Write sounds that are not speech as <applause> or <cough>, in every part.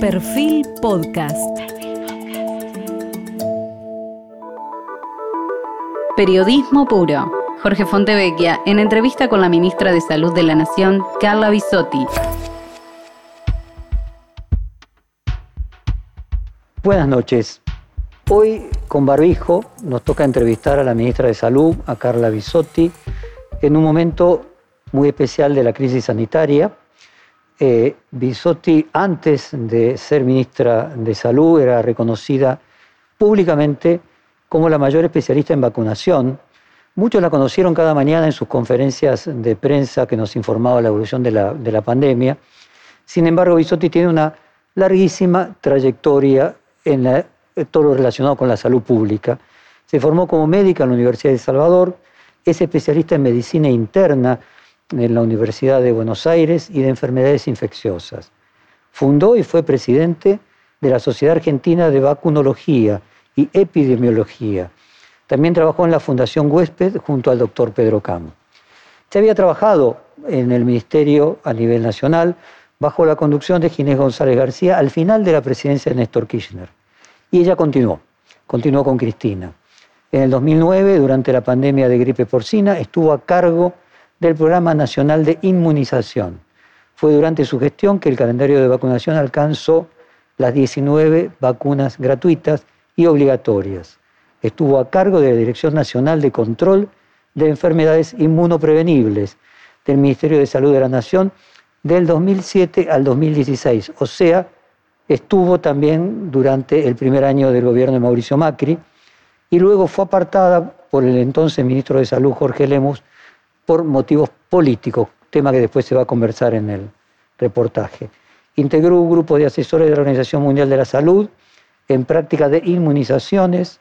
Perfil Podcast. Periodismo puro. Jorge Fontevecchia en entrevista con la ministra de Salud de la Nación, Carla Bisotti. Buenas noches. Hoy con barbijo nos toca entrevistar a la ministra de Salud, a Carla Bisotti, en un momento muy especial de la crisis sanitaria. Eh, Bisotti, antes de ser ministra de Salud, era reconocida públicamente como la mayor especialista en vacunación. Muchos la conocieron cada mañana en sus conferencias de prensa que nos informaba la evolución de la, de la pandemia. Sin embargo, Bisotti tiene una larguísima trayectoria en la, todo lo relacionado con la salud pública. Se formó como médica en la Universidad de Salvador, es especialista en medicina interna en la Universidad de Buenos Aires y de enfermedades infecciosas. Fundó y fue presidente de la Sociedad Argentina de Vacunología y Epidemiología. También trabajó en la Fundación Huésped junto al doctor Pedro Camo. Se había trabajado en el Ministerio a nivel nacional bajo la conducción de Ginés González García al final de la presidencia de Néstor Kirchner. Y ella continuó, continuó con Cristina. En el 2009, durante la pandemia de gripe porcina, estuvo a cargo del Programa Nacional de Inmunización. Fue durante su gestión que el calendario de vacunación alcanzó las 19 vacunas gratuitas y obligatorias. Estuvo a cargo de la Dirección Nacional de Control de Enfermedades Inmunoprevenibles del Ministerio de Salud de la Nación del 2007 al 2016, o sea, estuvo también durante el primer año del gobierno de Mauricio Macri y luego fue apartada por el entonces ministro de Salud Jorge Lemus por motivos políticos, tema que después se va a conversar en el reportaje. Integró un grupo de asesores de la Organización Mundial de la Salud en práctica de inmunizaciones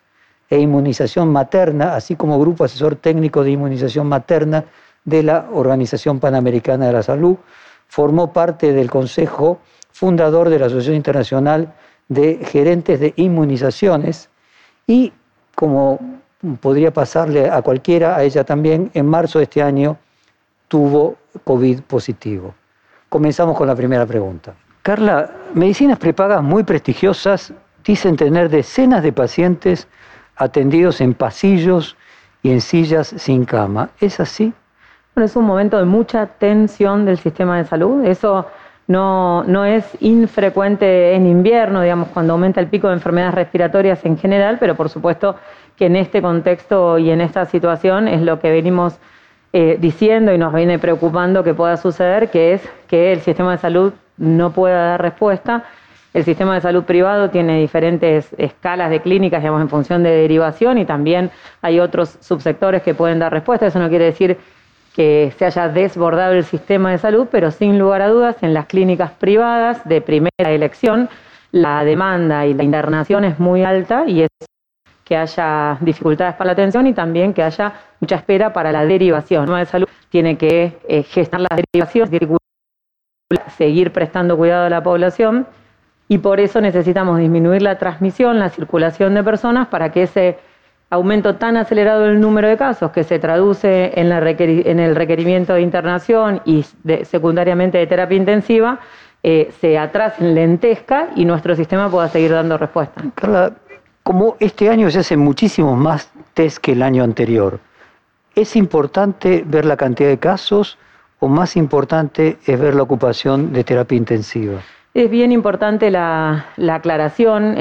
e inmunización materna, así como grupo asesor técnico de inmunización materna de la Organización Panamericana de la Salud. Formó parte del Consejo fundador de la Asociación Internacional de Gerentes de Inmunizaciones y, como podría pasarle a cualquiera, a ella también, en marzo de este año tuvo COVID positivo. Comenzamos con la primera pregunta. Carla, medicinas prepagas muy prestigiosas dicen tener decenas de pacientes atendidos en pasillos y en sillas sin cama. ¿Es así? Bueno, es un momento de mucha tensión del sistema de salud. Eso no, no es infrecuente en invierno, digamos, cuando aumenta el pico de enfermedades respiratorias en general, pero por supuesto que en este contexto y en esta situación es lo que venimos eh, diciendo y nos viene preocupando que pueda suceder, que es que el sistema de salud no pueda dar respuesta. El sistema de salud privado tiene diferentes escalas de clínicas, digamos, en función de derivación y también hay otros subsectores que pueden dar respuesta. Eso no quiere decir que se haya desbordado el sistema de salud, pero sin lugar a dudas, en las clínicas privadas de primera elección, la demanda y la internación es muy alta y es que haya dificultades para la atención y también que haya mucha espera para la derivación. El sistema de salud tiene que eh, gestar las derivaciones, seguir prestando cuidado a la población y por eso necesitamos disminuir la transmisión, la circulación de personas para que ese aumento tan acelerado del número de casos que se traduce en, el requerimiento de internación y secundariamente de terapia intensiva, eh, se atrase, lentezca y nuestro sistema pueda seguir dando respuesta. Carla, como este año se hacen muchísimos más test que el año anterior, ¿es importante ver la cantidad de casos o más importante es ver la ocupación de terapia intensiva? Es bien importante la, aclaración,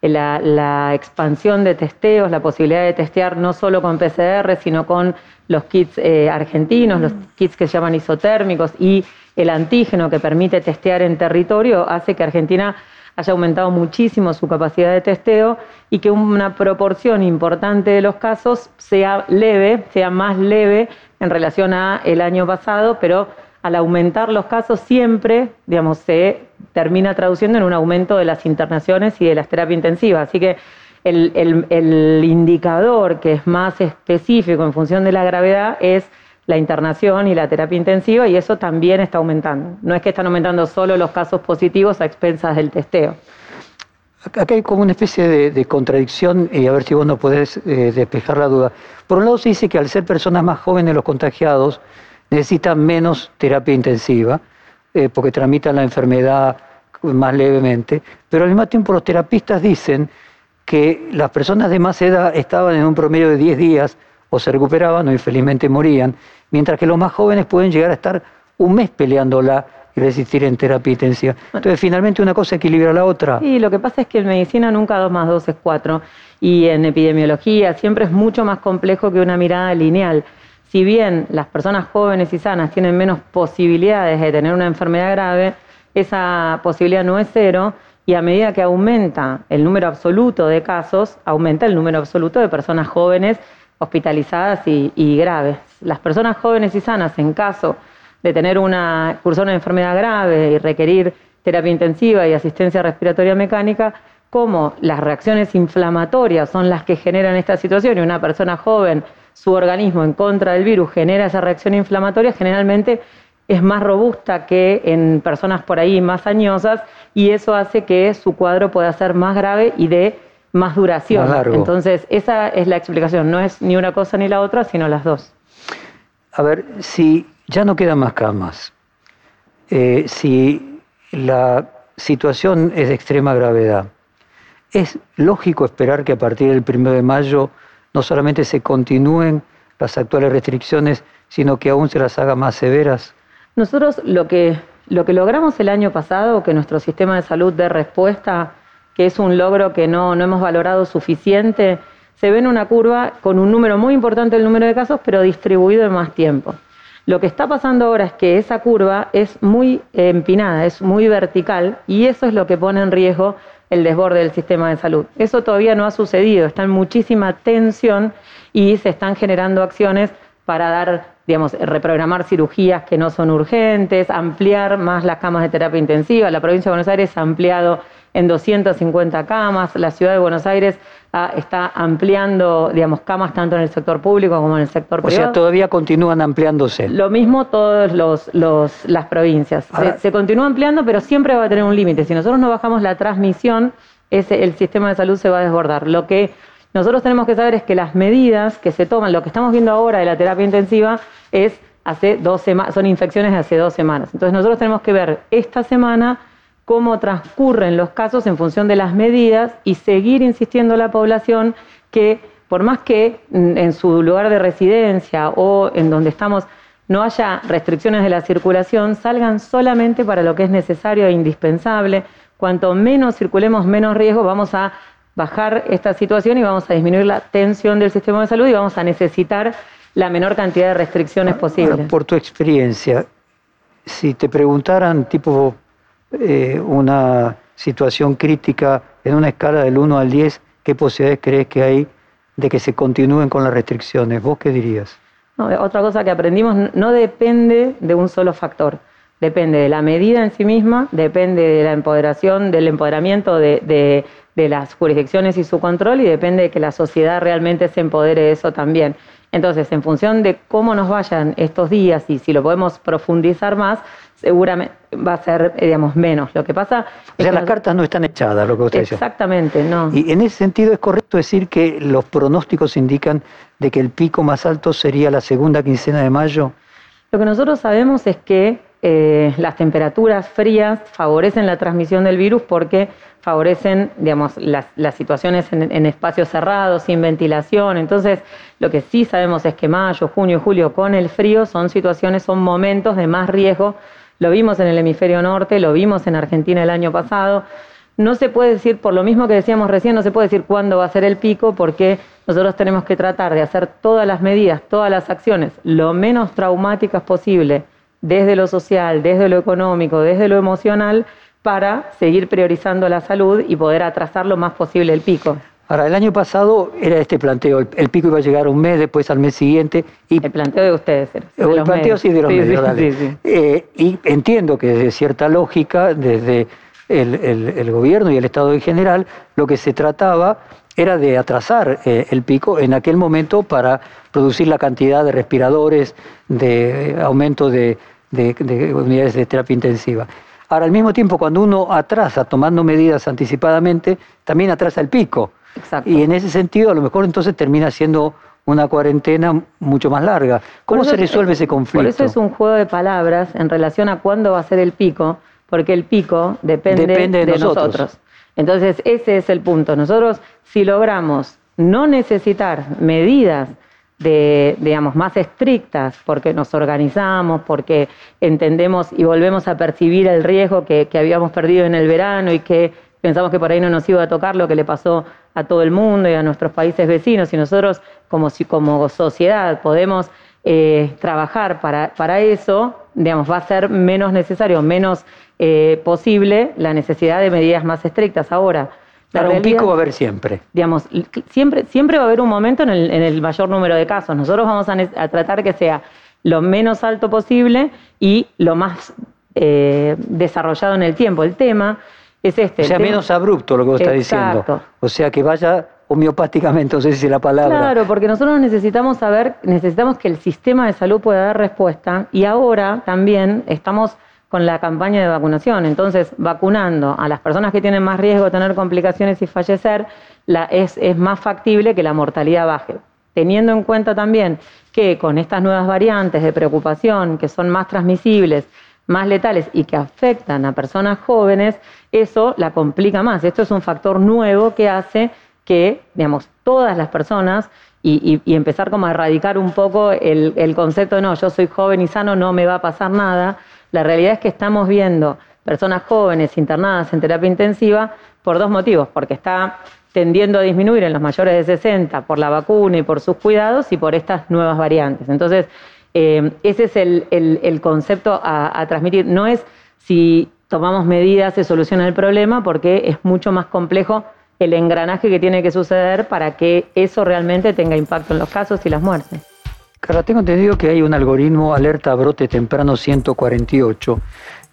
la, expansión de testeos, la posibilidad de testear no solo con PCR, sino con los kits eh, argentinos, los kits que se llaman isotérmicos y el antígeno que permite testear en territorio, hace que Argentina haya aumentado muchísimo su capacidad de testeo y que una proporción importante de los casos sea leve, sea más leve en relación a el año pasado, pero al aumentar los casos siempre, digamos, se termina traduciendo en un aumento de las internaciones y de las terapias intensivas. Así que el, indicador que es más específico en función de la gravedad es la internación y la terapia intensiva y eso también está aumentando. No es que están aumentando solo los casos positivos a expensas del testeo. Acá hay como una especie de, contradicción y a ver si vos nos podés eh, despejar la duda. Por un lado se dice que al ser personas más jóvenes los contagiados, necesitan menos terapia intensiva, eh, porque tramitan la enfermedad más levemente, pero al mismo tiempo los terapistas dicen que las personas de más edad estaban en un promedio de 10 días o se recuperaban o infelizmente morían, mientras que los más jóvenes pueden llegar a estar un mes peleándola y resistir en terapia intensiva. Entonces, finalmente una cosa equilibra la otra. Y lo que pasa es que en medicina nunca 2 más 2 es 4 y en epidemiología siempre es mucho más complejo que una mirada lineal. Si bien las personas jóvenes y sanas tienen menos posibilidades de tener una enfermedad grave, esa posibilidad no es cero y a medida que aumenta el número absoluto de casos, aumenta el número absoluto de personas jóvenes hospitalizadas y, graves. Las personas jóvenes y sanas, en caso de tener una, cursar una enfermedad grave y requerir terapia intensiva y asistencia respiratoria mecánica, como las reacciones inflamatorias son las que generan esta situación y una persona joven, su organismo en contra del virus genera esa reacción inflamatoria, generalmente es más robusta que en personas por ahí más añosas y eso hace que su cuadro pueda ser más grave y de más duración. Entonces, esa es la explicación, no es ni una cosa ni la otra, sino las dos. A ver, si ya no quedan más camas, eh, si la situación es de extrema gravedad, es lógico esperar que a partir del 1 de mayo no solamente se continúen las actuales restricciones, sino que aún se las haga más severas. Nosotros lo que, lo que logramos el año pasado, que nuestro sistema de salud dé respuesta que es un logro que no, no hemos valorado suficiente, se ve en una curva con un número muy importante del número de casos, pero distribuido en más tiempo. Lo que está pasando ahora es que esa curva es muy empinada, es muy vertical y eso es lo que pone en riesgo el desborde del sistema de salud. Eso todavía no ha sucedido, está en muchísima tensión y se están generando acciones para dar, digamos, reprogramar cirugías que no son urgentes, ampliar más las camas de terapia intensiva. La provincia de Buenos Aires ha ampliado en 250 camas. La ciudad de Buenos Aires ah, está ampliando, digamos, camas tanto en el sector público como en el sector privado. O sea, todavía continúan ampliándose. Lo mismo todas los, las provincias. se, continúa ampliando, pero siempre va a tener un límite. Si nosotros no bajamos la transmisión, ese, el sistema de salud se va a desbordar. Lo que nosotros tenemos que saber es que las medidas que se toman, lo que estamos viendo ahora de la terapia intensiva, es hace dos semanas, son infecciones de hace dos semanas. Entonces nosotros tenemos que ver esta semana cómo transcurren los casos en función de las medidas y seguir insistiendo a la población que por más que en su lugar de residencia o en donde estamos no haya restricciones de la circulación, salgan solamente para lo que es necesario e indispensable. Cuanto menos circulemos, menos riesgo, vamos a bajar esta situación y vamos a disminuir la tensión del sistema de salud y vamos a necesitar la menor cantidad de restricciones posible. Por tu experiencia, si te preguntaran tipo eh, una situación crítica en una escala del 1 al 10, ¿qué posibilidades crees que hay de que se continúen con las restricciones? ¿Vos qué dirías? otra cosa que aprendimos no depende de un solo factor, depende de la medida en sí misma, depende de la empoderación, del empoderamiento de, de las jurisdicciones y su control y depende de que la sociedad realmente se empodere de eso también. Entonces, en función de cómo nos vayan estos días y si lo podemos profundizar más, seguramente va a ser, digamos, menos. Lo que pasa o sea, las cartas no están echadas, lo que usted dice. Exactamente, no. Y en ese sentido es correcto decir que los pronósticos indican de que el pico más alto sería la segunda quincena de mayo. Lo que nosotros sabemos es que eh, las temperaturas frías favorecen la transmisión del virus porque favorecen, digamos, las, situaciones en, en, espacios cerrados, sin ventilación. Entonces, lo que sí sabemos es que mayo, junio, julio con el frío son situaciones, son momentos de más riesgo lo vimos en el hemisferio norte, lo vimos en Argentina el año pasado. No se puede decir, por lo mismo que decíamos recién, no se puede decir cuándo va a ser el pico, porque nosotros tenemos que tratar de hacer todas las medidas, todas las acciones, lo menos traumáticas posible, desde lo social, desde lo económico, desde lo emocional, para seguir priorizando la salud y poder atrasar lo más posible el pico. Ahora, el año pasado era este planteo, el, pico iba a llegar un mes, después al mes siguiente. Y, el planteo de ustedes era. el planteo sí de los medios, eh, y entiendo que desde cierta lógica, desde el, gobierno y el Estado en general, lo que se trataba era de atrasar eh, el pico en aquel momento para producir la cantidad de respiradores, de aumento de unidades de terapia intensiva. Ahora, al mismo tiempo, cuando uno atrasa tomando medidas anticipadamente, también atrasa el pico. Y en ese sentido, a lo mejor entonces termina siendo una cuarentena mucho más larga. ¿Cómo se resuelve ese conflicto? Por eso es un juego de palabras en relación a cuándo va a ser el pico, porque el pico depende, de, nosotros. Entonces, ese es el punto. Nosotros, si logramos no necesitar medidas de, digamos, más estrictas, porque nos organizamos, porque entendemos y volvemos a percibir el riesgo que, que habíamos perdido en el verano y que pensamos que por ahí no nos iba a tocar lo que le pasó a todo el mundo y a nuestros países vecinos, y nosotros como, como sociedad podemos eh, trabajar para, para, eso, digamos, va a ser menos necesario, menos eh, posible la necesidad de medidas más estrictas. Ahora, Claro, un pico va a haber siempre. Digamos, siempre, siempre va a haber un momento en el, en el mayor número de casos. Nosotros vamos a, tratar que sea lo menos alto posible y lo más eh, desarrollado en el tiempo. El tema es este. O sea, menos abrupto lo que vos estás diciendo. O sea, que vaya homeopáticamente, no sé si la palabra. Claro, porque nosotros necesitamos saber, necesitamos que el sistema de salud pueda dar respuesta y ahora también estamos con la campaña de vacunación. Entonces, vacunando a las personas que tienen más riesgo de tener complicaciones y fallecer, la, es, es más factible que la mortalidad baje. Teniendo en cuenta también que con estas nuevas variantes de preocupación, que son más transmisibles, más letales y que afectan a personas jóvenes, eso la complica más. Esto es un factor nuevo que hace que, digamos, todas las personas y, empezar como a erradicar un poco el, el, concepto de no, yo soy joven y sano, no me va a pasar nada. La realidad es que estamos viendo personas jóvenes internadas en terapia intensiva por dos motivos, porque está tendiendo a disminuir en los mayores de 60 por la vacuna y por sus cuidados y por estas nuevas variantes. Entonces, eh, ese es el, concepto a, transmitir. No es si tomamos medidas se soluciona el problema, porque es mucho más complejo el engranaje que tiene que suceder para que eso realmente tenga impacto en los casos y las muertes. Carla, tengo entendido que hay un algoritmo alerta brote temprano 148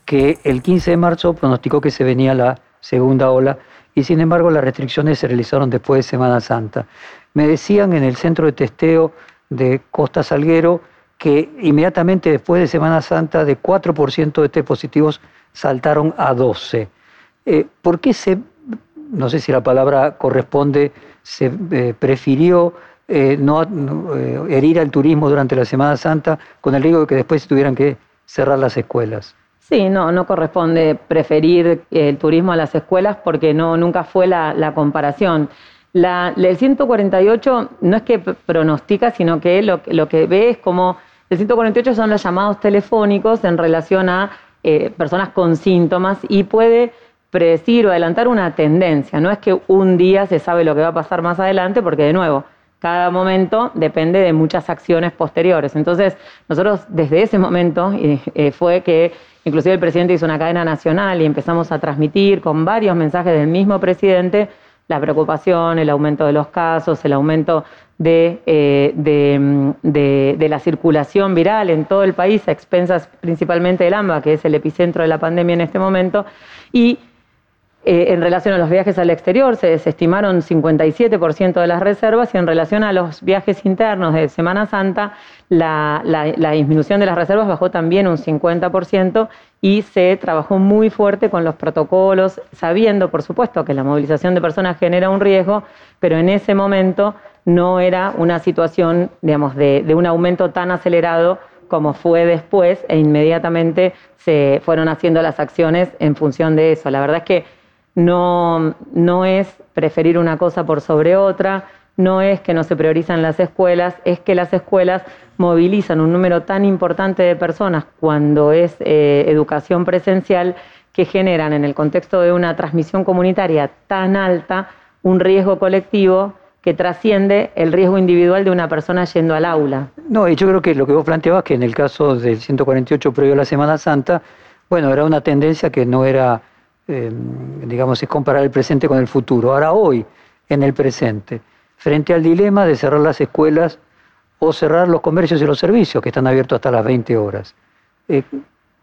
que el 15 de marzo pronosticó que se venía la segunda ola y sin embargo las restricciones se realizaron después de Semana Santa. Me decían en el centro de testeo de Costa Salguero que inmediatamente después de Semana Santa de 4% de test positivos saltaron a 12. Eh, ¿Por qué se, no sé si la palabra corresponde, se eh, prefirió eh, no, herir al turismo durante la Semana Santa con el riesgo de que después se tuvieran que cerrar las escuelas? Sí, no, no corresponde preferir el turismo a las escuelas porque no, nunca fue la, comparación. La, el 148 no es que pronostica, sino que lo, lo que ve es como el 148 son los llamados telefónicos en relación a eh, personas con síntomas y puede predecir o adelantar una tendencia. No es que un día se sabe lo que va a pasar más adelante, porque de nuevo, cada momento depende de muchas acciones posteriores. Entonces, nosotros desde ese momento eh, fue que inclusive el presidente hizo una cadena nacional y empezamos a transmitir con varios mensajes del mismo presidente la preocupación, el aumento de los casos, el aumento eh, de, de, la circulación viral en todo el país, a expensas principalmente del AMBA, que es el epicentro de la pandemia en este momento, y eh, en relación a los viajes al exterior se desestimaron 57% de las reservas y en relación a los viajes internos de Semana Santa la, disminución de las reservas bajó también un 50% y se trabajó muy fuerte con los protocolos, sabiendo por supuesto que la movilización de personas genera un riesgo, pero en ese momento no era una situación digamos, de, de un aumento tan acelerado como fue después e inmediatamente se fueron haciendo las acciones en función de eso. La verdad es que no, no es preferir una cosa por sobre otra, no es que no se priorizan las escuelas, es que las escuelas movilizan un número tan importante de personas cuando es eh, educación presencial que generan en el contexto de una transmisión comunitaria tan alta un riesgo colectivo que trasciende el riesgo individual de una persona yendo al aula. No, y yo creo que lo que vos planteabas, que en el caso del 148 previo a la Semana Santa, bueno, era una tendencia que no era eh, digamos, es comparar el presente con el futuro. Ahora, hoy, en el presente, frente al dilema de cerrar las escuelas o cerrar los comercios y los servicios que están abiertos hasta las 20 horas, eh,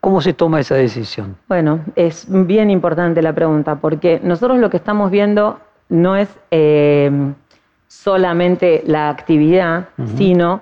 ¿cómo se toma esa decisión? Bueno, es bien importante la pregunta, porque nosotros lo que estamos viendo no es eh, solamente la actividad, sino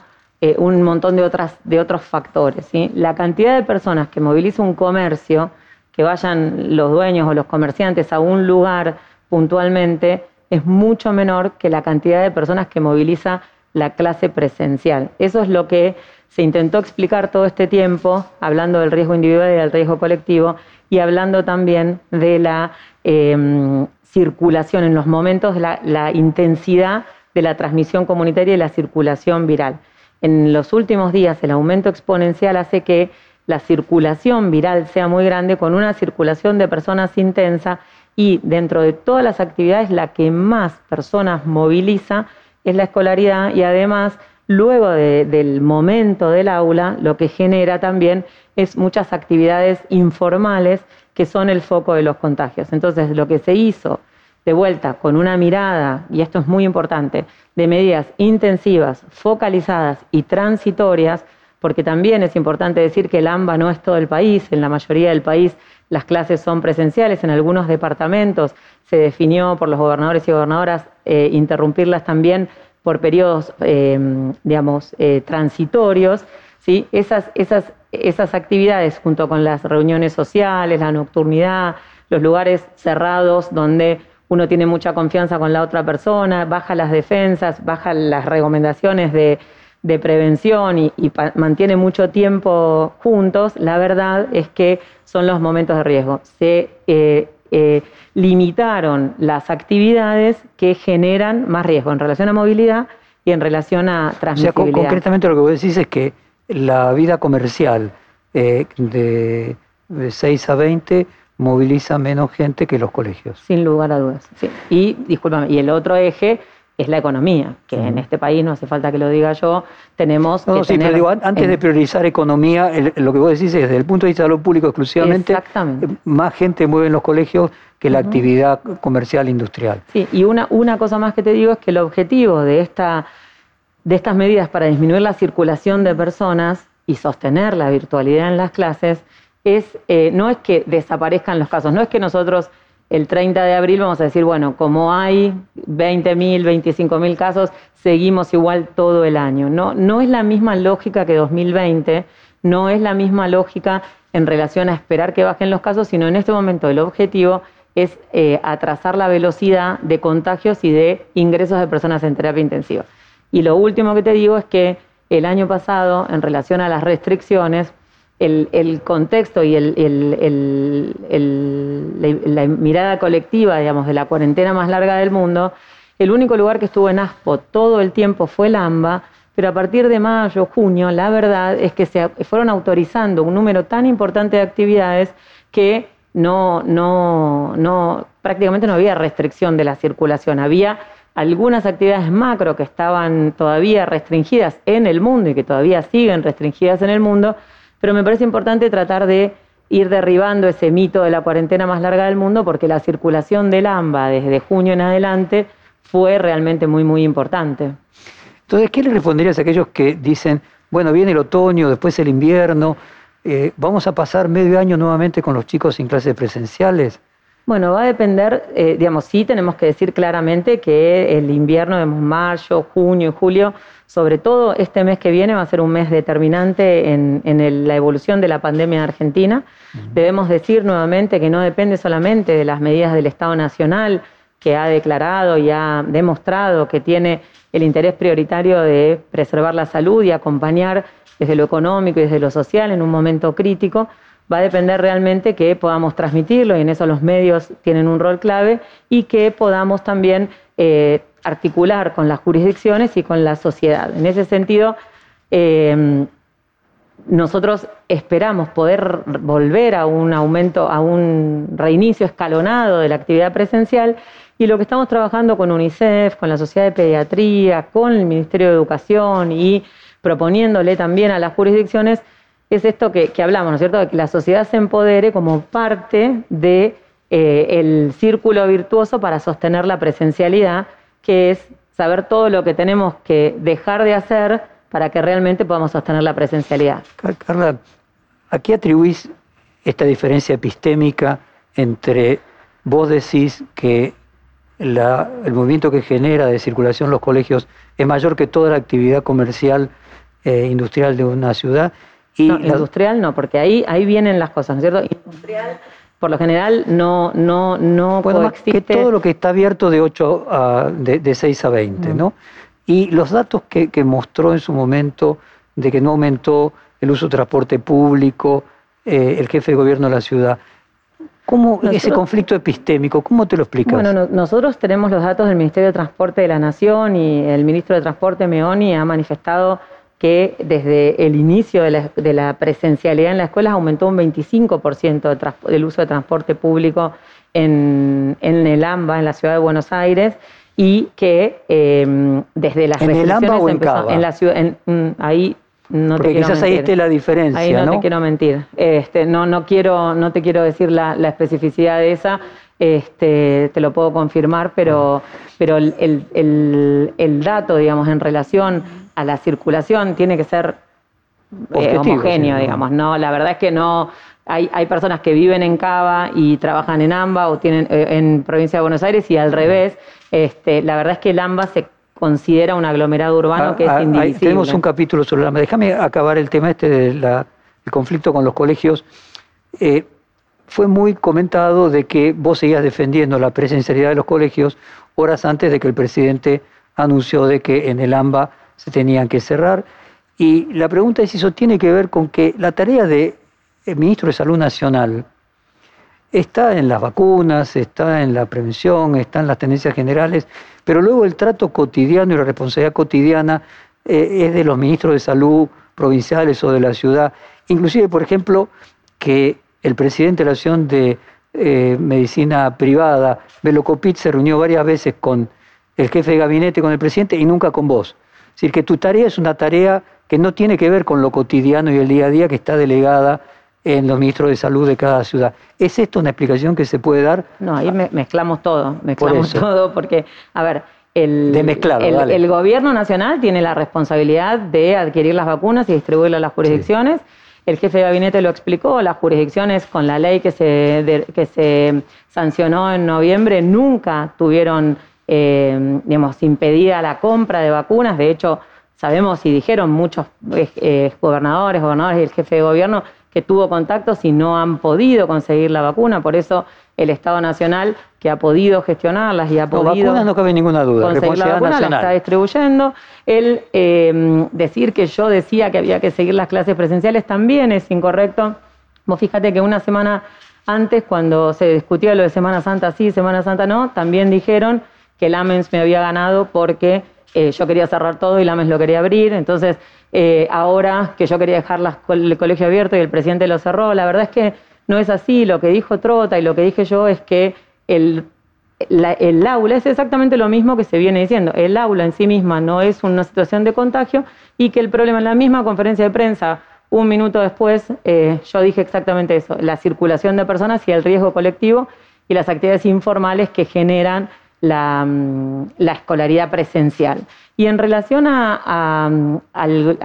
un montón de, otras, de otros factores. ¿sí? La cantidad de personas que moviliza un comercio que vayan los dueños o los comerciantes a un lugar puntualmente es mucho menor que la cantidad de personas que moviliza la clase presencial. Eso es lo que se intentó explicar todo este tiempo, hablando del riesgo individual y del riesgo colectivo, y hablando también de la em, circulación en los momentos, de la, intensidad de la transmisión comunitaria y la circulación viral. En los últimos días el aumento exponencial hace que la circulación viral sea muy grande con una circulación de personas intensa y dentro de todas las actividades la que más personas moviliza es la escolaridad y además luego del momento del aula lo que genera también es muchas actividades informales que son el foco de los contagios. Entonces lo que se hizo de vuelta con una mirada, y esto es muy importante, de medidas intensivas, focalizadas y transitorias, porque también es importante decir que el AMBA no es todo el país, en la mayoría del país las clases son presenciales, en algunos departamentos se definió por los gobernadores y gobernadoras eh, interrumpirlas también por periodos, eh, digamos, eh, transitorios. ¿sí? Esas, esas, esas actividades, junto con las reuniones sociales, la nocturnidad, los lugares cerrados donde uno tiene mucha confianza con la otra persona, baja las defensas, baja las recomendaciones de, prevención y, mantiene mucho tiempo juntos, la verdad es que son los momentos de riesgo. Se eh, eh, limitaron las actividades que generan más riesgo en relación a movilidad y en relación a transmisibilidad. O sea, concretamente lo que vos decís es que la vida comercial eh, de, de 6 a 20 moviliza menos gente que los colegios. Sin lugar a dudas. Sí. Y, discúlpame, y el otro eje es la economía, que en este país, no hace falta que lo diga yo, tenemos no, sí, pero digo, antes de priorizar economía, lo que vos decís es, desde el punto de vista de lo público exclusivamente, más gente mueve en los colegios que la actividad comercial industrial. Sí, y una, una cosa más que te digo es que el objetivo de, esta, de estas medidas para disminuir la circulación de personas y sostener la virtualidad en las clases es, eh, no es que desaparezcan los casos, no es que nosotros el 30 de abril vamos a decir, bueno, como hay 20.000, 25.000 casos, seguimos igual todo el año. No, no es la misma lógica que 2020, no es la misma lógica en relación a esperar que bajen los casos, sino en este momento el objetivo es eh, atrasar la velocidad de contagios y de ingresos de personas en terapia intensiva. Y lo último que te digo es que el año pasado, en relación a las restricciones, el, contexto y la mirada colectiva, digamos, de la cuarentena más larga del mundo, el único lugar que estuvo en ASPO todo el tiempo fue el AMBA, pero a partir de mayo, junio, la verdad es que se fueron autorizando un número tan importante de actividades que no, no, no, prácticamente no había restricción de la circulación. Había algunas actividades macro que estaban todavía restringidas en el mundo y que todavía siguen restringidas en el mundo, pero me parece importante tratar de ir derribando ese mito de la cuarentena más larga del mundo porque la circulación del AMBA desde junio en adelante fue realmente muy, muy importante. Entonces, ¿qué le responderías a aquellos que dicen, bueno, viene el otoño, después el invierno, eh, vamos a pasar medio año nuevamente con los chicos sin clases presenciales? Bueno, va a depender, eh, digamos, sí tenemos que decir claramente que el invierno, de mayo, junio y julio, sobre todo este mes que viene va a ser un mes determinante en, la evolución de la pandemia en Argentina. Debemos decir nuevamente que no depende solamente de las medidas del Estado Nacional, que ha declarado y ha demostrado que tiene el interés prioritario de preservar la salud y acompañar desde lo económico y desde lo social en un momento crítico, va a depender realmente que podamos transmitirlo y en eso los medios tienen un rol clave y que podamos también eh, articular con las jurisdicciones y con la sociedad. En ese sentido, eh, nosotros esperamos poder volver a un aumento, a un reinicio escalonado de la actividad presencial y lo que estamos trabajando con UNICEF, con la Sociedad de Pediatría, con el Ministerio de Educación y proponiéndole también a las jurisdicciones es esto que, hablamos, ¿no es cierto?, de que la sociedad se empodere como parte del de, eh, círculo virtuoso para sostener la presencialidad, que es saber todo lo que tenemos que dejar de hacer para que realmente podamos sostener la presencialidad. Carla, ¿a qué atribuís esta diferencia epistémica entre vos decís que el movimiento que genera de circulación los colegios es mayor que toda la actividad comercial e industrial de una ciudad no, industrial no, porque ahí, ahí vienen las cosas, ¿no es cierto? Industrial, por lo general, no, no, no bueno, que todo lo que está abierto de 8 a, de, 6 a 20, ¿no? Y los datos que, mostró en su momento de que no aumentó el uso de transporte público, eh, el jefe de gobierno de la ciudad, ¿Cómo ese conflicto epistémico, cómo te lo explicas? Bueno, nosotros tenemos los datos del Ministerio de Transporte de la Nación y el ministro de Transporte, Meoni, ha manifestado que desde el inicio de la, presencialidad en las escuelas aumentó un 25% del uso de transporte público en, el AMBA, en la ciudad de Buenos Aires, y que em, desde las ¿En el AMBA o en en la ciudad, mm, ahí no Porque quizás ahí esté la diferencia. Ahí no, te quiero mentir. Este, no, no, quiero, no te quiero decir la, especificidad de esa, este, te lo puedo confirmar, pero, pero el, dato, digamos, en relación a la circulación tiene que ser eh, homogéneo, digamos. No, la verdad es que no. Hay, hay personas que viven en Cava y trabajan en AMBA o tienen eh, en provincia de Buenos Aires y al revés. Este, la verdad es que el AMBA se considera un aglomerado urbano ah, que es ah, indivisible. tenemos un capítulo sobre la... Déjame acabar el tema este del conflicto con los colegios. Eh, fue muy comentado de que vos seguías defendiendo la presencialidad de los colegios horas antes de que el presidente anunció de que en el AMBA se tenían que cerrar. Y la pregunta es si eso tiene que ver con que la tarea del ministro de Salud Nacional está en las vacunas, está en la prevención, está en las tendencias generales, pero luego el trato cotidiano y la responsabilidad cotidiana eh, es de los ministros de salud provinciales o de la ciudad. Inclusive, por ejemplo, que el presidente de la Asociación de eh, Medicina Privada, Velocopit, se reunió varias veces con el jefe de gabinete, con el presidente y nunca con vos. Es decir, que tu tarea es una tarea que no tiene que ver con lo cotidiano y el día a día que está delegada en los ministros de salud de cada ciudad. ¿Es esto una explicación que se puede dar? No, ahí mezclamos todo, mezclamos todo porque, a ver, el, de mezclar, el, gobierno nacional tiene la responsabilidad de adquirir las vacunas y distribuirlas a las jurisdicciones. El jefe de gabinete lo explicó, las jurisdicciones con la ley que se, que se sancionó en noviembre nunca tuvieron, eh, digamos, impedida la compra de vacunas. De hecho, sabemos y dijeron muchos eh, gobernadores, gobernadores y el jefe de gobierno que tuvo contactos y no han podido conseguir la vacuna, por eso el Estado Nacional que ha podido gestionarlas y ha no, podido no cabe ninguna duda, conseguir la vacuna, la está distribuyendo. El eh, decir que yo decía que había que seguir las clases presenciales también es incorrecto. Vos fíjate que una semana antes, cuando se discutía lo de Semana Santa sí, Semana Santa no, también dijeron que el AMENS me había ganado porque eh, yo quería cerrar todo y la AMES lo quería abrir. Entonces, eh, ahora que yo quería dejar el colegio abierto y el presidente lo cerró, la verdad es que no es así. Lo que dijo Trota y lo que dije yo es que el, el aula es exactamente lo mismo que se viene diciendo. El aula en sí misma no es una situación de contagio y que el problema en la misma conferencia de prensa, un minuto después, eh, yo dije exactamente eso, la circulación de personas y el riesgo colectivo y las actividades informales que generan la, mm, la escolaridad presencial. Y en relación a,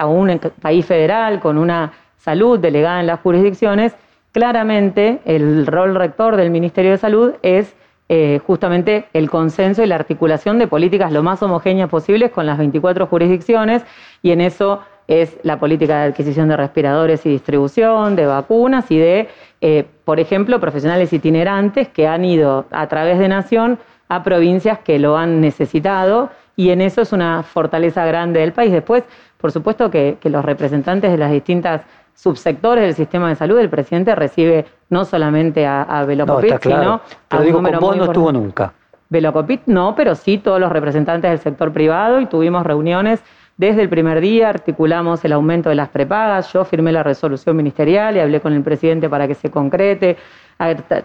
un país federal con una salud delegada en las jurisdicciones, claramente el rol rector del Ministerio de Salud es eh, justamente el consenso y la articulación de políticas lo más homogéneas posibles con las 24 jurisdicciones y en eso es la política de adquisición de respiradores y distribución, de vacunas y de, eh, por ejemplo, profesionales itinerantes que han ido a través de Nación a provincias que lo han necesitado y en eso es una fortaleza grande del país. Después, por supuesto que, los representantes de las distintas subsectores del sistema de salud, el presidente recibe no solamente a, a Velocopit, sino a un número no estuvo nunca. Velocopit no, pero sí todos los representantes del sector privado y tuvimos reuniones. Desde el primer día, articulamos el aumento de las prepagas, yo firmé la resolución ministerial y hablé con el presidente para que se concrete,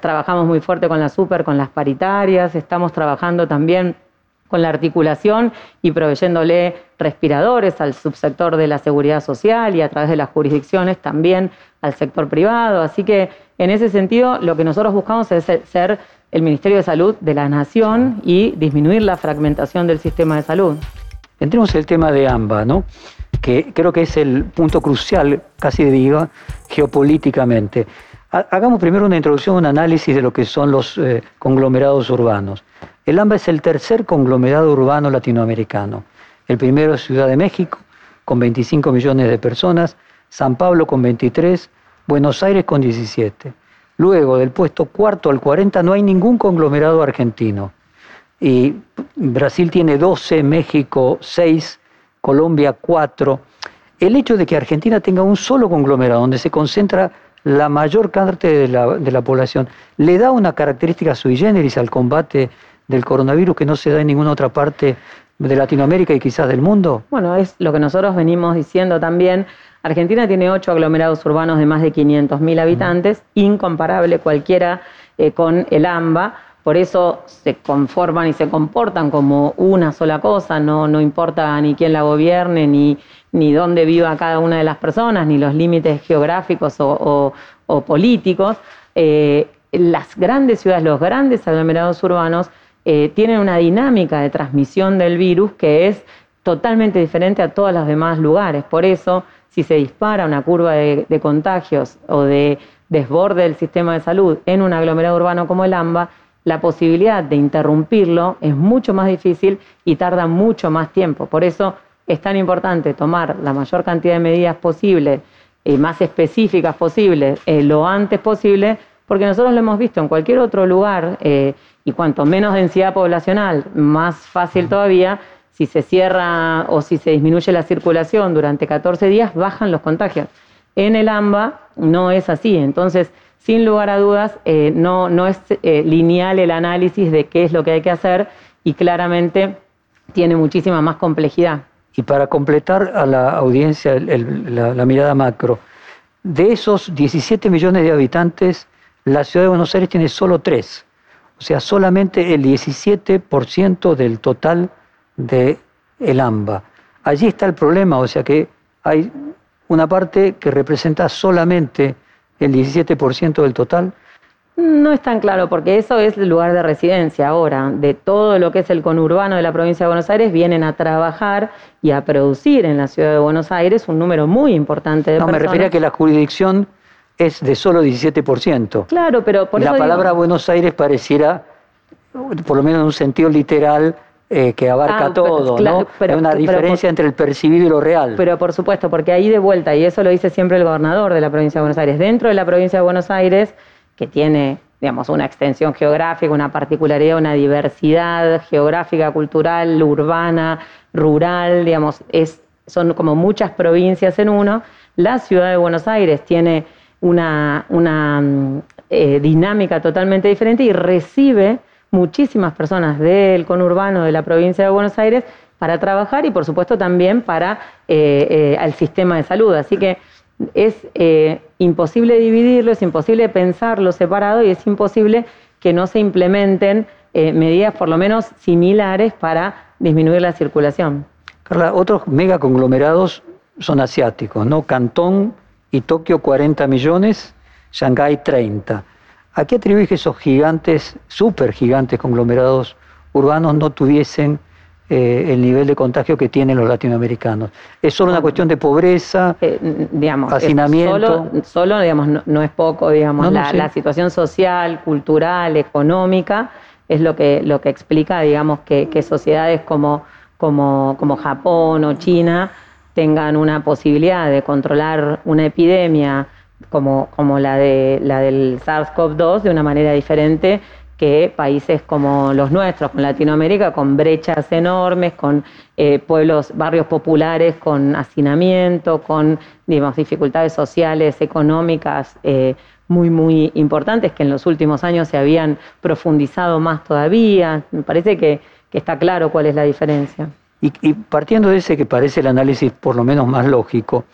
trabajamos muy fuerte con la super, con las paritarias, estamos trabajando también con la articulación y proveyéndole respiradores al subsector de la seguridad social y a través de las jurisdicciones también al sector privado. Así que en ese sentido lo que nosotros buscamos es ser el Ministerio de Salud de la Nación y disminuir la fragmentación del sistema de salud. Entremos en el tema de AMBA, ¿no? que creo que es el punto crucial, casi diga, geopolíticamente. Hagamos primero una introducción, un análisis de lo que son los eh, conglomerados urbanos. El AMBA es el tercer conglomerado urbano latinoamericano. El primero es Ciudad de México, con 25 millones de personas, San Pablo con 23, Buenos Aires con 17. Luego, del puesto cuarto al 40, no hay ningún conglomerado argentino. Y Brasil tiene 12, México 6, Colombia 4. El hecho de que Argentina tenga un solo conglomerado donde se concentra la mayor parte de la, de la población, ¿le da una característica sui generis al combate del coronavirus que no se da en ninguna otra parte de Latinoamérica y quizás del mundo? Bueno, es lo que nosotros venimos diciendo también. Argentina tiene ocho aglomerados urbanos de más de 500.000 habitantes, incomparable cualquiera eh, con el AMBA. Por eso se conforman y se comportan como una sola cosa, no, no importa ni quién la gobierne, ni, ni dónde viva cada una de las personas, ni los límites geográficos o, políticos. Eh, las grandes ciudades, los grandes aglomerados urbanos, eh, tienen una dinámica de transmisión del virus que es totalmente diferente a todos los demás lugares. Por eso, si se dispara una curva de, contagios o de desborde del sistema de salud en un aglomerado urbano como el AMBA, la posibilidad de interrumpirlo es mucho más difícil y tarda mucho más tiempo. Por eso es tan importante tomar la mayor cantidad de medidas posibles, y más específicas posibles, eh, lo antes posible, porque nosotros lo hemos visto en cualquier otro lugar. Eh, y cuanto menos densidad poblacional, más fácil todavía, si se cierra o si se disminuye la circulación durante 14 días, bajan los contagios. En el AMBA no es así, entonces, sin lugar a dudas, eh, no, no es eh, lineal el análisis de qué es lo que hay que hacer y claramente tiene muchísima más complejidad. Y para completar a la audiencia la, mirada macro, de esos 17 millones de habitantes, la ciudad de Buenos Aires tiene solo tres o sea, solamente el 17% del total de AMBA. Allí está el problema, o sea que hay una parte que representa solamente el 17% del total. No es tan claro, porque eso es el lugar de residencia ahora. De todo lo que es el conurbano de la provincia de Buenos Aires, vienen a trabajar y a producir en la ciudad de Buenos Aires un número muy importante de personas. No, me refería a que la jurisdicción es de solo 17%. Claro, pero por La palabra Buenos Aires pareciera, por lo menos en un sentido literal, eh, que abarca ah, todo, ¿no? Hay una diferencia entre el percibido y lo real. Pero por supuesto, porque ahí de vuelta, y eso lo dice siempre el gobernador de la provincia de Buenos Aires, dentro de la provincia de Buenos Aires, que tiene, digamos, una extensión geográfica, una particularidad, una diversidad geográfica, cultural, urbana, rural, digamos, son como muchas provincias en uno. La ciudad de Buenos Aires tiene una, mm, eh, dinámica totalmente diferente y recibe muchísimas personas del conurbano de la provincia de Buenos Aires para trabajar y por supuesto también para eh, eh sistema de salud. Así que es eh, imposible dividirlo, es imposible pensarlo separado y es imposible que no se implementen medidas por lo menos similares para disminuir la circulación. Carla, otros megaconglomerados son asiáticos, ¿no? Cantón y Tokio 40 millones, Shanghái 30. ¿A qué atribuís que esos gigantes, súper gigantes conglomerados urbanos no tuviesen eh, el nivel de contagio que tienen los latinoamericanos? ¿Es solo una cuestión de pobreza, eh, digamos, hacinamiento? Solo, digamos, no, es poco, digamos, la, situación social, cultural, económica es lo que, lo que explica, digamos, que, que sociedades como, como, como Japón o China tengan una posibilidad de controlar una epidemia como, como la, de, la del SARS-CoV-2 de una manera diferente que países como los nuestros, con Latinoamérica, con brechas enormes, con eh, pueblos, barrios populares, con hacinamiento, con digamos, dificultades sociales, económicas eh, muy, muy importantes que en los últimos años se habían profundizado más todavía. Me parece que está claro cuál es la diferencia. Y, partiendo de ese que parece el análisis por lo menos más lógico,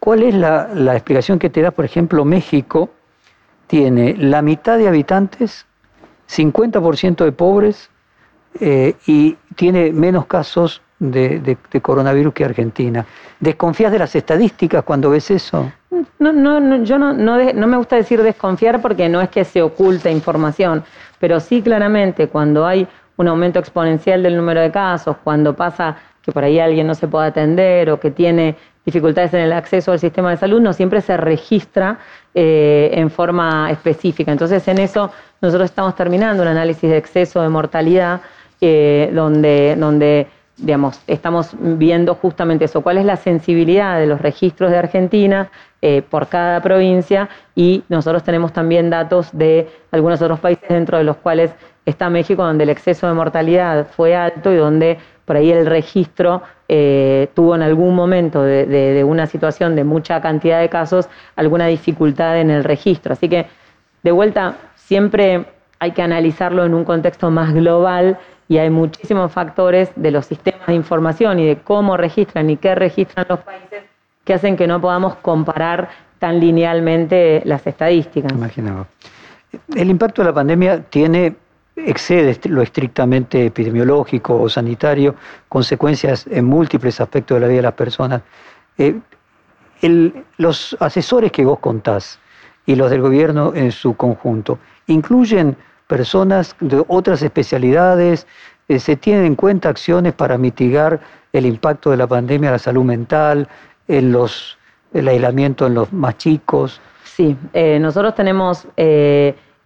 ¿cuál es la, explicación que te da, por ejemplo, México tiene la mitad de habitantes, 50% de pobres eh, y tiene menos casos de, coronavirus que Argentina. ¿Desconfías de las estadísticas cuando ves eso? No, no, yo no, no, me gusta decir desconfiar porque no es que se oculte información, pero sí claramente cuando hay un aumento exponencial del número de casos, cuando pasa que por ahí alguien no se puede atender o que tiene dificultades en el acceso al sistema de salud, no siempre se registra eh, en forma específica. Entonces, en eso nosotros estamos terminando un análisis de exceso de mortalidad, eh, donde, digamos, estamos viendo justamente eso, cuál es la sensibilidad de los registros de Argentina eh, por cada provincia y nosotros tenemos también datos de algunos otros países dentro de los cuales está México, donde el exceso de mortalidad fue alto y donde por ahí el registro eh, tuvo en algún momento de, una situación de mucha cantidad de casos alguna dificultad en el registro. Así que, de vuelta, siempre hay que analizarlo en un contexto más global y hay muchísimos factores de los sistemas de información y de cómo registran y qué registran los países que hacen que no podamos comparar tan linealmente las estadísticas. Imaginaba. El impacto de la pandemia tiene excede lo estrictamente epidemiológico o sanitario, consecuencias en múltiples aspectos de la vida de las personas. Eh, los asesores que vos contás y los del gobierno en su conjunto, ¿incluyen personas de otras especialidades? Eh, ¿Se tienen en cuenta acciones para mitigar el impacto de la pandemia a la salud mental, en los, el aislamiento en los más chicos? Sí, eh, nosotros tenemos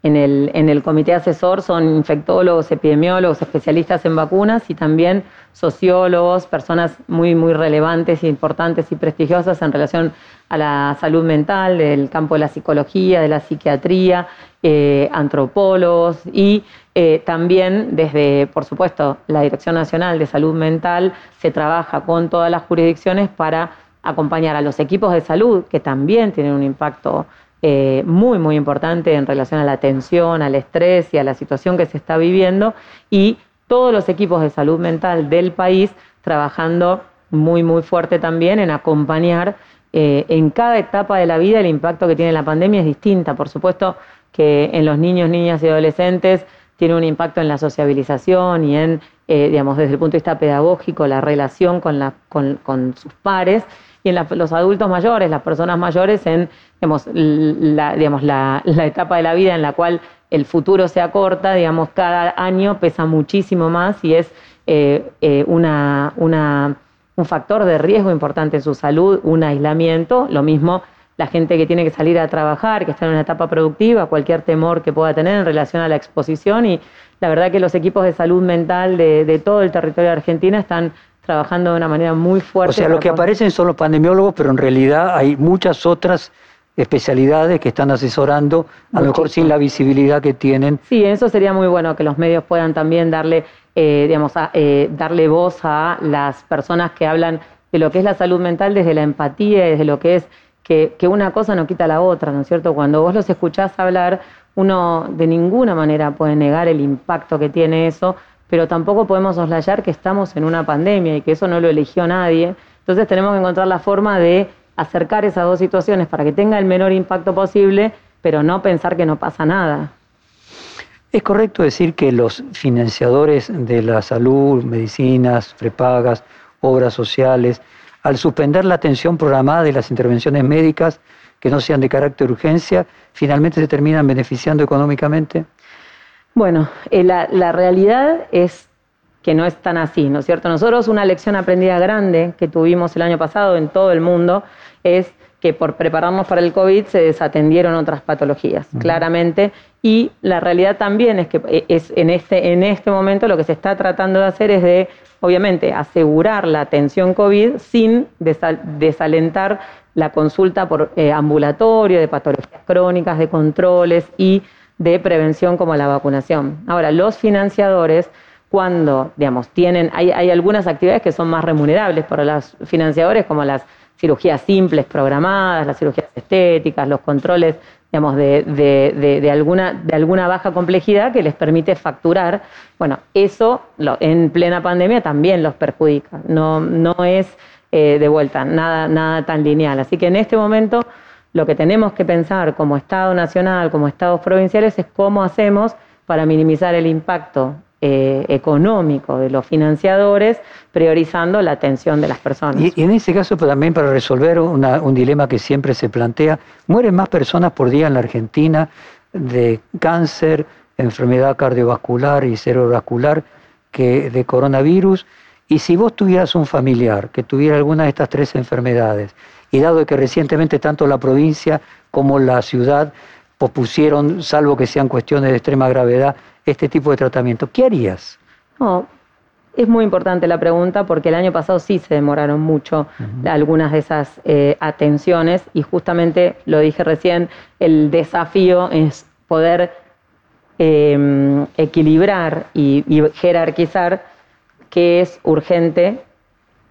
en el, comité asesor son infectólogos, epidemiólogos, especialistas en vacunas y también sociólogos, personas muy, muy relevantes, importantes y prestigiosas en relación a la salud mental, del campo de la psicología, de la psiquiatría, eh, antropólogos y eh, también desde, por supuesto, la Dirección Nacional de Salud Mental se trabaja con todas las jurisdicciones para acompañar a los equipos de salud, que también tienen un impacto eh, muy, muy importante en relación a la atención, al estrés y a la situación que se está viviendo y todos los equipos de salud mental del país trabajando muy, muy fuerte también en acompañar eh, en cada etapa de la vida el impacto que tiene la pandemia es distinta. Por supuesto que en los niños, niñas y adolescentes tiene un impacto en la sociabilización y en, eh, digamos, desde el punto de vista pedagógico, la relación con, la, con sus pares y en los adultos mayores, las personas mayores en digamos, la, digamos, la, etapa de la vida en la cual el futuro se acorta, digamos, cada año pesa muchísimo más y es eh, eh, una, una, un factor de riesgo importante en su salud, un aislamiento, lo mismo la gente que tiene que salir a trabajar, que está en una etapa productiva, cualquier temor que pueda tener en relación a la exposición y la verdad que los equipos de salud mental de, de todo el territorio de Argentina están trabajando de una manera muy fuerte. O sea, lo que aparecen son los pandemiólogos, pero en realidad hay muchas otras especialidades que están asesorando, a lo mejor sin la visibilidad que tienen. Sí, eso sería muy bueno que los medios puedan también darle, eh, digamos, eh, darle voz a las personas que hablan de lo que es la salud mental desde la empatía y desde lo que es que, que una cosa no quita la otra, ¿no es cierto? Cuando vos los escuchás hablar, uno de ninguna manera puede negar el impacto que tiene eso, pero tampoco podemos soslayar que estamos en una pandemia y que eso no lo eligió nadie. Entonces tenemos que encontrar la forma de acercar esas dos situaciones para que tenga el menor impacto posible, pero no pensar que no pasa nada. ¿Es correcto decir que los financiadores de la salud, medicinas, prepagas, obras sociales, al suspender la atención programada de las intervenciones médicas que no sean de carácter urgencia, finalmente se terminan beneficiando económicamente? Bueno, eh, la, realidad es que no es tan así, ¿no es cierto? Nosotros una lección aprendida grande que tuvimos el año pasado en todo el mundo es que por prepararnos para el COVID se desatendieron otras patologías, claramente, y la realidad también es que eh, es en, este, en este momento lo que se está tratando de hacer es de, obviamente, asegurar la atención COVID sin desalentar la consulta por eh, ambulatorio, de patologías crónicas, de controles y de prevención como la vacunación. Ahora, los financiadores, cuando, digamos, tienen, hay, algunas actividades que son más remunerables para los financiadores, como las cirugías simples programadas, las cirugías estéticas, los controles, digamos, de, de, de, alguna, de alguna baja complejidad que les permite facturar. Bueno, eso en plena pandemia también los perjudica. No, no es eh, de vuelta nada, nada tan lineal. Así que en este momento lo que tenemos que pensar como Estado nacional, como Estados provinciales, es cómo hacemos para minimizar el impacto eh, económico de los financiadores, priorizando la atención de las personas. Y, en ese caso también para resolver un dilema que siempre se plantea, mueren más personas por día en la Argentina de cáncer, enfermedad cardiovascular y cerebrovascular que de coronavirus. Y si vos tuvieras un familiar que tuviera alguna de estas tres enfermedades, y dado que recientemente tanto la provincia como la ciudad propusieron, salvo que sean cuestiones de extrema gravedad, este tipo de tratamiento, ¿qué harías? No, es muy importante la pregunta porque el año pasado sí se demoraron mucho algunas de esas eh, atenciones y justamente lo dije recién, el desafío es poder em, equilibrar y, jerarquizar qué es urgente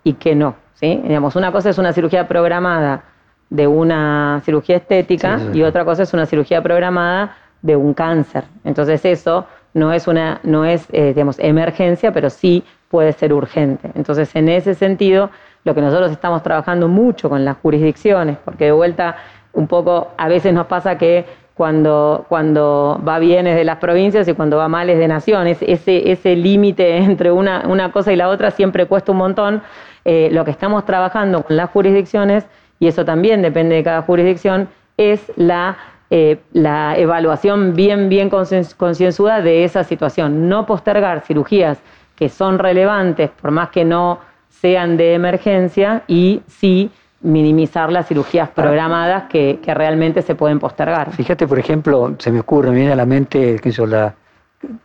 y qué no. ¿sí? Digamos, una cosa es una cirugía programada de una cirugía estética y otra cosa es una cirugía programada de un cáncer. Entonces eso no es una, no es, eh, digamos, emergencia, pero sí puede ser urgente. Entonces, en ese sentido, lo que nosotros estamos trabajando mucho con las jurisdicciones, porque de vuelta, un poco, a veces nos pasa que cuando, cuando va bien es de las provincias y cuando va mal es de naciones. Ese, ese límite <laughs> entre una, una, cosa y la otra siempre cuesta un montón. Eh, lo que estamos trabajando con las jurisdicciones, y eso también depende de cada jurisdicción, es la eh, la evaluación bien, bien concienzuda de esa situación. No postergar cirugías que son relevantes, por más que no sean de emergencia, y sí minimizar las cirugías programadas que, realmente se pueden postergar. Fíjate, por ejemplo, se me ocurre, me viene a la mente que la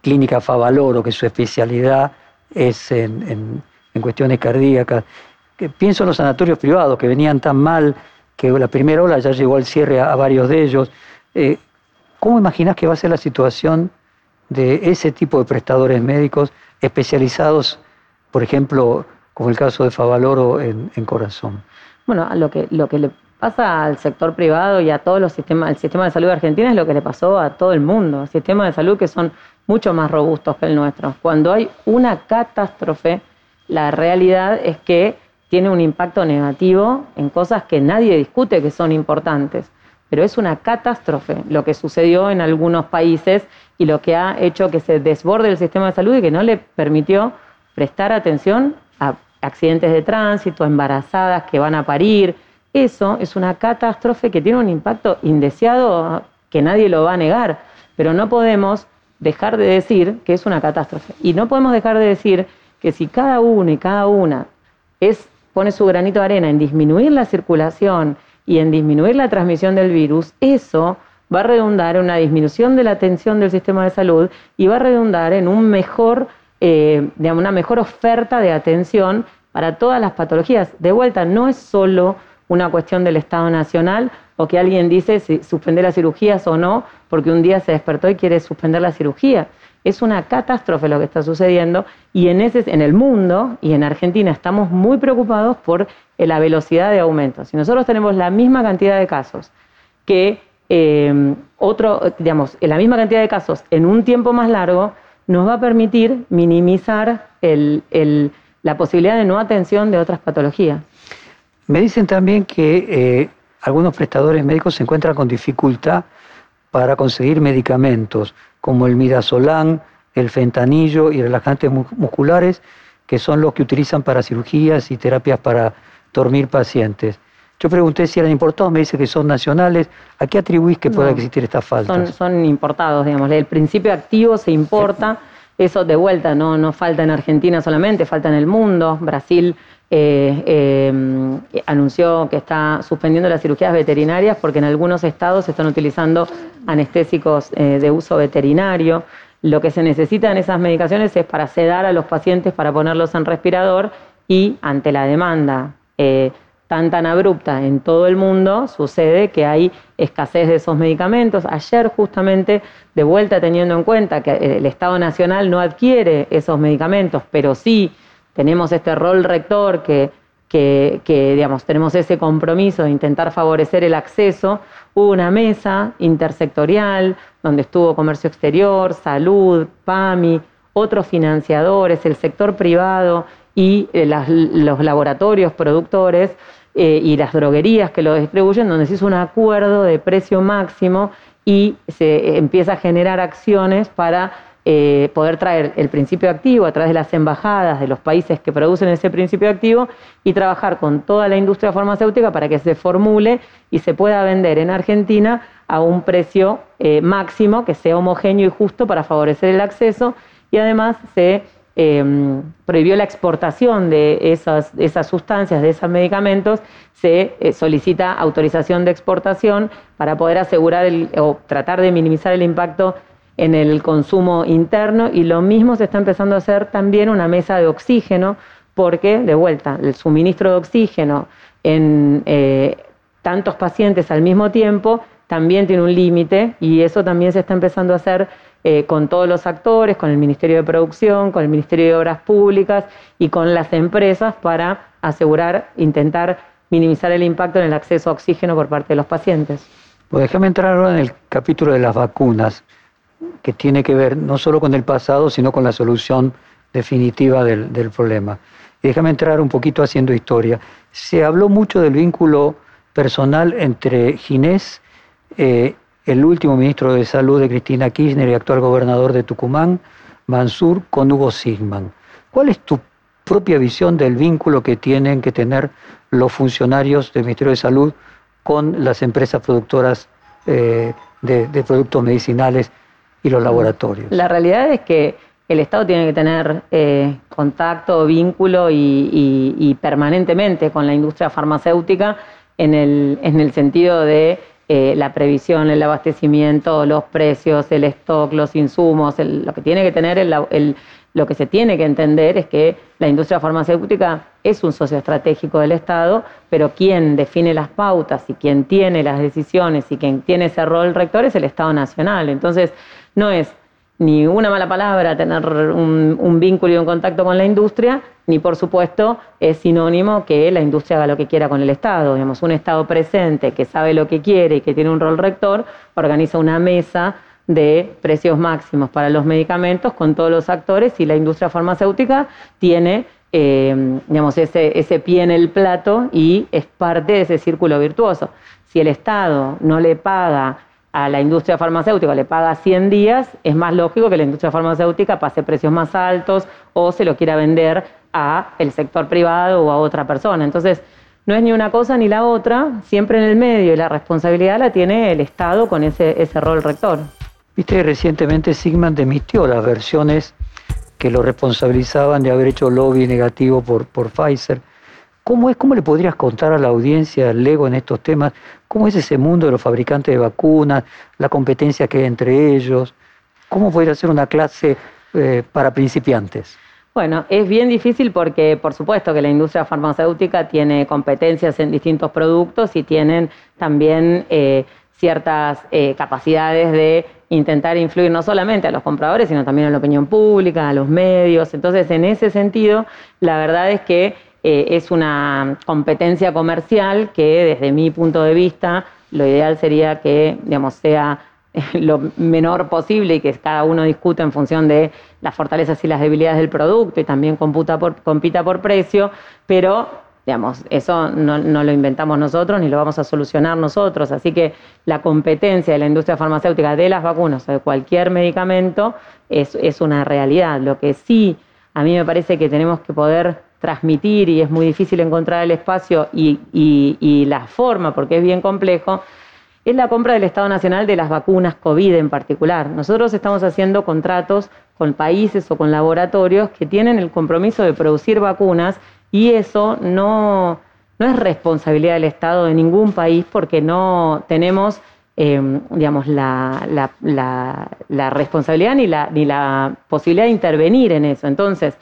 clínica Favaloro, que su especialidad es en, cuestiones cardíacas. Que pienso en los sanatorios privados que venían tan mal que la primera ola ya llegó al cierre a varios de ellos. Eh, ¿Cómo imaginas que va a ser la situación de ese tipo de prestadores médicos especializados, por ejemplo, como el caso de Favaloro en, corazón? Bueno, lo que, lo que le pasa al sector privado y a todos los sistemas, al sistema de salud de Argentina es lo que le pasó a todo el mundo, sistemas de salud que son mucho más robustos que el nuestro. Cuando hay una catástrofe, la realidad es que tiene un impacto negativo en cosas que nadie discute que son importantes pero es una catástrofe lo que sucedió en algunos países y lo que ha hecho que se desborde el sistema de salud y que no le permitió prestar atención a accidentes de tránsito, a embarazadas que van a parir. Eso es una catástrofe que tiene un impacto indeseado que nadie lo va a negar, pero no podemos dejar de decir que es una catástrofe. Y no podemos dejar de decir que si cada uno y cada una es, pone su granito de arena en disminuir la circulación, y en disminuir la transmisión del virus, eso va a redundar en una disminución de la atención del sistema de salud y va a redundar en un mejor, eh, una mejor oferta de atención para todas las patologías. De vuelta, no es solo una cuestión del Estado Nacional o que alguien dice si suspender las cirugías o no, porque un día se despertó y quiere suspender la cirugía. Es una catástrofe lo que está sucediendo y en, ese, en el mundo y en Argentina estamos muy preocupados por la velocidad de aumento. Si nosotros tenemos la misma cantidad de casos que eh, otro, digamos, la misma cantidad de casos en un tiempo más largo, nos va a permitir minimizar la posibilidad de no atención de otras patologías. Me dicen también que eh, algunos prestadores médicos se encuentran con dificultad para conseguir medicamentos como el midazolam, el fentanillo y relajantes musculares, que son los que utilizan para cirugías y terapias para dormir pacientes. Yo pregunté si eran importados, me dice que son nacionales. ¿A qué atribuís que pueda existir esta falta? Son, son, importados, digamos. El principio activo se importa. Eso de vuelta no, no falta en Argentina solamente, falta en el mundo. Brasil eh, eh, anunció que está suspendiendo las cirugías veterinarias porque en algunos estados se están utilizando anestésicos eh, de uso veterinario. Lo que se necesita en esas medicaciones es para sedar a los pacientes, para ponerlos en respirador y ante la demanda tan tan abrupta en todo el mundo, sucede que hay escasez de esos medicamentos. Ayer justamente, de vuelta teniendo en cuenta que el Estado Nacional no adquiere esos medicamentos, pero sí tenemos este rol rector que, que, digamos, tenemos ese compromiso de intentar favorecer el acceso, hubo una mesa intersectorial donde estuvo comercio exterior, salud, PAMI, otros financiadores, el sector privado y eh, los laboratorios productores eh, y las droguerías que lo distribuyen, donde se hizo un acuerdo de precio máximo y se empieza a generar acciones para eh, poder traer el principio activo a través de las embajadas de los países que producen ese principio activo y trabajar con toda la industria farmacéutica para que se formule y se pueda vender en Argentina a un precio máximo que sea homogéneo y justo para favorecer el acceso y además se Em, prohibió la exportación de esas, esas, sustancias, de esos medicamentos, se eh, solicita autorización de exportación para poder asegurar o tratar de minimizar el impacto en el consumo interno. Y lo mismo se está empezando a hacer también una mesa de oxígeno porque, de vuelta, el suministro de oxígeno en eh, tantos pacientes al mismo tiempo también tiene un límite y eso también se está empezando a hacer eh, con todos los actores, con el Ministerio de Producción, con el Ministerio de Obras Públicas y con las empresas para asegurar, intentar minimizar el impacto en el acceso a oxígeno por parte de los pacientes. Pues déjame entrar ahora en el capítulo de las vacunas, que tiene que ver no solo con el pasado, sino con la solución definitiva del, problema. Y déjame entrar un poquito haciendo historia. Se habló mucho del vínculo personal entre Ginés, eh, el último ministro de Salud de Cristina Kirchner y actual gobernador de Tucumán, Mansur, con Hugo Sigman. ¿Cuál es tu propia visión del vínculo que tienen que tener los funcionarios del Ministerio de Salud con las empresas productoras eh, de, productos medicinales y los laboratorios? La realidad es que el Estado tiene que tener eh, contacto, vínculo y, permanentemente con la industria farmacéutica en el, en el sentido de eh, la previsión, el abastecimiento, los precios, el stock, los insumos. lo que tiene que tener, el, lo que se tiene que entender es que la industria farmacéutica es un socio estratégico del Estado, pero quien define las pautas y quien tiene las decisiones y quien tiene ese rol rector es el Estado Nacional. Entonces, no es ni una mala palabra tener un, vínculo y un contacto con la industria, ni por supuesto es sinónimo que la industria haga lo que quiera con el Estado. Digamos, un Estado presente que sabe lo que quiere y que tiene un rol rector, organiza una mesa de precios máximos para los medicamentos con todos los actores y la industria farmacéutica tiene eh, digamos, ese, ese pie en el plato y es parte de ese círculo virtuoso. Si el Estado no le paga a la industria farmacéutica le paga 100 días, es más lógico que la industria farmacéutica pase precios más altos o se lo quiera vender a el sector privado o a otra persona. Entonces, no es ni una cosa ni la otra, siempre en el medio y la responsabilidad la tiene el Estado con ese, ese rol rector. Viste recientemente Sigman demitió las versiones que lo responsabilizaban de haber hecho lobby negativo por, por Pfizer. ¿Cómo es? ¿Cómo le podrías contar a la audiencia, Lego, en estos temas? ¿Cómo es ese mundo de los fabricantes de vacunas, la competencia que hay entre ellos? ¿Cómo podría ser una clase eh, para principiantes? Bueno, es bien difícil porque, por supuesto, que la industria farmacéutica tiene competencias en distintos productos y tienen también eh, ciertas eh, capacidades de intentar influir no solamente a los compradores, sino también a la opinión pública, a los medios. Entonces, en ese sentido, la verdad es que eh, es una competencia comercial que desde mi punto de vista lo ideal sería que digamos, sea <laughs> lo menor posible y que cada uno discuta en función de las fortalezas y las debilidades del producto y también por, compita por precio, pero digamos, eso no, lo inventamos nosotros ni lo vamos a solucionar nosotros. Así que la competencia de la industria farmacéutica de las vacunas o de cualquier medicamento es, es una realidad. Lo que sí a mí me parece que tenemos que poder transmitir y es muy difícil encontrar el espacio y, la forma, porque es bien complejo, es la compra del Estado Nacional de las vacunas COVID en particular. Nosotros estamos haciendo contratos con países o con laboratorios que tienen el compromiso de producir vacunas y eso no, es responsabilidad del Estado de ningún país porque no tenemos em, digamos, la, la, responsabilidad ni la, ni la posibilidad de intervenir en eso. Entonces,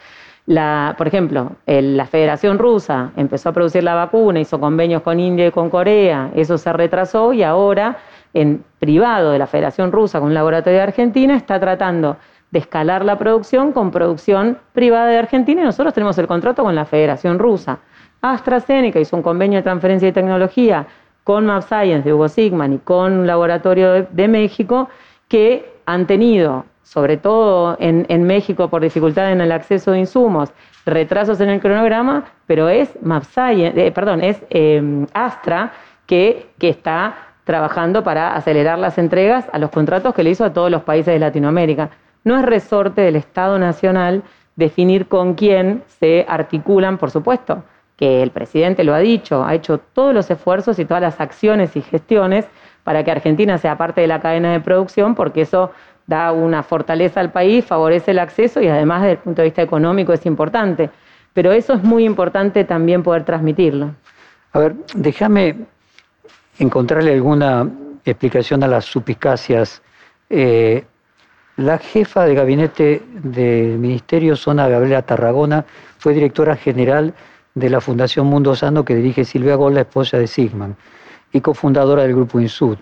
por ejemplo, la Federación Rusa empezó a producir la vacuna, hizo convenios con India y con Corea, eso se retrasó y ahora en privado de la Federación Rusa con un laboratorio de Argentina está tratando de escalar la producción con producción privada de Argentina y nosotros tenemos el contrato con la Federación Rusa. AstraZeneca hizo un convenio de transferencia de tecnología con MapScience de Hugo Sigman y con un laboratorio de México que han tenido sobre todo en, México por dificultad en el acceso de insumos, retrasos en el cronograma, pero es eh, perdón, es em, Astra que, que está trabajando para acelerar las entregas a los contratos que le hizo a todos los países de Latinoamérica. No es resorte del Estado Nacional definir con quién se articulan, por supuesto, que el presidente lo ha dicho, ha hecho todos los esfuerzos y todas las acciones y gestiones para que Argentina sea parte de la cadena de producción, porque eso da una fortaleza al país, favorece el acceso y además desde el punto de vista económico es importante. Pero eso es muy importante también poder transmitirlo. A ver, déjame encontrarle alguna explicación a las suspicacias. Eh, La jefa de gabinete del Ministerio, Zona Gabriela Tarragona, fue directora general de la Fundación Mundo Sano que dirige Silvia Gol, la esposa de Sigman, y cofundadora del Grupo Insud.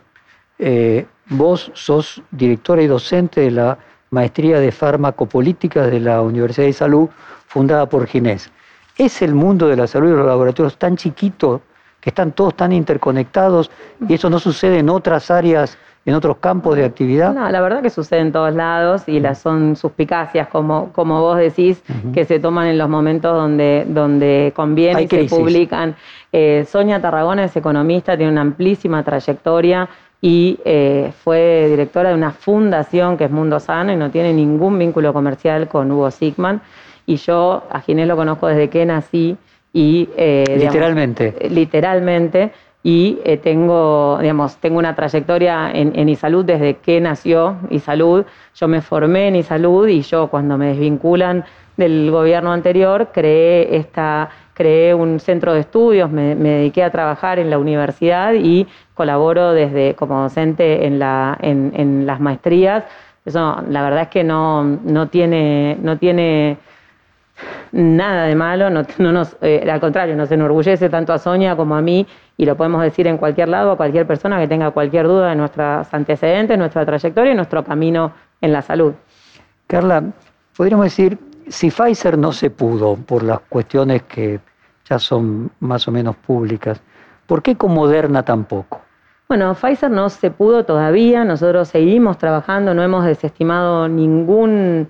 Eh, vos sos directora y docente de la Maestría de Farmacopolítica de la Universidad de Salud, fundada por Ginés. ¿Es el mundo de la salud y los laboratorios tan chiquito que están todos tan interconectados y eso no sucede en otras áreas en otros campos de actividad? No, la verdad que sucede en todos lados y las son suspicacias, como, como vos decís, que se toman en los momentos donde, donde conviene y se publican. Eh, Sonia Tarragona es economista, tiene una amplísima trayectoria y eh, fue directora de una fundación que es Mundo Sano y no tiene ningún vínculo comercial con Hugo Sigman. Y yo a Ginés lo conozco desde que nací y... Eh, literalmente. literalmente y eh, tengo, digamos, tengo una trayectoria en, en Isalud desde que nació Isalud. Yo me formé en Isalud y yo cuando me desvinculan del gobierno anterior creé, esta, creé un centro de estudios, me, dediqué a trabajar en la universidad y colaboro desde como docente en, la, en, en las maestrías. Eso la verdad es que no, no tiene, no tiene nada de malo, no, nos, eh, al contrario, nos enorgullece tanto a Sonia como a mí y lo podemos decir en cualquier lado a cualquier persona que tenga cualquier duda de nuestros antecedentes, nuestra trayectoria y nuestro camino en la salud. Carla, podríamos decir, si Pfizer no se pudo por las cuestiones que ya son más o menos públicas, ¿por qué con Moderna tampoco? Bueno, Pfizer no se pudo todavía, nosotros seguimos trabajando, no hemos desestimado ningún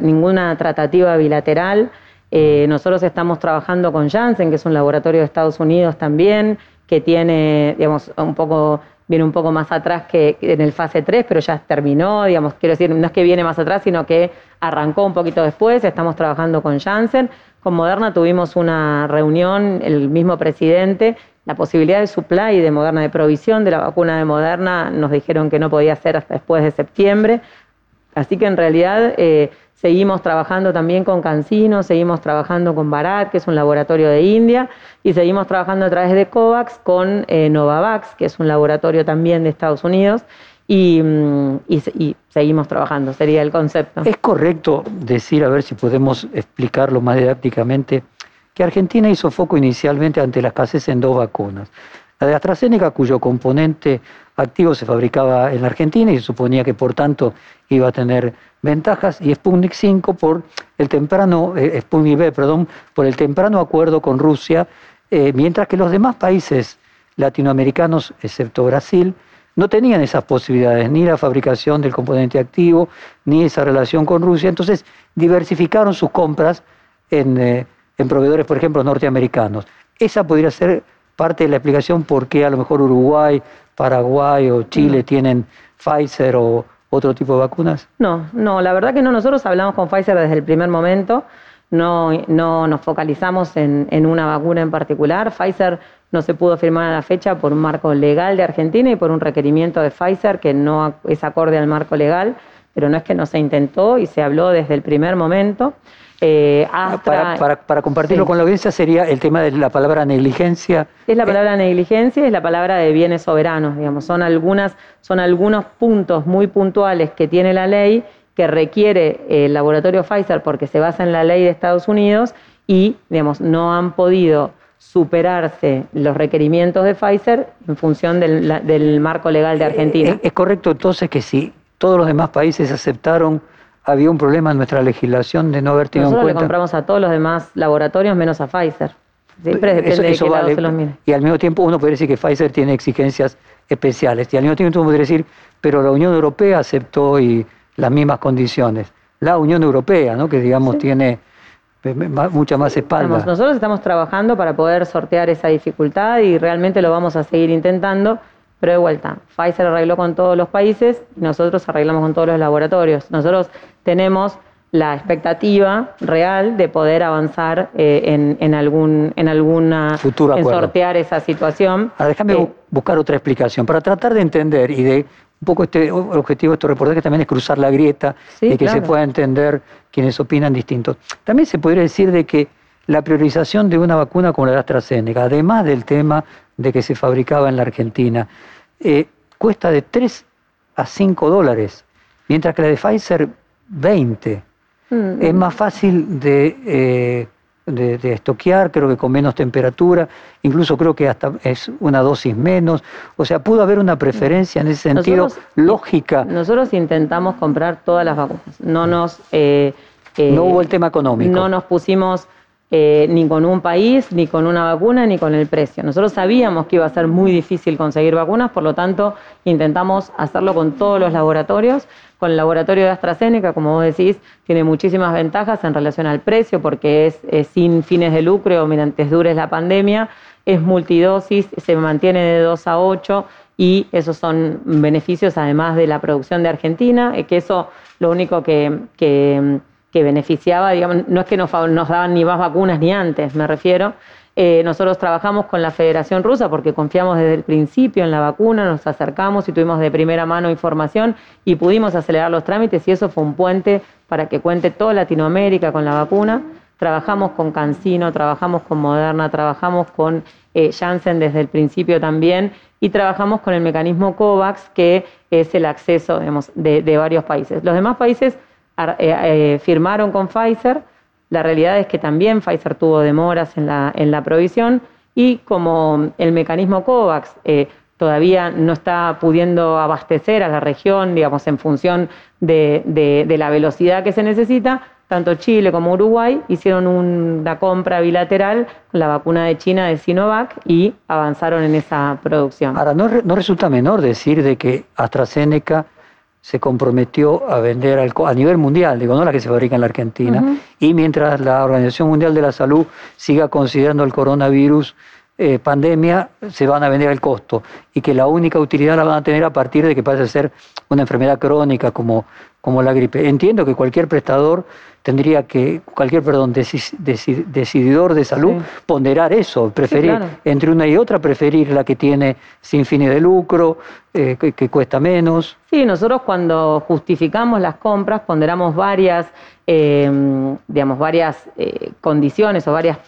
ninguna tratativa bilateral. Eh, nosotros estamos trabajando con Janssen, que es un laboratorio de Estados Unidos también, que tiene, digamos, un poco, viene un poco más atrás que en el fase 3, pero ya terminó, digamos, quiero decir, no es que viene más atrás, sino que arrancó un poquito después, estamos trabajando con Janssen. Con Moderna tuvimos una reunión, el mismo presidente, la posibilidad de supply de Moderna, de provisión de la vacuna de Moderna, nos dijeron que no podía ser hasta después de septiembre. Así que en realidad eh, Seguimos trabajando también con Cancino, seguimos trabajando con Bharat, que es un laboratorio de India, y seguimos trabajando a través de COVAX con eh, Novavax, que es un laboratorio también de Estados Unidos, mm, y, seguimos trabajando, sería el concepto. Es correcto decir, a ver si podemos explicarlo más didácticamente, que Argentina hizo foco inicialmente ante la escasez en dos vacunas. La de AstraZeneca, cuyo componente activo se fabricaba en la Argentina y se suponía que por tanto iba a tener ventajas, y Sputnik 5 por el temprano, eh, Sputnik B, perdón, por el temprano acuerdo con Rusia, eh, mientras que los demás países latinoamericanos, excepto Brasil, no tenían esas posibilidades, ni la fabricación del componente activo, ni esa relación con Rusia. Entonces diversificaron sus compras en, eh, en proveedores, por ejemplo, norteamericanos. Esa podría ser parte de la explicación por qué a lo mejor Uruguay, Paraguay o Chile tienen Pfizer o otro tipo de vacunas? No, no, la verdad que no. Nosotros hablamos con Pfizer desde el primer momento. No, no nos focalizamos en, en una vacuna en particular. Pfizer no se pudo firmar a la fecha por un marco legal de Argentina y por un requerimiento de Pfizer que no es acorde al marco legal, pero no es que no se intentó y se habló desde el primer momento. Eh, para, compartirlo con la audiencia sería el tema de la palabra negligencia. Es la palabra negligencia, es la palabra de bienes soberanos, digamos. Son algunas, son algunos puntos muy puntuales que tiene la ley que requiere el laboratorio Pfizer porque se basa en la ley de Estados Unidos y, digamos, no han podido superarse los requerimientos de Pfizer en función del, marco legal de Argentina. Eh, es correcto entonces que si todos los demás países aceptaron había un problema en nuestra legislación de no haber tenido en cuenta. Nosotros le compramos a todos los demás laboratorios menos a Pfizer. Siempre depende de qué lado se los mire. Y al mismo tiempo uno puede decir que Pfizer tiene exigencias especiales. Y al mismo tiempo uno puede decir, pero la Unión Europea aceptó y las mismas condiciones. La Unión Europea, ¿no? que digamos tiene mucha más espalda. nosotros estamos trabajando para poder sortear esa dificultad y realmente lo vamos a seguir intentando pero de vuelta, Pfizer arregló con todos los países y nosotros arreglamos con todos los laboratorios. Nosotros tenemos la expectativa real de poder avanzar eh, en, algún en alguna Futuro en sortear esa situación. Ahora déjame eh, buscar otra explicación para tratar de entender y de un poco este objetivo de estos reportajes también es cruzar la grieta y que se pueda entender quienes opinan distintos. También se podría decir de que la priorización de una vacuna como la de AstraZeneca, además del tema de que se fabricaba en la Argentina, eh, cuesta de 3 a 5 dólares mientras que la de Pfizer 20. Mm, Es más fácil de, eh, de, de estoquear, creo que con menos temperatura, incluso creo que hasta es una dosis menos. O sea, pudo haber una preferencia en ese sentido Nosotros- lógica. Nosotros intentamos comprar todas las vacunas. No nos. eh, eh, No hubo el tema económico. No nos pusimos eh, ni con un país, ni con una vacuna, ni con el precio. Nosotros sabíamos que iba a ser muy difícil conseguir vacunas, por lo tanto, intentamos hacerlo con todos los laboratorios. Con el laboratorio de AstraZeneca, como vos decís, tiene muchísimas ventajas en relación al precio, porque es, sin fines de lucro mientras dure la pandemia, es multidosis, se mantiene de 2 a 8 y esos son beneficios además de la producción de Argentina, eh, que eso lo único que, que beneficiaba, digamos, no es que nos, daban ni más vacunas ni antes, me refiero. Eh, nosotros trabajamos con la Federación Rusa porque confiamos desde el principio en la vacuna, nos acercamos y tuvimos de primera mano información y pudimos acelerar los trámites y eso fue un puente para que cuente toda Latinoamérica con la vacuna. Trabajamos con Cancino, trabajamos con Moderna, trabajamos con eh, Janssen desde el principio también y trabajamos con el mecanismo COVAX, que es el acceso de, varios países. Los demás países eh, eh, firmaron con Pfizer, la realidad es que también Pfizer tuvo demoras en la, en la provisión y como el mecanismo COVAX eh, todavía no está pudiendo abastecer a la región, digamos, en función de, de- la velocidad que se necesita, tanto Chile como Uruguay hicieron una compra bilateral con la vacuna de China de Sinovac y avanzaron en esa producción. Ahora, no, no resulta menor decir de que AstraZeneca se comprometió a vender a nivel mundial, digo, no la que se fabrica en la Argentina, y mientras la Organización Mundial de la Salud siga considerando el coronavirus eh, pandemia, se van a vender al costo, y que la única utilidad la van a tener a partir de que pase a ser una enfermedad crónica como, como la gripe. Entiendo que cualquier prestador tendría que, cualquier, perdón, deci- deci- decididor de salud, Sí. ponderar eso, preferir claro. entre una y otra, preferir la que tiene sin fines de lucro, eh, que, que cuesta menos. Sí, nosotros cuando justificamos las compras ponderamos varias, eh, digamos, varias eh, condiciones o varias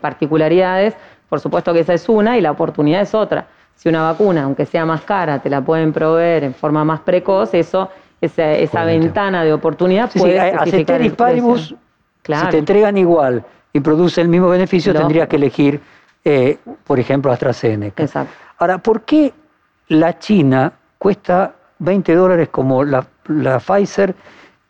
particularidades. Por supuesto que esa es una y la oportunidad es otra. Si una vacuna, aunque sea más cara, te la pueden proveer en forma más precoz, eso, esa, ventana de oportunidad Sí, sí, puede precio. paribus, Claro. si te entregan igual y produce el mismo beneficio, Lógico. tendrías que elegir, eh, por ejemplo, AstraZeneca. Exacto. Ahora, ¿por qué la China cuesta 20 dólares como la, la Pfizer,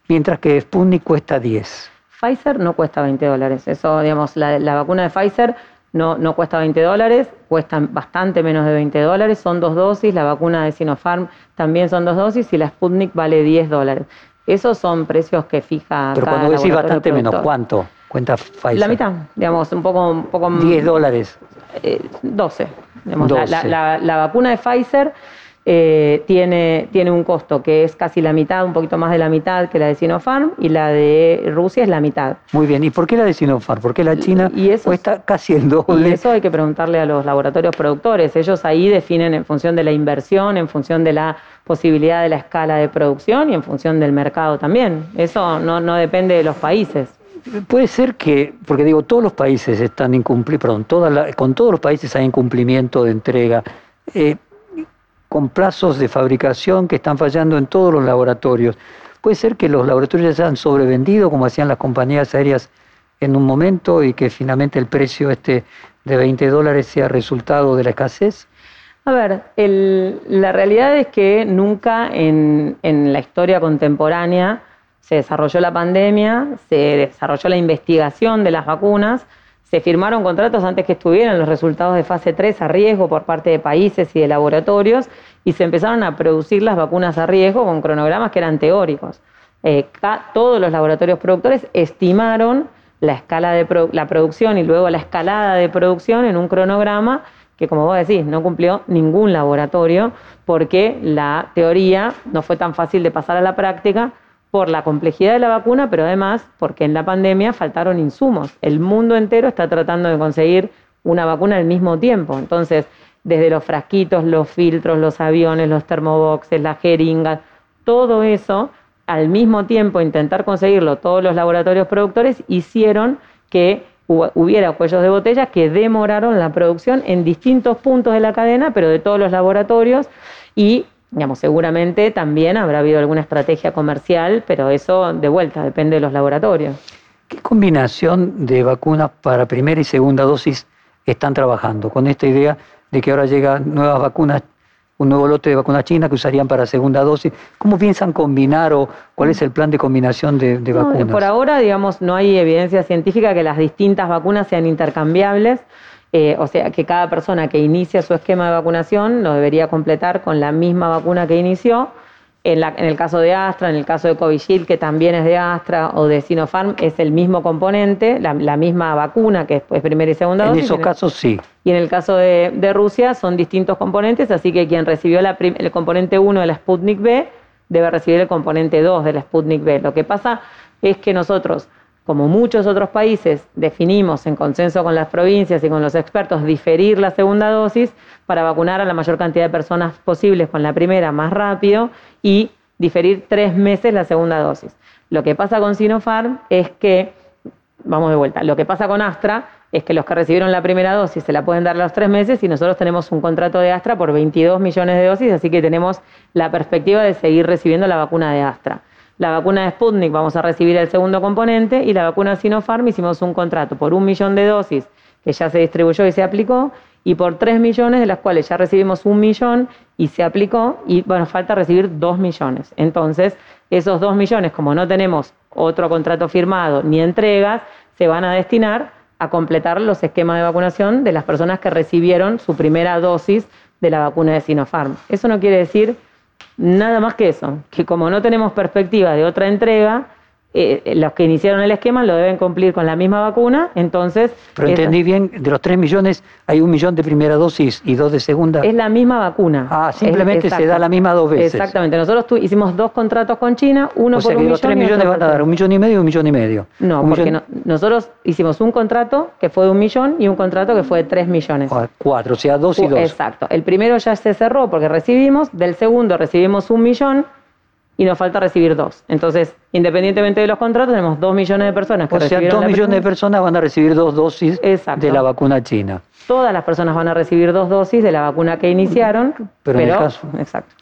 mientras que Sputnik cuesta 10? Pfizer no cuesta 20 dólares. Eso, digamos, la, la vacuna de Pfizer no, no cuesta 20 dólares, cuesta bastante menos de 20 dólares, son dos dosis. La vacuna de Sinopharm también son dos dosis y la Sputnik vale 10 dólares. Esos son precios que fija Pero cada cuando decís bastante menos, productor. ¿cuánto cuenta Pfizer? La mitad, digamos, un poco... Un poco 10 dólares. eh, 12. Digamos, la- 12. La, la- la vacuna de Pfizer eh, tiene, tiene un costo que es casi la mitad, un poquito más de la mitad que la de Sinopharm, y la de Rusia es la mitad. Muy bien. ¿Y por qué la de Sinopharm? ¿Por qué la China Y eso es- cuesta casi el Y doble? eso hay que preguntarle a los laboratorios productores. Ellos ahí definen en función de la inversión, en función de la posibilidad de la escala de producción y en función del mercado también. Eso no, no depende de los países. Puede ser que, porque digo, todos los países están incumplidos, perdón, toda la- con todos los países hay incumplimiento de entrega, eh, con plazos de fabricación que están fallando en todos los laboratorios. Puede ser que los laboratorios se han sobrevendido, como hacían las compañías aéreas en un momento, y que finalmente el precio este de 20 dólares sea resultado de la escasez. A ver, el- la realidad es que nunca en, en la historia contemporánea se desarrolló la pandemia, se desarrolló la investigación de las vacunas, se firmaron contratos antes que estuvieran los resultados de fase 3 a riesgo por parte de países y de laboratorios y se empezaron a producir las vacunas a riesgo con cronogramas que eran teóricos. Eh, todos los laboratorios productores estimaron la escala de la producción y luego la escalada de producción en un cronograma que, como vos decís, no cumplió ningún laboratorio porque la teoría no fue tan fácil de pasar a la práctica por la complejidad de la vacuna, pero además porque en la pandemia faltaron insumos. El mundo entero está tratando de conseguir una vacuna al mismo tiempo. Entonces, desde los frasquitos, los filtros, los aviones, los termoboxes, las jeringas, todo eso, al mismo tiempo intentar conseguirlo todos los laboratorios productores, hicieron que hu- hubiera cuellos de botella que demoraron la producción en distintos puntos de la cadena, pero de todos los laboratorios, y digamos, seguramente también habrá habido alguna estrategia comercial, pero eso de vuelta depende de los laboratorios. ¿Qué combinación de vacunas para primera y segunda dosis están trabajando con esta idea de que ahora llegan nuevas vacunas, un nuevo lote de vacunas chinas que usarían para segunda dosis? ¿Cómo piensan combinar o cuál es el plan de combinación de, vacunas? Por ahora, digamos, no hay evidencia científica que las distintas vacunas sean intercambiables. Eh, o sea, que cada persona que inicia su esquema de vacunación lo debería completar con la misma vacuna que inició. En, el caso de Astra, en el caso de Covishield, que también es de Astra, o de Sinopharm, es el mismo componente, la, misma vacuna, que es, primera y segunda dosis. En esos casos sí. Y en el caso de, Rusia son distintos componentes, así que quien recibió el componente 1 de la Sputnik B debe recibir el componente 2 de la Sputnik B. Lo que pasa es que nosotros como muchos otros países, definimos en consenso con las provincias y con los expertos diferir la segunda dosis para vacunar a la mayor cantidad de personas posibles con la primera más rápido y diferir tres meses la segunda dosis. Lo que pasa con Sinopharm es que, vamos de vuelta, lo que pasa con Astra es que los que recibieron la primera dosis se la pueden dar a los tres meses y nosotros tenemos un contrato de Astra por 22 millones de dosis, así que tenemos la perspectiva de seguir recibiendo la vacuna de Astra. La vacuna de Sputnik vamos a recibir el segundo componente y la vacuna Sinopharm hicimos un contrato por un millón de dosis que ya se distribuyó y se aplicó y por tres millones de las cuales ya recibimos un millón y se aplicó y bueno, falta recibir dos millones. Entonces, esos dos millones, como no tenemos otro contrato firmado ni entregas, se van a destinar a completar los esquemas de vacunación de las personas que recibieron su primera dosis de la vacuna de Sinopharm. Eso no quiere decir Nada más que eso, que como no tenemos perspectiva de otra entrega, eh, los que iniciaron el esquema lo deben cumplir con la misma vacuna, entonces... Pero entendí bien, de los 3 millones hay un millón de primera dosis y dos de segunda. Es la misma vacuna. Ah, simplemente se da la misma dos veces. Exactamente, nosotros hicimos dos contratos con China, uno o por sea un que los 3 millones van a dar un millón y medio y un millón y medio. No, porque nosotros hicimos un contrato que fue de un millón y un contrato que fue de 3 millones. Ah, cuatro, o sea, dos y dos. Exacto, el primero ya se cerró porque recibimos, del segundo recibimos un millón y nos falta recibir dos. Entonces, independientemente de los contratos, tenemos dos millones de personas que o sea, dos millones de personas van a recibir dos dosis de la vacuna china. Todas las personas van a recibir dos dosis de la vacuna que iniciaron. Pero, en el caso. Exacto.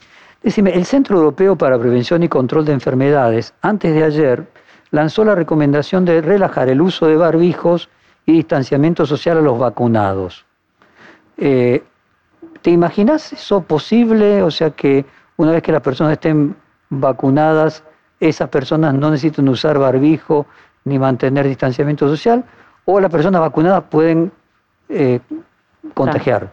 Decime, el Centro Europeo para Prevención y Control de Enfermedades, antes de ayer, lanzó la recomendación de relajar el uso de barbijos y distanciamiento social a los vacunados. Eh, ¿Te imaginas eso posible? O sea, que una vez que las personas estén vacunadas, esas personas no necesitan usar barbijo ni mantener distanciamiento social, o las personas vacunadas pueden eh, contagiar.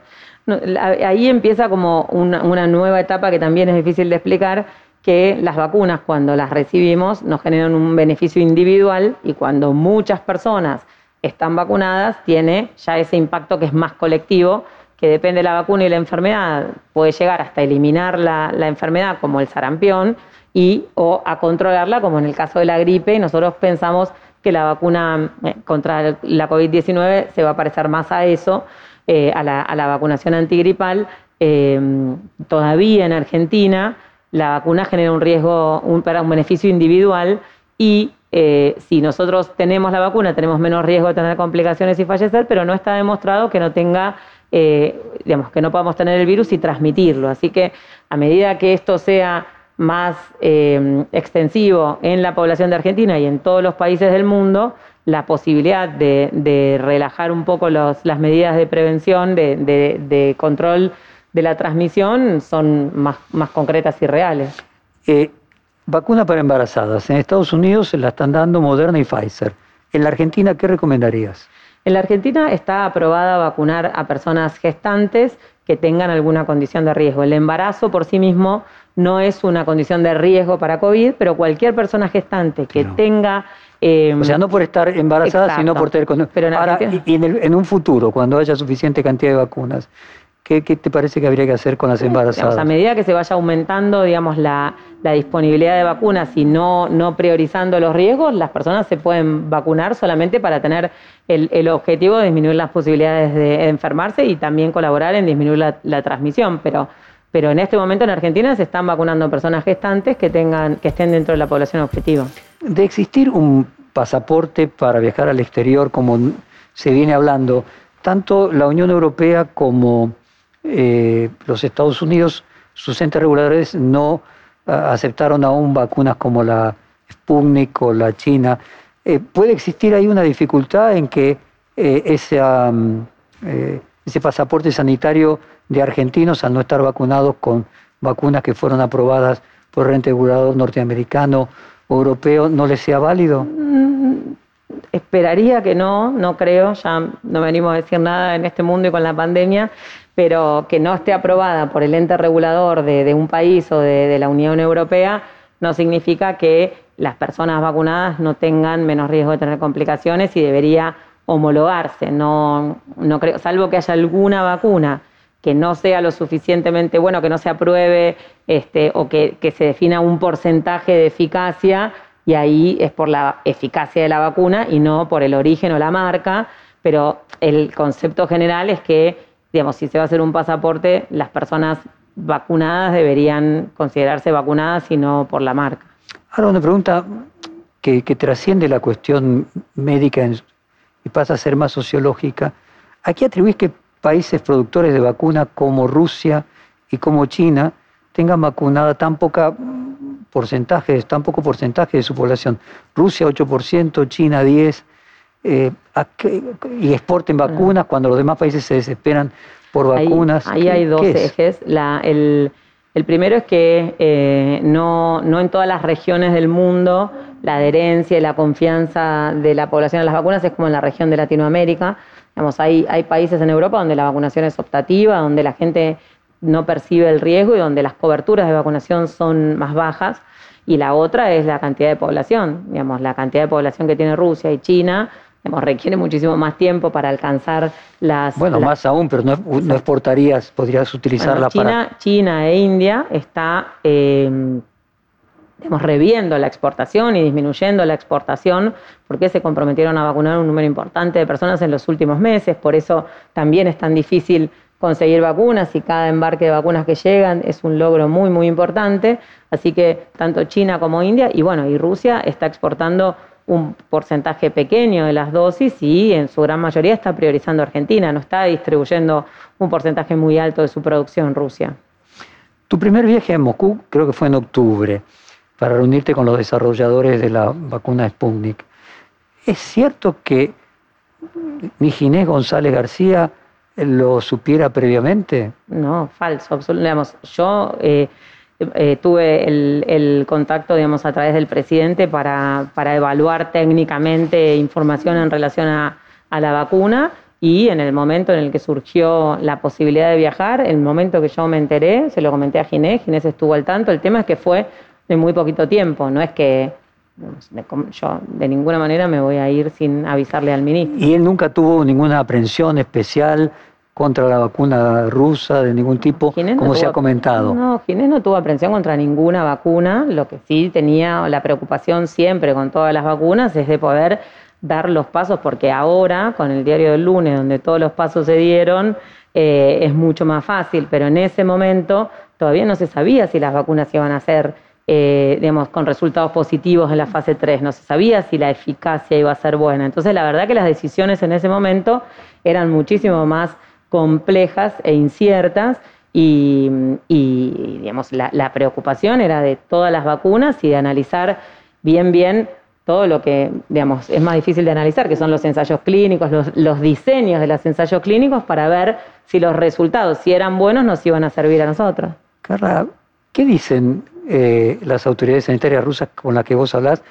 ahí empieza como una, nueva etapa que también es difícil de explicar, que las vacunas cuando las recibimos nos generan un beneficio individual y cuando muchas personas están vacunadas tiene ya ese impacto que es más colectivo, que depende de la vacuna y la enfermedad, puede llegar hasta eliminar la, la enfermedad como el sarampión, y o a controlarla, como en el caso de la gripe, nosotros pensamos que la vacuna eh, contra la COVID-19 se va a parecer más a eso, eh, a, la, vacunación antigripal. Eh, todavía en Argentina la vacuna genera un riesgo, un, un beneficio individual y si nosotros tenemos la vacuna tenemos menos riesgo de tener complicaciones y fallecer, pero no está demostrado que no tenga, digamos, que no podamos tener el virus y transmitirlo. Así que a medida que esto sea más eh, extensivo en la población de Argentina y en todos los países del mundo, la posibilidad de, relajar un poco las medidas de prevención, de, control de la transmisión, son más, concretas y reales. Eh, vacuna para embarazadas. En Estados Unidos se la están dando Moderna y Pfizer. En la Argentina, ¿qué recomendarías? En la Argentina está aprobada vacunar a personas gestantes que tengan alguna condición de riesgo. El embarazo por sí mismo no es una condición de riesgo para COVID, pero cualquier persona gestante que tenga... Eh, o sea, no por estar embarazada, sino por tener... Pero Ahora, y en, en, un futuro, cuando haya suficiente cantidad de vacunas, ¿Qué, te parece que habría que hacer con las embarazadas? a medida que se vaya aumentando, digamos, la, disponibilidad de vacunas y no, no priorizando los riesgos, las personas se pueden vacunar solamente para tener el, objetivo de disminuir las posibilidades de enfermarse y también colaborar en disminuir la, transmisión. Pero, pero en este momento en Argentina se están vacunando personas gestantes que, tengan, que estén dentro de la población objetiva. De existir un pasaporte para viajar al exterior, como se viene hablando, tanto la Unión Europea como eh, los Estados Unidos sus entes reguladores no ah, aceptaron aún vacunas como la Sputnik o la China. Eh, ¿Puede existir ahí una dificultad en que ese, ese pasaporte sanitario de argentinos, al no estar vacunados con vacunas que fueron aprobadas por el ente regulador norteamericano o europeo, no les sea válido? Mm, esperaría que no, no creo, ya no venimos a decir nada en este mundo y con la pandemia, pero que no esté aprobada por el ente regulador de, un país o de, la Unión Europea no significa que las personas vacunadas no tengan menos riesgo de tener complicaciones y debería homologarse. No, no creo, salvo que haya alguna vacuna que no sea lo suficientemente bueno, que no se apruebe este, o que, que se defina un porcentaje de eficacia y ahí es por la eficacia de la vacuna y no por el origen o la marca, pero el concepto general es que digamos, si se va a hacer un pasaporte, las personas vacunadas deberían considerarse vacunadas y no por la marca. Ahora una pregunta que, trasciende la cuestión médica y pasa a ser más sociológica. ¿A qué atribuís que países productores de vacunas como Rusia y como China tengan vacunada tan poca porcentaje, tan poco porcentaje de su población? Rusia 8%, China 10%, eh, y exporten vacunas cuando los demás países se desesperan por vacunas. Ahí, hay dos ejes. el, primero es que eh, no, no en todas las regiones del mundo la adherencia y la confianza de la población a las vacunas es como en la región de Latinoamérica. Digamos, hay, hay países en Europa donde la vacunación es optativa, donde la gente no percibe el riesgo y donde las coberturas de vacunación son más bajas. Y la otra es la cantidad de población. Digamos, la cantidad de población que tiene Rusia y China requiere muchísimo más tiempo para alcanzar las... Bueno, más aún, pero no, no, exportarías, podrías utilizarla China, para... China e India está, eh, reviendo la exportación y disminuyendo la exportación porque se comprometieron a vacunar un número importante de personas en los últimos meses, por eso también es tan difícil conseguir vacunas y cada embarque de vacunas que llegan es un logro muy, muy importante. Así que tanto China como India y bueno, y Rusia está exportando un porcentaje pequeño de las dosis y en su gran mayoría está priorizando Argentina, no está distribuyendo un porcentaje muy alto de su producción Rusia. Tu primer viaje a Moscú creo que fue en octubre para reunirte con los desarrolladores de la vacuna Sputnik. ¿Es cierto que ni Ginés González García lo supiera previamente? No, falso. Digamos, yo eh, eh, tuve el, contacto, digamos, a través del presidente para, evaluar técnicamente información en relación a, la vacuna y en el momento en el que surgió la posibilidad de viajar, el momento que yo me enteré, se lo comenté a Ginés, Ginés estuvo al tanto, el tema es que fue de muy poquito tiempo, no es que yo de ninguna manera me voy a ir sin avisarle al ministro. ¿Y él nunca tuvo ninguna aprensión especial contra la vacuna rusa de ningún tipo, como se ha comentado. No, Ginés no tuvo aprensión contra ninguna vacuna, lo que sí tenía la preocupación siempre con todas las vacunas es de poder dar los pasos, porque ahora, con el diario del lunes, donde todos los pasos se dieron, eh, es mucho más fácil, pero en ese momento todavía no se sabía si las vacunas iban a ser, eh, digamos, con resultados positivos en la fase 3, no se sabía si la eficacia iba a ser buena. Entonces, la verdad que las decisiones en ese momento eran muchísimo más complejas e inciertas y, digamos, la, preocupación era de todas las vacunas y de analizar bien, bien todo lo que, digamos, es más difícil de analizar, que son los ensayos clínicos, los, diseños de los ensayos clínicos para ver si los resultados, si eran buenos, nos iban a servir a nosotros. Carla, ¿qué dicen eh, las autoridades sanitarias rusas con las que vos hablás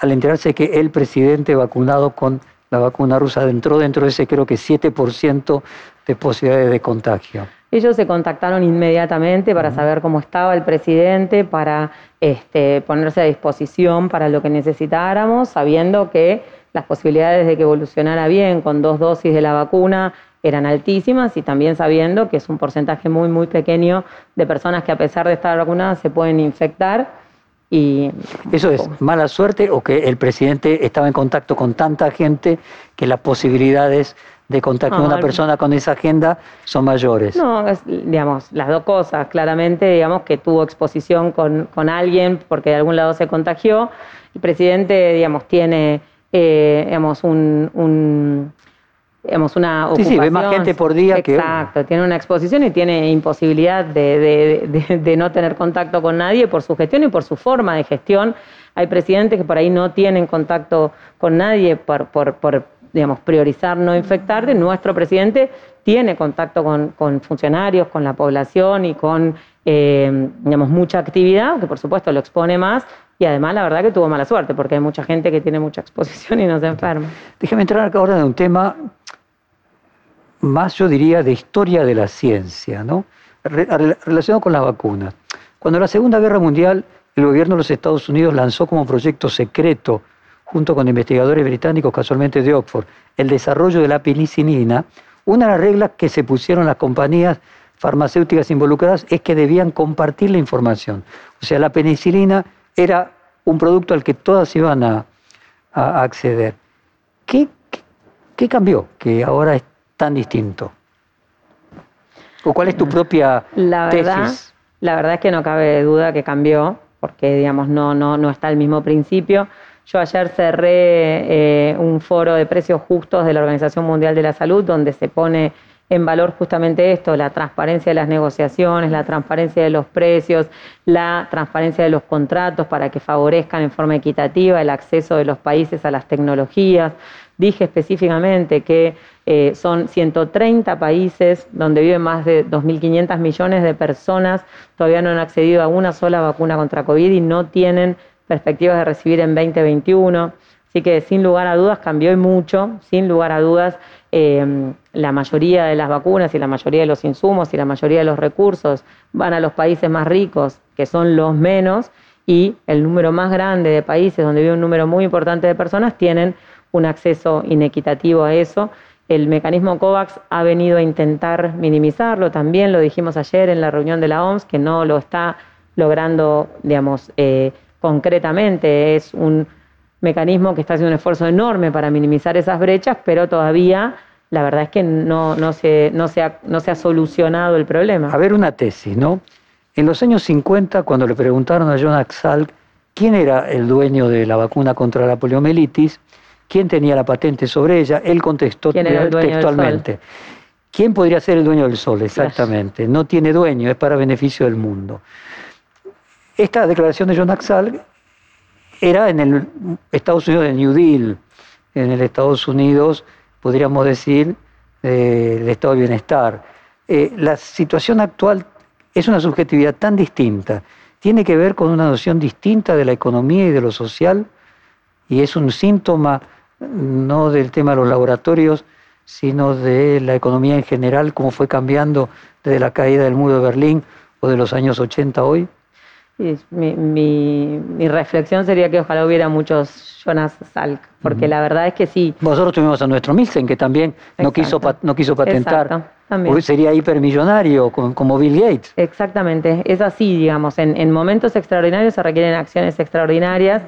al enterarse que el presidente vacunado con la vacuna rusa entró dentro de ese creo que 7% de posibilidades de contagio. Ellos se contactaron inmediatamente para saber cómo estaba el presidente, para este, ponerse a disposición para lo que necesitáramos, sabiendo que las posibilidades de que evolucionara bien con dos dosis de la vacuna eran altísimas y también sabiendo que es un porcentaje muy, muy pequeño de personas que a pesar de estar vacunadas se pueden infectar. Y, ¿Eso es mala suerte o que el presidente estaba en contacto con tanta gente que las posibilidades de contacto con una persona con esa agenda son mayores. No, digamos, las dos cosas. Claramente, digamos, que tuvo exposición con, con alguien porque de algún lado se contagió. El presidente, digamos, tiene, eh, digamos, un, digamos, una Sí, ocupación. sí, ve más gente por día que- Exacto, tiene una exposición y tiene imposibilidad de, de- de- de no tener contacto con nadie por su gestión y por su forma de gestión. Hay presidentes que por ahí no tienen contacto con nadie por, por, por, digamos, priorizar no infectarte. Nuestro presidente tiene contacto con, con funcionarios, con la población y con, eh, digamos, mucha actividad, que por supuesto lo expone más. Y además, la verdad que tuvo mala suerte, porque hay mucha gente que tiene mucha exposición y no se enferma. Déjeme entrar acá ahora en un tema más, yo diría, de historia de la ciencia, ¿no? Re- rela- relacionado con las vacunas. Cuando la Segunda Guerra Mundial, el gobierno de los Estados Unidos lanzó como proyecto secreto, junto con investigadores británicos, casualmente de Oxford, el desarrollo de la penicilina, una de las reglas que se pusieron las compañías farmacéuticas involucradas es que debían compartir la información. O sea, la penicilina era un producto al que todas iban a, a acceder. ¿Qué, qué, qué cambió que ahora es tan distinto? ¿O cuál es tu propia La verdad, tesis? la verdad es que no cabe duda que cambió, porque digamos no, no, no está al mismo principio. Yo ayer cerré eh, un foro de precios justos de la Organización Mundial de la Salud, donde se pone en valor justamente esto, la transparencia de las negociaciones, la transparencia de los precios, la transparencia de los contratos para que favorezcan en forma equitativa el acceso de los países a las tecnologías. Dije específicamente que eh, son 130 países donde viven más de 2.500 millones de personas, todavía no han accedido a una sola vacuna contra COVID y no tienen perspectivas de recibir en 2021. Así que sin lugar a dudas cambió y mucho, sin lugar a dudas eh, la mayoría de las vacunas y la mayoría de los insumos y la mayoría de los recursos van a los países más ricos, que son los menos, y el número más grande de países donde vive un número muy importante de personas tienen un acceso inequitativo a eso. El mecanismo COVAX ha venido a intentar minimizarlo, también lo dijimos ayer en la reunión de la OMS, que no lo está logrando, digamos, eh, concretamente. Es un mecanismo que está haciendo un esfuerzo enorme para minimizar esas brechas, pero todavía la verdad es que no, no, se, no, se, ha, no se ha solucionado el problema. A ver, una tesis, ¿no? En los años 50, cuando le preguntaron a Jonas Salk quién era el dueño de la vacuna contra la poliomielitis, quién tenía la patente sobre ella, él contestó ¿Quién era el dueño del textualmente. ¿Quién podría ser el dueño del sol? Exactamente. No tiene dueño, es para beneficio del mundo. Esta declaración de Jonas Salk era en el Estados Unidos de New Deal, en el Estados Unidos, podríamos decir, eh, del estado de bienestar. Eh, la situación actual es una subjetividad tan distinta, tiene que ver con una noción distinta de la economía y de lo social, y es un síntoma no del tema de los laboratorios, sino de la economía en general, cómo fue cambiando desde la caída del muro de Berlín o de los años 80 hoy. Y mi, mi, mi, reflexión sería que ojalá hubiera muchos Jonas Salk, porque uh -huh. la verdad es que sí. Nosotros tuvimos a nuestro Milsen, que también no quiso, no quiso patentar. Exacto. Sería hipermillonario, como Bill Gates. Exactamente, es así, digamos. En, en momentos extraordinarios se requieren acciones extraordinarias.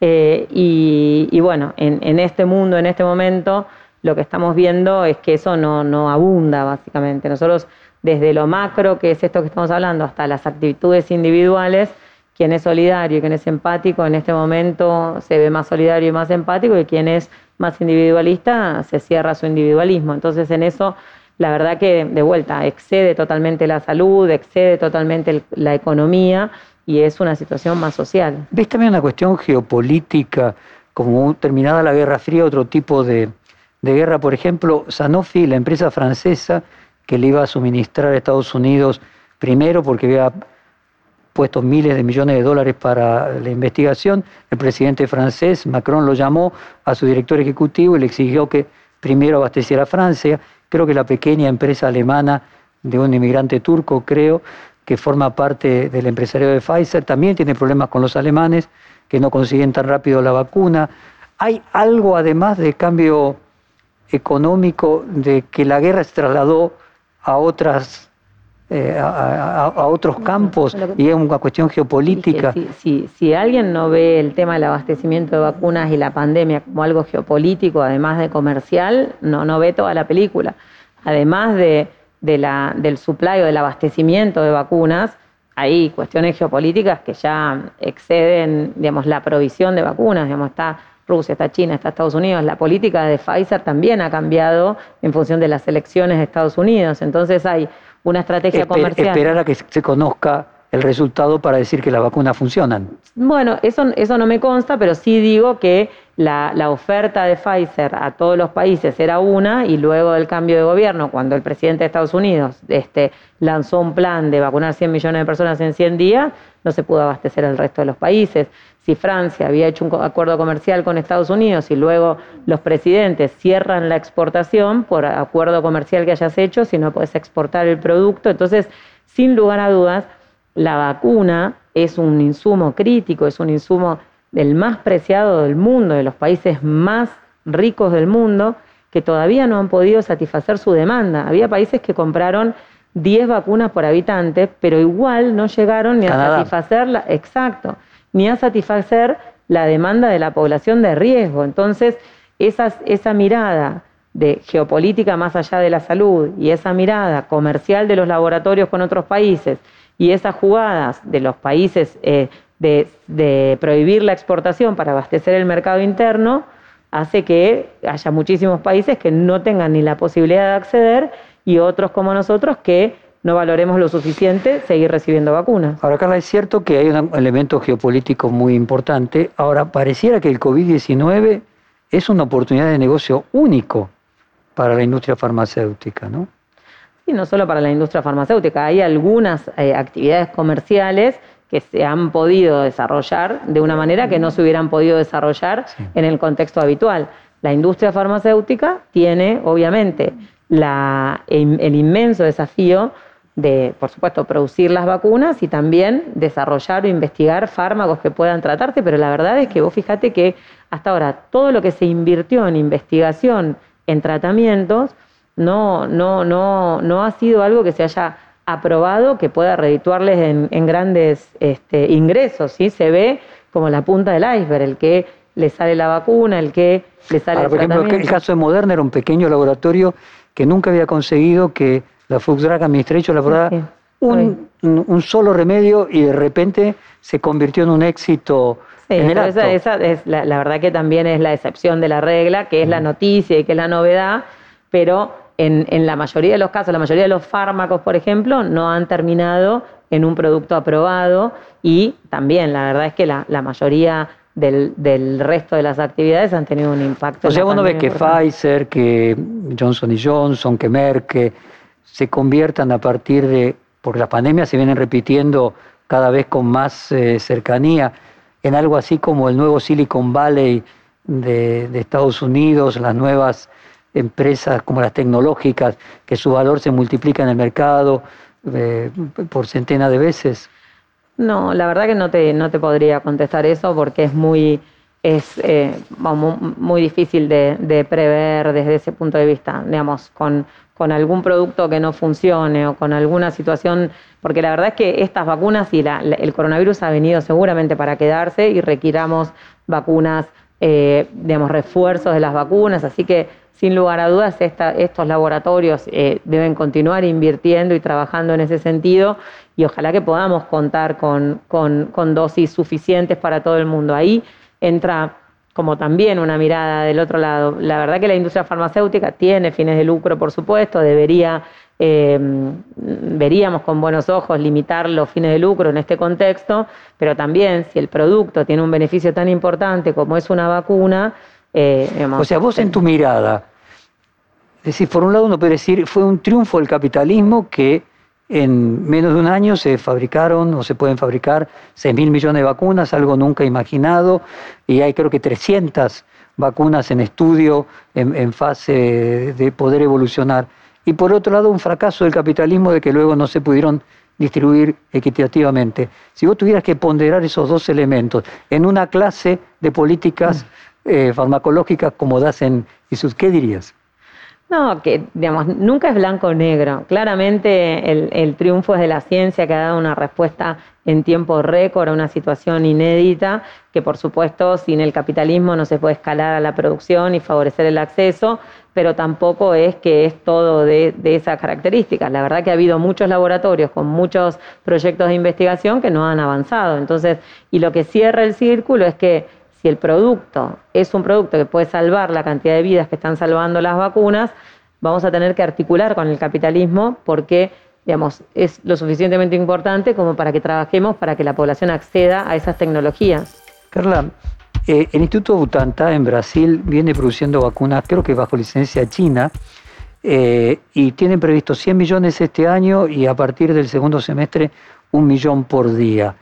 Eh, y, y, bueno, en, en, este mundo, en este momento, lo que estamos viendo es que eso no, no abunda, básicamente. Nosotros desde lo macro, que es esto que estamos hablando, hasta las actitudes individuales, quien es solidario y quien es empático en este momento se ve más solidario y más empático y quien es más individualista se cierra su individualismo. Entonces en eso la verdad que de vuelta excede totalmente la salud, excede totalmente la economía y es una situación más social. ¿Ves también una cuestión geopolítica, como terminada la Guerra Fría, otro tipo de, de guerra? Por ejemplo, Sanofi, la empresa francesa, que le iba a suministrar a Estados Unidos, primero porque había puesto miles de millones de dólares para la investigación, el presidente francés, Macron, lo llamó a su director ejecutivo y le exigió que primero abasteciera a Francia. Creo que la pequeña empresa alemana de un inmigrante turco, creo, que forma parte del empresario de Pfizer, también tiene problemas con los alemanes, que no consiguen tan rápido la vacuna. ¿Hay algo además de cambio económico, de que la guerra se trasladó a otras eh, a, a, a, otros campos y es una cuestión geopolítica. Si, si, si, alguien no ve el tema del abastecimiento de vacunas y la pandemia como algo geopolítico, además de comercial, no, no ve toda la película. Además de, de la, del supply o del abastecimiento de vacunas, hay cuestiones geopolíticas que ya exceden digamos, la provisión de vacunas. Digamos, está Rusia, está China, está Estados Unidos. La política de Pfizer también ha cambiado en función de las elecciones de Estados Unidos. Entonces hay una estrategia comercial. Esperar a que se conozca el resultado para decir que las vacunas funcionan. Bueno, eso, eso no me consta, pero sí digo que la, oferta de Pfizer a todos los países era una y luego del cambio de gobierno, cuando el presidente de Estados Unidos este, lanzó un plan de vacunar 100 millones de personas en 100 días, no se pudo abastecer al resto de los países. Si Francia había hecho un acuerdo comercial con Estados Unidos y luego los presidentes cierran la exportación por acuerdo comercial que hayas hecho, si no puedes exportar el producto, entonces, sin lugar a dudas, la vacuna es un insumo crítico, es un insumo del más preciado del mundo, de los países más ricos del mundo, que todavía no han podido satisfacer su demanda. Había países que compraron 10 vacunas por habitante, pero igual no llegaron ni a satisfacer la, exacto, ni a satisfacer la demanda de la población de riesgo. Entonces, esa mirada de geopolítica más allá de la salud y esa mirada comercial de los laboratorios con otros países y esas jugadas de los países eh, de, prohibir la exportación para abastecer el mercado interno hace que haya muchísimos países que no tengan ni la posibilidad de acceder y otros como nosotros que no valoremos lo suficiente seguir recibiendo vacunas. Ahora, Carla, es cierto que hay un elemento geopolítico muy importante. Ahora, pareciera que el COVID-19 es una oportunidad de negocio único para la industria farmacéutica, ¿no? y no solo para la industria farmacéutica, hay algunas eh, actividades comerciales que se han podido desarrollar de una manera que no se hubieran podido desarrollar en el contexto habitual. La industria farmacéutica tiene, obviamente, el inmenso desafío de, por supuesto, producir las vacunas y también desarrollar o investigar fármacos que puedan tratarse, pero la verdad es que vos fíjate que hasta ahora todo lo que se invirtió en investigación, en tratamientos, no, no, no, no ha sido algo que se haya aprobado que pueda redituarles en, grandes este, ingresos, ¿sí? Se ve como la punta del iceberg, el que le sale la vacuna, el que le sale Ahora, por ejemplo, el caso de Moderna era un pequeño laboratorio que nunca había conseguido que la Food Drug Administration la un, un, solo remedio y de repente se convirtió en un éxito en el acto. Esa, es la, la, verdad que también es la excepción de la regla, que es la noticia y que es la novedad, pero en, la mayoría de los casos, la mayoría de los fármacos, por ejemplo, no han terminado en un producto aprobado y también la verdad es que la, mayoría del, resto de las actividades han tenido un impacto. O sea, uno ve que Pfizer, que Johnson Johnson, que Merck se conviertan a partir de, porque las pandemias se vienen repitiendo cada vez con más eh, cercanía, en algo así como el nuevo Silicon Valley de, de Estados Unidos, las nuevas empresas como las tecnológicas, que su valor se multiplica en el mercado eh, por centenas de veces? No, la verdad que no te, no te podría contestar eso porque es muy, es, eh, muy difícil de, prever desde ese punto de vista, digamos, con, con algún producto que no funcione o con alguna situación, porque la verdad es que estas vacunas y el coronavirus ha venido seguramente para quedarse y requiramos vacunas, eh, digamos, refuerzos de las vacunas, así que sin lugar a dudas, estos laboratorios eh, deben continuar invirtiendo y trabajando en ese sentido y ojalá que podamos contar con, dosis suficientes para todo el mundo. Ahí entra como también una mirada del otro lado. La verdad que la industria farmacéutica tiene fines de lucro, por supuesto, debería, eh, veríamos con buenos ojos limitar los fines de lucro en este contexto, pero también si el producto tiene un beneficio tan importante como es una vacuna, eh, o sea, vos en tu mirada, es decir, por un lado uno puede decir, fue un triunfo del capitalismo que en menos de un año se fabricaron o se pueden fabricar 6 mil millones de vacunas, algo nunca imaginado, y hay creo que 300 vacunas en estudio, en, fase de poder evolucionar. Y por otro lado, un fracaso del capitalismo de que luego no se pudieron distribuir equitativamente. Si vos tuvieras que ponderar esos dos elementos en una clase de políticas eh, farmacológicas como das en ISUS, ¿qué dirías? No, que digamos, nunca es blanco o negro. Claramente el, triunfo es de la ciencia que ha dado una respuesta en tiempo récord a una situación inédita, que por supuesto sin el capitalismo no se puede escalar a la producción y favorecer el acceso, pero tampoco es que es todo de, de esas características. La verdad que ha habido muchos laboratorios con muchos proyectos de investigación que no han avanzado. Entonces, y lo que cierra el círculo es que el producto es un producto que puede salvar la cantidad de vidas que están salvando las vacunas, vamos a tener que articular con el capitalismo porque digamos, es lo suficientemente importante como para que trabajemos para que la población acceda a esas tecnologías. Carla, eh, el Instituto Butantan en Brasil viene produciendo vacunas, creo que bajo licencia china, eh, y tienen previsto 100 millones este año y a partir del segundo semestre un millón por día.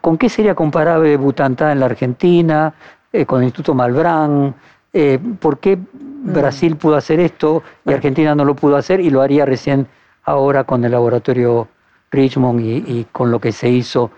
¿Con qué sería comparable Butantan en la Argentina, eh, con el Instituto Malbrán? ¿Por qué mm. Brasil pudo hacer esto y Argentina no lo pudo hacer y lo haría recién ahora con el laboratorio Richmond y, con lo que se hizo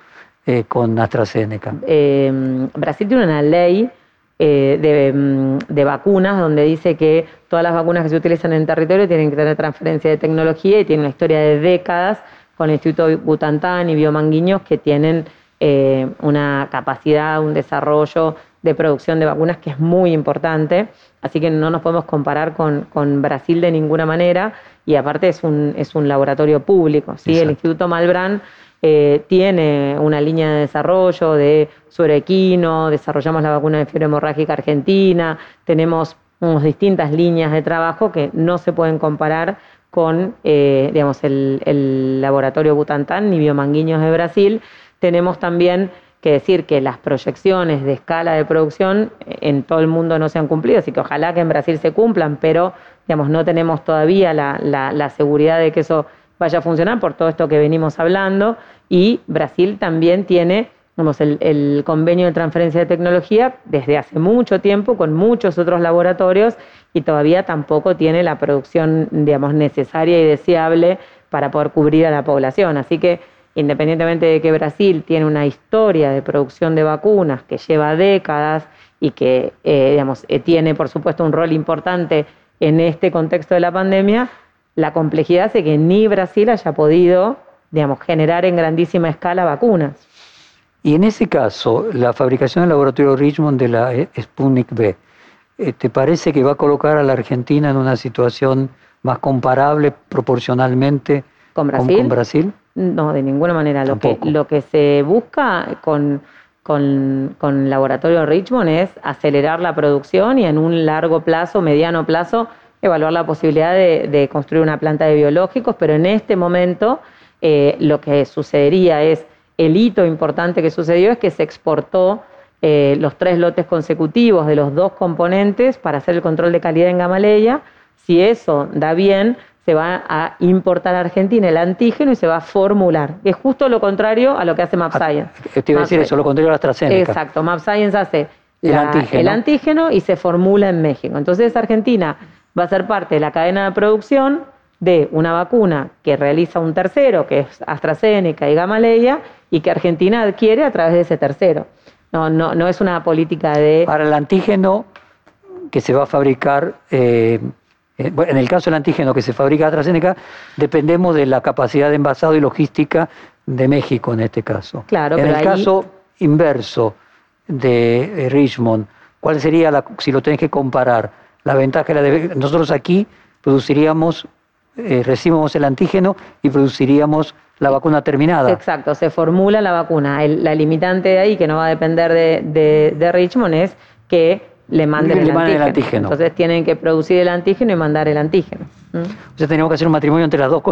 eh, con AstraZeneca. Em, Brasil tiene una ley eh, mm, de, vacunas donde dice que todas las vacunas que se utilizan en territorio tienen que tener transferencia de tecnología y tiene una historia de décadas con el Instituto Butantan y Biomanguiños que tienen eh, una capacidad, un desarrollo de producción de vacunas que es muy importante, así que no nos podemos comparar con, con Brasil de ninguna manera y aparte es un, es un laboratorio público. ¿sí? El Instituto Malbrán eh, tiene una línea de desarrollo de suerequino, desarrollamos la vacuna de fiebre hemorrágica argentina, tenemos unas distintas líneas de trabajo que no se pueden comparar con eh, digamos, el, el, laboratorio Butantan ni Biomanguiños de Brasil. Tenemos también que decir que las proyecciones de escala de producción en todo el mundo no se han cumplido, así que ojalá que en Brasil se cumplan, pero digamos, no tenemos todavía la, seguridad de que eso vaya a funcionar por todo esto que venimos hablando. Y Brasil también tiene el, el, convenio de transferencia de tecnología desde hace mucho tiempo con muchos otros laboratorios y todavía tampoco tiene la producción, digamos, necesaria y deseable para poder cubrir a la población. Así que independientemente de que Brasil tiene una historia de producción de vacunas que lleva décadas y que, eh, digamos, eh, tiene, por supuesto, un rol importante en este contexto de la pandemia, la complejidad hace que ni Brasil haya podido, digamos, generar en grandísima escala vacunas. Y en ese caso, la fabricación del laboratorio Richmond de la eh, Sputnik B, ¿te parece que va a colocar a la Argentina en una situación más comparable proporcionalmente con Brasil? No, de ninguna manera. Lo que, lo que se busca con, con, con Laboratorio Richmond es acelerar la producción y en un largo plazo, mediano plazo, evaluar la posibilidad de, construir una planta de biológicos, pero en este momento eh, lo que sucedería es, el hito importante que sucedió es que se exportó eh, los tres lotes consecutivos de los dos componentes para hacer el control de calidad en Gamaleya. Si eso da bien, se va a importar a Argentina el antígeno y se va a formular, es justo lo contrario a lo que hace MapScience. Ah, te iba a decir eso, lo contrario a la AstraZeneca. Exacto, MapScience hace el, antígeno. y se formula en México. Entonces Argentina va a ser parte de la cadena de producción de una vacuna que realiza un tercero, que es AstraZeneca y Gamaleya, y que Argentina adquiere a través de ese tercero. No, no, no es una política de... Para el antígeno que se va a fabricar... Eh, en el caso del antígeno que se fabrica AstraZeneca, dependemos de la capacidad de envasado y logística de México en este caso. Claro, en el caso inverso de Richmond, ¿cuál sería, la, si lo tenés que comparar, la ventaja? La de, nosotros aquí produciríamos, eh, recibimos el antígeno y produciríamos la vacuna terminada. Exacto, se formula la vacuna. la limitante de ahí, que no va a depender de, de Richmond, es que le manden, el, antígeno. Entonces tienen que producir el antígeno y mandar el antígeno. ¿Mm? O sea, tenemos que hacer un matrimonio entre las dos.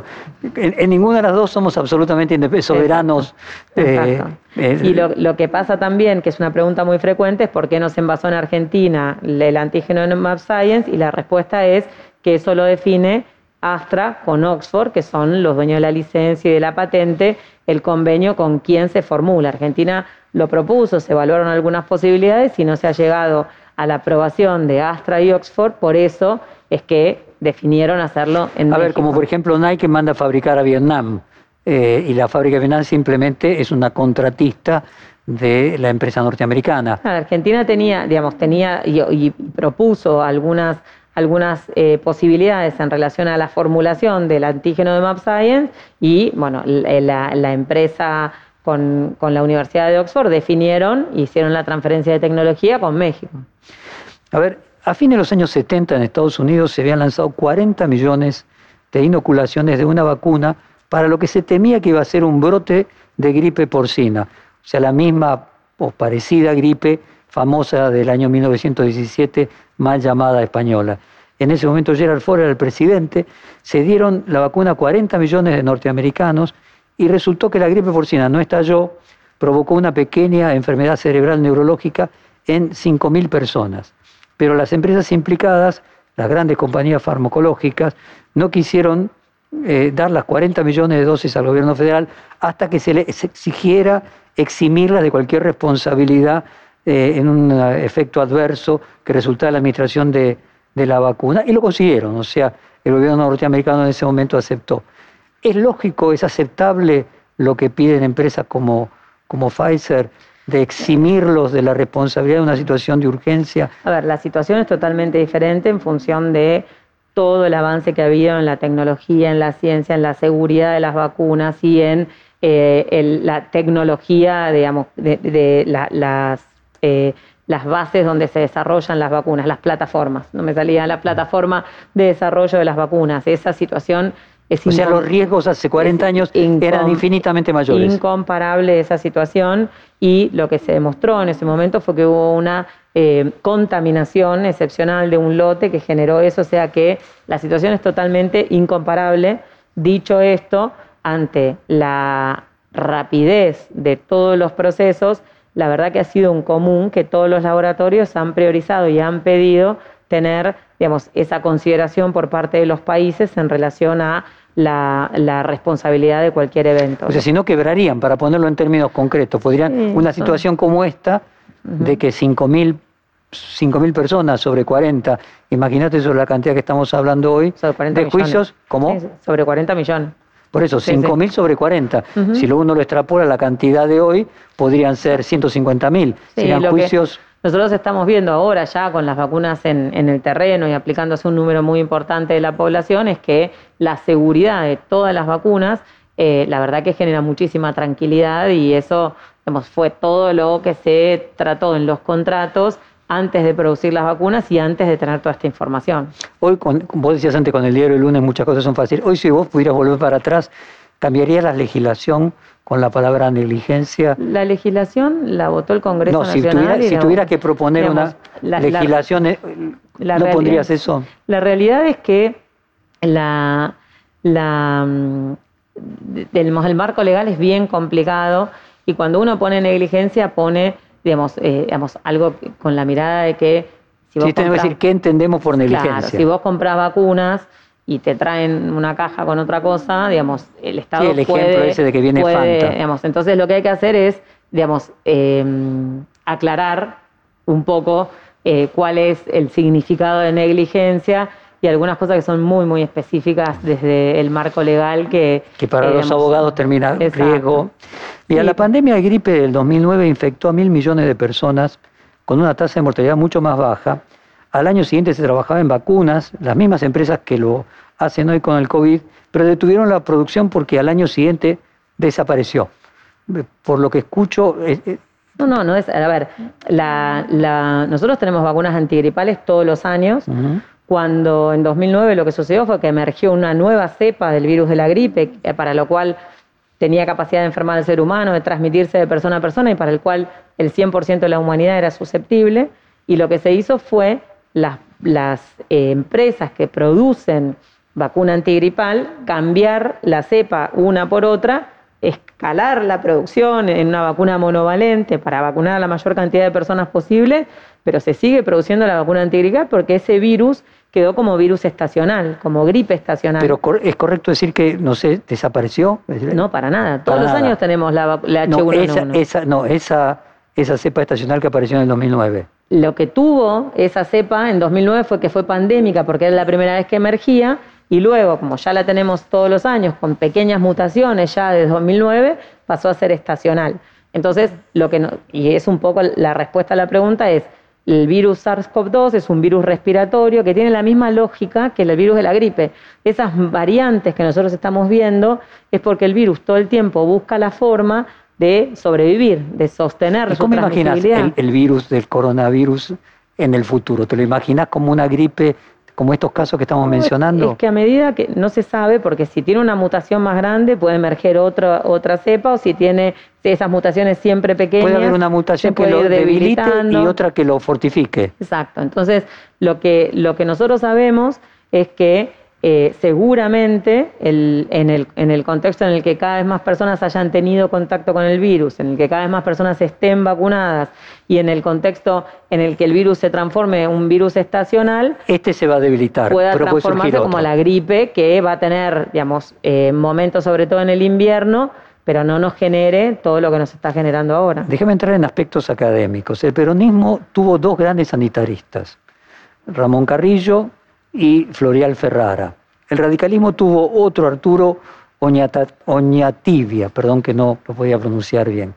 En, ninguna de las dos somos absolutamente soberanos. Eh, eh, y lo, que pasa también, que es una pregunta muy frecuente, es por qué no se envasó en Argentina el antígeno en Map Science y la respuesta es que eso lo define Astra con Oxford, que son los dueños de la licencia y de la patente, el convenio con quien se formula. Argentina lo propuso, se evaluaron algunas posibilidades y no se ha llegado a la aprobación de Astra y Oxford, por eso es que definieron hacerlo en A ver, como por ejemplo Nike manda a fabricar a Vietnam eh, y la fábrica de Vietnam simplemente es una contratista de la empresa norteamericana. La Argentina tenía, digamos, tenía y, propuso algunas algunas eh, posibilidades en relación a la formulación del antígeno de MapScience y, bueno, la, la empresa con, la Universidad de Oxford definieron y hicieron la transferencia de tecnología con México. A ver, a fines de los años 70 en Estados Unidos se habían lanzado 40 millones de inoculaciones de una vacuna para lo que se temía que iba a ser un brote de gripe porcina, o sea, la misma o parecida gripe famosa del año 1917, mal llamada española. En ese momento Gerald Ford era el presidente, se dieron la vacuna a 40 millones de norteamericanos y resultó que la gripe porcina no estalló, provocó una pequeña enfermedad cerebral neurológica en 5.000 personas. Pero las empresas implicadas, las grandes compañías farmacológicas, no quisieron eh, dar las 40 millones de dosis al gobierno federal hasta que se les exigiera eximirlas de cualquier responsabilidad eh, en un efecto adverso que resultara la administración de la vacuna. Y lo consiguieron, o sea, el gobierno norteamericano en ese momento aceptó. ¿Es lógico, es aceptable lo que piden empresas como, como Pfizer de eximirlos de la responsabilidad de una situación de urgencia? A ver, la situación es totalmente diferente en función de todo el avance que ha habido en la tecnología, en la ciencia, en la seguridad de las vacunas y en eh, la tecnología, digamos, de, las, eh, las bases donde se desarrollan las vacunas, las plataformas. No me salía la plataforma de desarrollo de las vacunas. Esa situación o sea, los riesgos hace 40 años eran infinitamente mayores. Incomparable esa situación y lo que se demostró en ese momento fue que hubo una eh, contaminación excepcional de un lote que generó eso, o sea que la situación es totalmente incomparable. Dicho esto, ante la rapidez de todos los procesos, la verdad que ha sido un común que todos los laboratorios han priorizado y han pedido tener digamos, esa consideración por parte de los países en relación a la, responsabilidad de cualquier evento. O sea, si no quebrarían, para ponerlo en términos concretos, podrían, una situación como esta, de que 5.000 5.000 personas sobre 40, imagínate sobre la cantidad que estamos hablando hoy, de juicios, ¿cómo? sobre 40 millones. Por eso, 5.000 sobre 40. Si luego uno lo extrapola la cantidad de hoy, podrían ser 150.000. Serían juicios... Nosotros estamos viendo ahora ya con las vacunas en, el terreno y aplicándose un número muy importante de la población es que la seguridad de todas las vacunas, eh, la verdad que genera muchísima tranquilidad y eso fue todo lo que se trató en los contratos antes de producir las vacunas y antes de tener toda esta información. Hoy, con, vos decías antes con el diario el lunes, muchas cosas son fáciles. Hoy si vos pudieras volver para atrás, ¿cambiaría la legislación con la palabra negligencia. La legislación la votó el Congreso no, Nacional. Si tuviera, que proponer una legislación, eh, ¿no pondrías eso? La realidad es que la, la, mm, el, marco legal es bien complicado y cuando uno pone negligencia pone, digamos, eh, digamos algo con la mirada de que... Si vos sí, tenemos que decir qué entendemos por negligencia. Claro, si vos compras vacunas y te traen una caja con otra cosa, digamos, el Estado sí, el ejemplo ese de que viene Fanta. Digamos, entonces lo que hay que hacer es, digamos, em, aclarar un poco eh, cuál es el significado de negligencia y algunas cosas que son muy, muy específicas desde el marco legal que... Que para los abogados termina riesgo. Mira, la pandemia de gripe del 2009 infectó a mil millones de personas con una tasa de mortalidad mucho más baja al año siguiente se trabajaba en vacunas, las mismas empresas que lo hacen hoy con el COVID, pero detuvieron la producción porque al año siguiente desapareció. Por lo que escucho... Eh, eh, no, no, no es. A ver, nosotros tenemos vacunas antigripales todos los años. Cuando en 2009 lo que sucedió fue que emergió una nueva cepa del virus de la gripe, para lo cual tenía capacidad de enfermar al ser humano, de transmitirse de persona a persona y para el cual el 100% de la humanidad era susceptible. Y lo que se hizo fue las, eh, empresas que producen vacuna antigripal, cambiar la cepa una por otra, escalar la producción en una vacuna monovalente para vacunar a la mayor cantidad de personas posible, pero se sigue produciendo la vacuna antigripal porque ese virus quedó como virus estacional, como gripe estacional. Pero es correcto decir que, no sé, desapareció. No, para nada. Todos los años tenemos la, la H1N1. No, esa, no, esa, esa cepa estacional que apareció en el 2009. Lo que tuvo esa cepa en 2009 fue que fue pandémica porque era la primera vez que emergía y luego, como ya la tenemos todos los años con pequeñas mutaciones ya desde 2009, pasó a ser estacional. Entonces, lo que y es un poco la respuesta a la pregunta es el virus SARS-CoV-2 es un virus respiratorio que tiene la misma lógica que el virus de la gripe. Esas variantes que nosotros estamos viendo es porque el virus todo el tiempo busca la forma de sobrevivir, de sostener ¿Y ¿Cómo imaginas el, virus del coronavirus en el futuro? ¿Te lo imaginas como una gripe como estos casos que estamos mencionando? Es que a medida que no se sabe, porque si tiene una mutación más grande puede emerger otra, otra cepa, o si tiene esas mutaciones siempre pequeñas. Puede haber una mutación que lo debilite y otra que lo fortifique. Exacto. Entonces, lo que, lo que nosotros sabemos es que eh, seguramente en, el, contexto en el que cada vez más personas hayan tenido contacto con el virus, en el que cada vez más personas estén vacunadas y en el contexto en el que el virus se transforme en un virus estacional, este se va a debilitar. Pueda transformarse como la gripe, que va a tener, digamos, eh, momentos sobre todo en el invierno, pero no nos genere todo lo que nos está generando ahora. Déjeme entrar en aspectos académicos. El peronismo tuvo dos grandes sanitaristas, Ramón Carrillo y Florial Ferrara. El radicalismo tuvo otro Arturo Oñatibia, perdón que no lo podía pronunciar bien.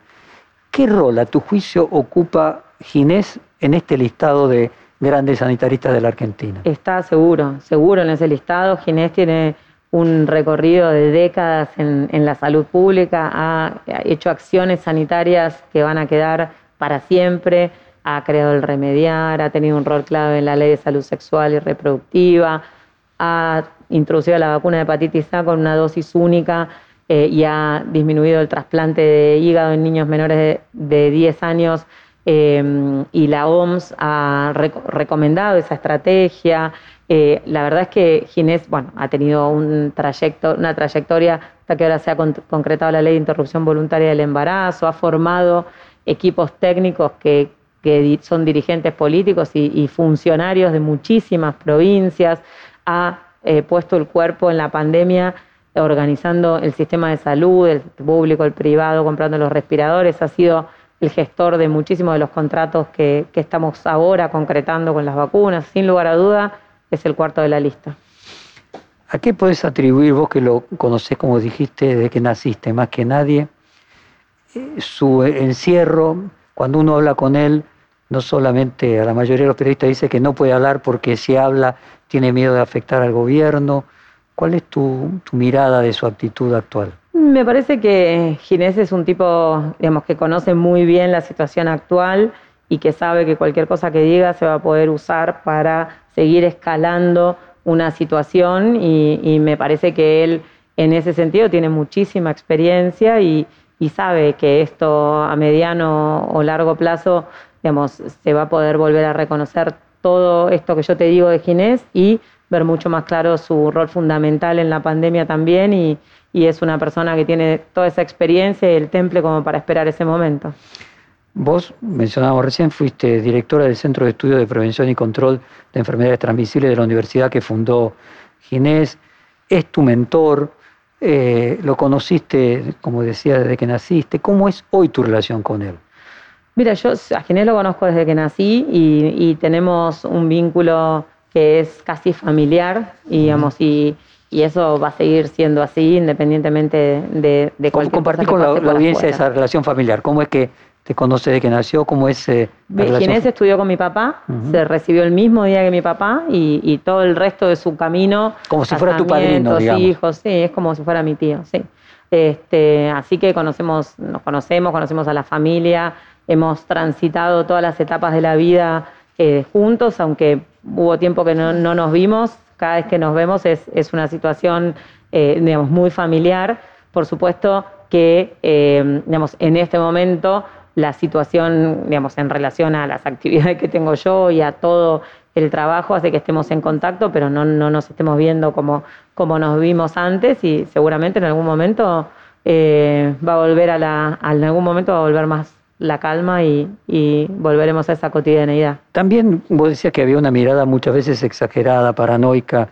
¿Qué rol a tu juicio ocupa Ginés en este listado de grandes sanitaristas de la Argentina? Está seguro, seguro en ese listado. Ginés tiene un recorrido de décadas en, la salud pública, ha hecho acciones sanitarias que van a quedar para siempre, ha creado el remediar, ha tenido un rol clave en la ley de salud sexual y reproductiva, ha introducido la vacuna de hepatitis A con una dosis única eh, y ha disminuido el trasplante de hígado en niños menores de, 10 años eh, y la OMS ha recomendado esa estrategia. Eh, la verdad es que Ginés bueno, ha tenido un trayecto, una trayectoria hasta que ahora se ha concretado la ley de interrupción voluntaria del embarazo, ha formado equipos técnicos que, son dirigentes políticos y funcionarios de muchísimas provincias, ha eh, puesto el cuerpo en la pandemia organizando el sistema de salud, el público, el privado, comprando los respiradores, ha sido el gestor de muchísimos de los contratos que, estamos ahora concretando con las vacunas. Sin lugar a duda, es el cuarto de la lista. ¿A qué puedes atribuir vos que lo conocés, como dijiste, desde que naciste, más que nadie, eh, su encierro, cuando uno habla con él, no solamente a la mayoría de los periodistas dice que no puede hablar porque si habla tiene miedo de afectar al gobierno. ¿Cuál es tu, mirada de su actitud actual? Me parece que Ginés es un tipo, digamos, que conoce muy bien la situación actual y que sabe que cualquier cosa que diga se va a poder usar para seguir escalando una situación y, me parece que él en ese sentido tiene muchísima experiencia y, y sabe que esto a mediano o largo plazo digamos, se va a poder volver a reconocer todo esto que yo te digo de Ginés y ver mucho más claro su rol fundamental en la pandemia también y, es una persona que tiene toda esa experiencia y el temple como para esperar ese momento. Vos, mencionábamos recién, fuiste directora del Centro de Estudios de Prevención y Control de Enfermedades Transmisibles de la universidad que fundó Ginés, es tu mentor, eh, lo conociste, como decía, desde que naciste. ¿Cómo es hoy tu relación con él? Mira, yo a Ginés lo conozco desde que nací y, tenemos un vínculo que es casi familiar, digamos, y, eso va a seguir siendo así independientemente de, de cualquier Compartir con la, audiencia esa relación familiar. ¿Cómo es que te conoce desde que nació? ¿Cómo es eh, Ginés estudió con mi papá, se recibió el mismo día que mi papá y, todo el resto de su camino. Como si fuera tu padrino, digamos. hijos, sí, es como si fuera mi tío, sí. Este, así que conocemos, nos conocemos, conocemos a la familia, hemos transitado todas las etapas de la vida eh, juntos, aunque hubo tiempo que no, nos vimos, cada vez que nos vemos es, una situación eh, digamos, muy familiar. Por supuesto que eh, digamos, en este momento la situación digamos, en relación a las actividades que tengo yo y a todo el trabajo hace que estemos en contacto, pero no, nos estemos viendo como, como nos vimos antes y seguramente en algún momento va a volver a la, algún momento va a volver más la calma y, volveremos a esa cotidianeidad. También vos decías que había una mirada muchas veces exagerada, paranoica.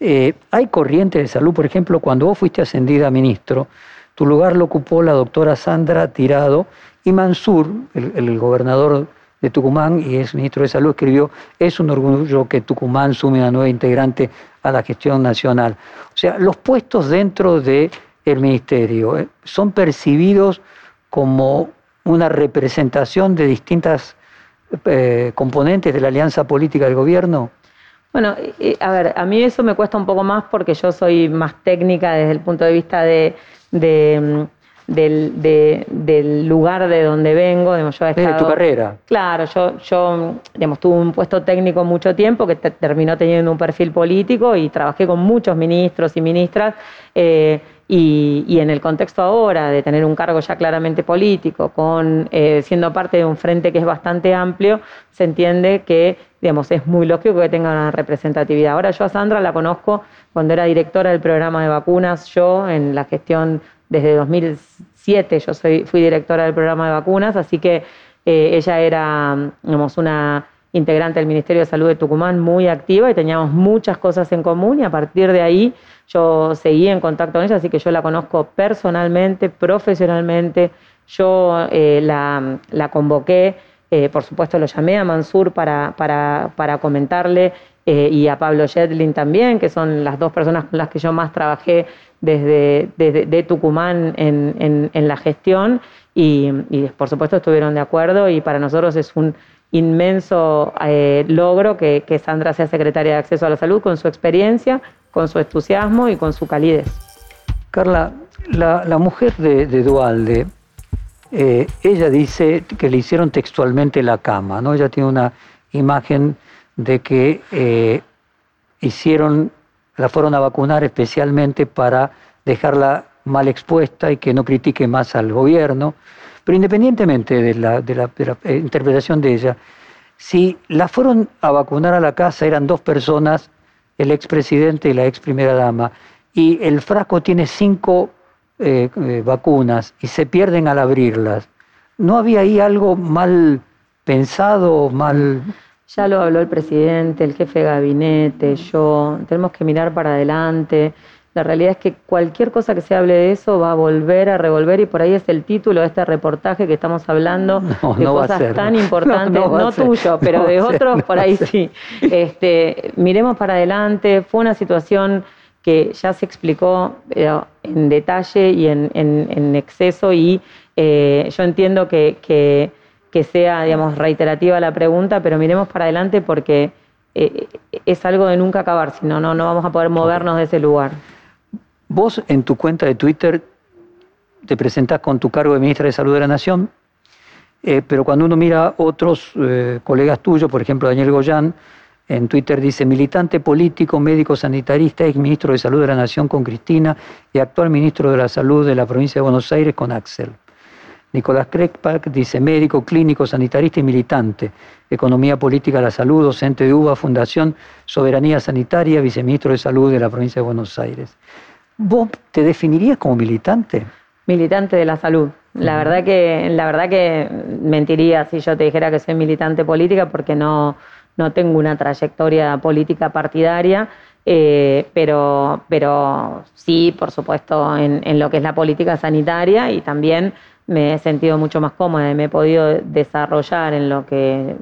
Eh, hay corrientes de salud, por ejemplo, cuando vos fuiste ascendida a ministro, tu lugar lo ocupó la doctora Sandra Tirado y Mansur, el, gobernador de Tucumán y es ministro de Salud, escribió, es un orgullo que Tucumán sume una nueva integrante a la gestión nacional. O sea, los puestos dentro del ministerio eh, son percibidos como una representación de distintas eh, componentes de la alianza política del gobierno? Bueno, a ver, a mí eso me cuesta un poco más porque yo soy más técnica desde el punto de vista de, del, lugar de donde vengo. Digamos, yo he tu carrera. Claro, yo, yo digamos, tuve un puesto técnico mucho tiempo que terminó teniendo un perfil político y trabajé con muchos ministros y ministras. Eh, y, en el contexto ahora de tener un cargo ya claramente político, con eh, siendo parte de un frente que es bastante amplio, se entiende que digamos, es muy lógico que tenga una representatividad. Ahora yo a Sandra la conozco cuando era directora del programa de vacunas, yo en la gestión desde 2007, yo fui directora del programa de vacunas, así que eh, ella era digamos, una integrante del Ministerio de Salud de Tucumán muy activa y teníamos muchas cosas en común y a partir de ahí yo seguí en contacto con ella, así que yo la conozco personalmente, profesionalmente. Yo eh, la, convoqué, eh, por supuesto lo llamé a Mansur para, comentarle eh, y a Pablo Jedlin también, que son las dos personas con las que yo más trabajé desde, de Tucumán en, la gestión y, por supuesto estuvieron de acuerdo y para nosotros es un inmenso logro que, que Sandra sea secretaria de Acceso a la Salud con su experiencia, con su entusiasmo y con su calidez. Carla, la, mujer de, Dualde, eh, ella dice que le hicieron textualmente la cama, ¿no? Ella tiene una imagen de que eh, hicieron, la fueron a vacunar especialmente para dejarla mal expuesta y que no critique más al gobierno. Pero independientemente de la, eh, interpretación de ella, si la fueron a vacunar a la casa, eran dos personas el expresidente y la ex primera dama, y el frasco tiene cinco eh, vacunas y se pierden al abrirlas, ¿no había ahí algo mal pensado, mal... Ya lo habló el presidente, el jefe de gabinete, yo, tenemos que mirar para adelante. La realidad es que cualquier cosa que se hable de eso va a volver a revolver y por ahí es el título de este reportaje que estamos hablando de cosas tan <laughs> importantes, no, tuyo, pero de otros por ahí sí. Este, miremos para adelante, fue una situación que ya se explicó en detalle y en, exceso y eh, yo entiendo que, que, sea, digamos, reiterativa la pregunta, pero miremos para adelante porque eh, es algo de nunca acabar, si no, no vamos a poder movernos de ese lugar. Vos en tu cuenta de Twitter te presentás con tu cargo de ministra de Salud de la Nación, eh, pero cuando uno mira otros eh, colegas tuyos, por ejemplo Daniel Goyán, en Twitter dice militante político, médico sanitarista, ex ministro de Salud de la Nación con Cristina y actual ministro de la Salud de la provincia de Buenos Aires con Axel. Nicolás Kreckpack dice médico, clínico, sanitarista y militante, economía política de la salud, docente de UBA, Fundación Soberanía Sanitaria, viceministro de Salud de la provincia de Buenos Aires. ¿Vos te definirías como militante? Militante de la salud. La verdad que, la verdad que mentiría si yo te dijera que soy militante política porque no, no tengo una trayectoria política partidaria, eh, pero, pero sí, por supuesto, en, en, lo que es la política sanitaria y también me he sentido mucho más cómoda y me he podido desarrollar en lo que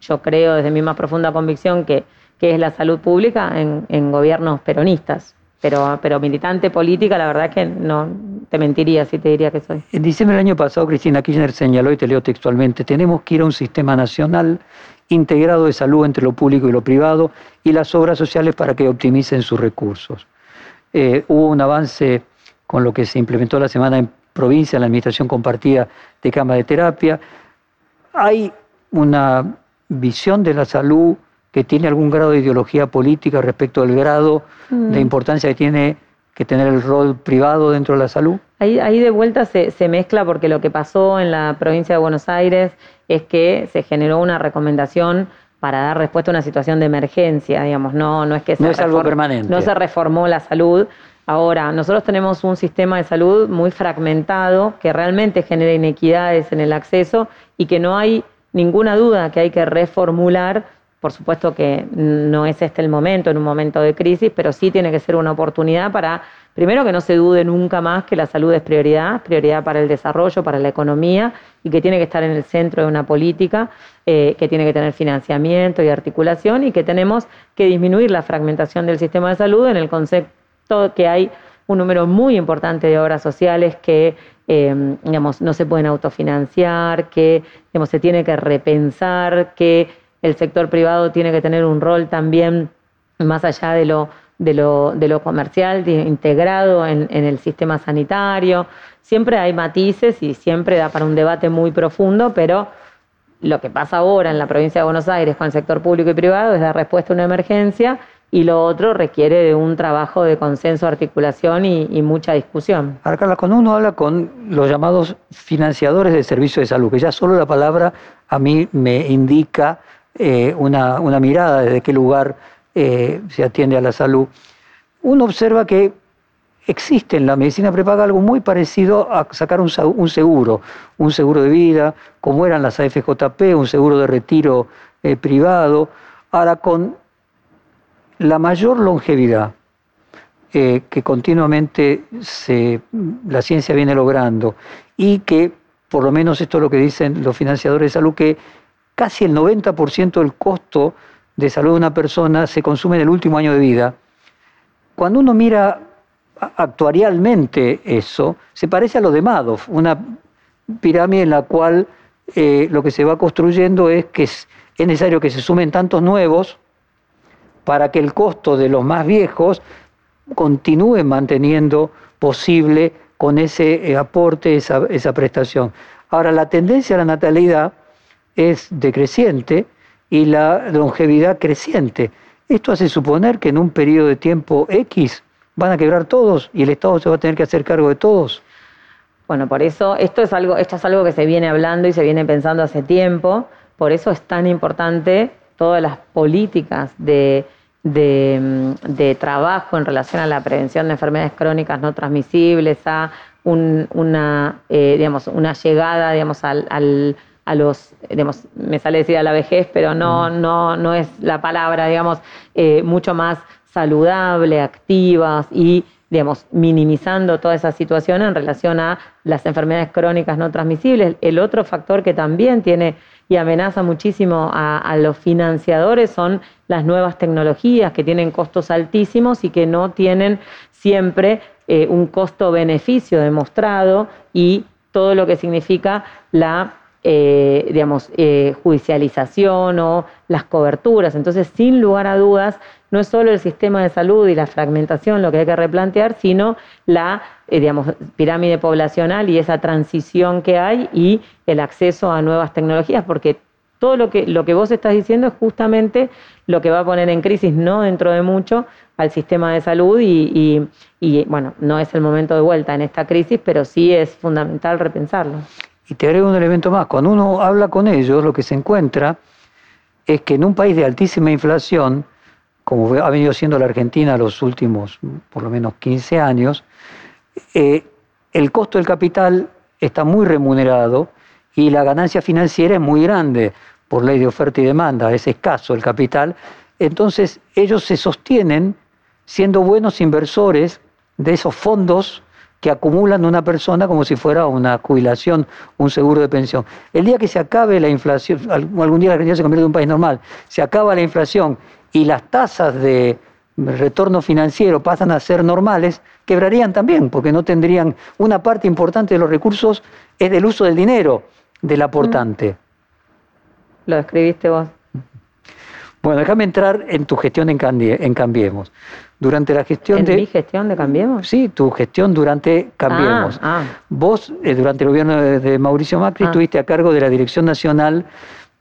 yo creo desde mi más profunda convicción que, que es la salud pública en, en gobiernos peronistas. Pero, pero militante política, la verdad es que no te mentiría si te diría que soy. En diciembre del año pasado, Cristina Kirchner señaló, y te leo textualmente, tenemos que ir a un sistema nacional integrado de salud entre lo público y lo privado y las obras sociales para que optimicen sus recursos. Eh, hubo un avance con lo que se implementó la semana provincia, en la administración compartida de cama de terapia. Hay una visión de la salud que tiene algún grado de ideología política respecto al grado de mm. importancia que tiene que tener el rol privado dentro de la salud? Ahí, ahí de vuelta se, se, mezcla porque lo que pasó en la provincia de Buenos Aires es que se generó una recomendación para dar respuesta a una situación de emergencia, digamos, no, no es que no es algo permanente. no se reformó la salud. Ahora, nosotros tenemos un sistema de salud muy fragmentado que realmente genera inequidades en el acceso y que no hay ninguna duda que hay que reformular. Por supuesto que no es este el momento, en un momento de crisis, pero sí tiene que ser una oportunidad para, primero, que no se dude nunca más que la salud es prioridad, prioridad para el desarrollo, para la economía, y que tiene que estar en el centro de una política, eh, que tiene que tener financiamiento y articulación, y que tenemos que disminuir la fragmentación del sistema de salud en el concepto que hay un número muy importante de obras sociales que eh, digamos, no se pueden autofinanciar, que digamos, se tiene que repensar, que el sector privado tiene que tener un rol también más allá de lo de lo, de lo comercial integrado en, el sistema sanitario. Siempre hay matices y siempre da para un debate muy profundo, pero lo que pasa ahora en la provincia de Buenos Aires con el sector público y privado es dar respuesta a una emergencia y lo otro requiere de un trabajo de consenso, articulación y, mucha discusión. Ahora, Carla, cuando uno habla con los llamados financiadores del servicio de salud, que ya solo la palabra a mí me indica eh, una, una, mirada desde qué lugar eh, se atiende a la salud, uno observa que existe en la medicina prepaga algo muy parecido a sacar un, seguro, un seguro de vida, como eran las AFJP, un seguro de retiro eh, privado. Ahora, con la mayor longevidad eh, que continuamente la ciencia viene logrando y que, por lo menos esto es lo que dicen los financiadores de salud, que casi el 90% del costo de salud de una persona se consume en el último año de vida. Cuando uno mira actuarialmente eso, se parece a lo de Madoff, una pirámide en la cual eh, lo que se va construyendo es que es, necesario que se sumen tantos nuevos para que el costo de los más viejos continúe manteniendo posible con ese eh, aporte, esa, prestación. Ahora, la tendencia a la natalidad es decreciente y la longevidad creciente. Esto hace suponer que en un periodo de tiempo X van a quebrar todos y el Estado se va a tener que hacer cargo de todos. Bueno, por eso esto es algo, esto es algo que se viene hablando y se viene pensando hace tiempo. Por eso es tan importante todas las políticas de, de, trabajo en relación a la prevención de enfermedades crónicas no transmisibles, a una, eh, digamos, una llegada digamos, al a los, digamos, me sale decir a la vejez, pero no, no, no es la palabra, digamos, eh, mucho más saludable, activas y, digamos, minimizando toda esa situación en relación a las enfermedades crónicas no transmisibles. El otro factor que también tiene y amenaza muchísimo a, los financiadores son las nuevas tecnologías que tienen costos altísimos y que no tienen siempre eh, un costo-beneficio demostrado y todo lo que significa la eh, digamos, eh, judicialización o las coberturas. Entonces, sin lugar a dudas, no es solo el sistema de salud y la fragmentación lo que hay que replantear, sino la eh, digamos, pirámide poblacional y esa transición que hay y el acceso a nuevas tecnologías, porque todo lo que, lo que vos estás diciendo es justamente lo que va a poner en crisis, no dentro de mucho, al sistema de salud y, y bueno, no es el momento de vuelta en esta crisis, pero sí es fundamental repensarlo. Y te agrego un elemento más, cuando uno habla con ellos, lo que se encuentra es que en un país de altísima inflación, como ha venido siendo la Argentina los últimos por lo menos 15 años, eh, el costo del capital está muy remunerado y la ganancia financiera es muy grande por ley de oferta y demanda, es escaso el capital. Entonces ellos se sostienen siendo buenos inversores de esos fondos que acumulan una persona como si fuera una jubilación, un seguro de pensión. El día que se acabe la inflación, algún día la Argentina se convierte en un país normal, se acaba la inflación y las tasas de retorno financiero pasan a ser normales, quebrarían también, porque no tendrían una parte importante de los recursos es del uso del dinero del aportante. Lo escribiste vos. Bueno, déjame entrar en tu gestión en, en Cambiemos. Durante la gestión ¿En de... mi gestión de Cambiemos? Sí, tu gestión durante Cambiemos. Ah, ah. Vos, eh, durante el gobierno de, Mauricio Macri, ah. estuviste a cargo de la Dirección Nacional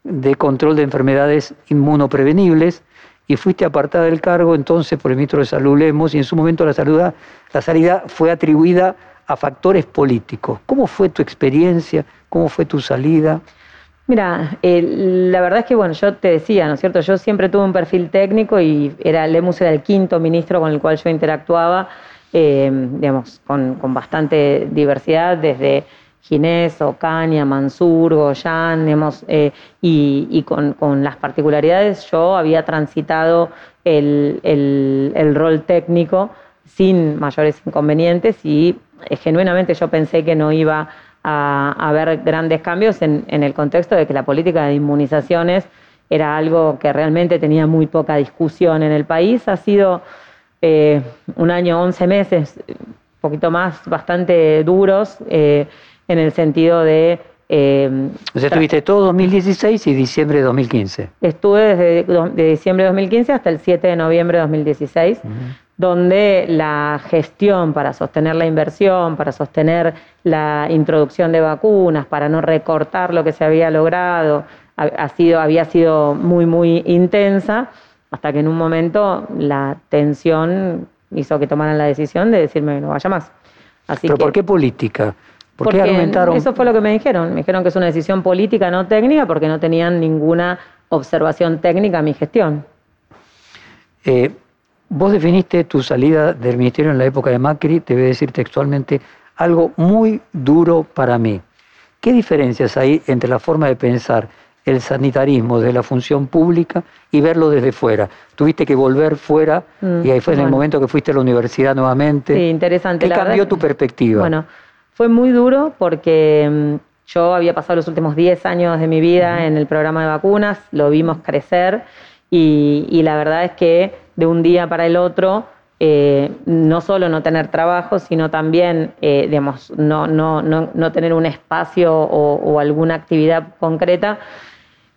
de Control de Enfermedades Inmunoprevenibles y fuiste apartada del cargo entonces por el ministro de Salud Lemos y en su momento la, la salida fue atribuida a factores políticos. ¿Cómo fue tu experiencia? ¿Cómo fue tu salida? Mira, la verdad es que, bueno, yo te decía, ¿no es cierto? Yo siempre tuve un perfil técnico y era Lemus era el quinto ministro con el cual yo interactuaba, eh, digamos, con, bastante diversidad, desde Ginés, Ocaña, Mansur, Goyan, digamos, eh, y, con, las particularidades, yo había transitado el, el rol técnico sin mayores inconvenientes y eh, genuinamente yo pensé que no iba a, haber grandes cambios en, el contexto de que la política de inmunizaciones era algo que realmente tenía muy poca discusión en el país. Ha sido eh, un año, 11 meses, un poquito más, bastante duros, eh, en el sentido de Eh, o sea, estuviste todo 2016 y diciembre de 2015. Estuve desde de diciembre de 2015 hasta el 7 de noviembre de 2016, donde la gestión para sostener la inversión, para sostener la introducción de vacunas, para no recortar lo que se había logrado, ha sido, había sido muy, muy intensa, hasta que en un momento la tensión hizo que tomaran la decisión de decirme que no vaya más. ¿Pero por qué política? ¿Por qué argumentaron? Eso fue lo que me dijeron. Me dijeron que es una decisión política, no técnica, porque no tenían ninguna observación técnica a mi gestión. Eh, vos definiste tu salida del ministerio en la época de Macri, te voy a decir textualmente, algo muy duro para mí. ¿Qué diferencias hay entre la forma de pensar el sanitarismo de la función pública y verlo desde fuera. Tuviste que volver fuera mm, y ahí fue en el momento que fuiste a la universidad nuevamente. Sí, interesante. ¿Qué cambió tu perspectiva? Bueno, fue muy duro porque mm, yo había pasado los últimos 10 años de mi vida en el programa de vacunas, lo vimos crecer y, la verdad es que de un día para el otro eh, no solo no tener trabajo, sino también, eh, digamos, no, no, no, no, tener un espacio o, o, alguna actividad concreta,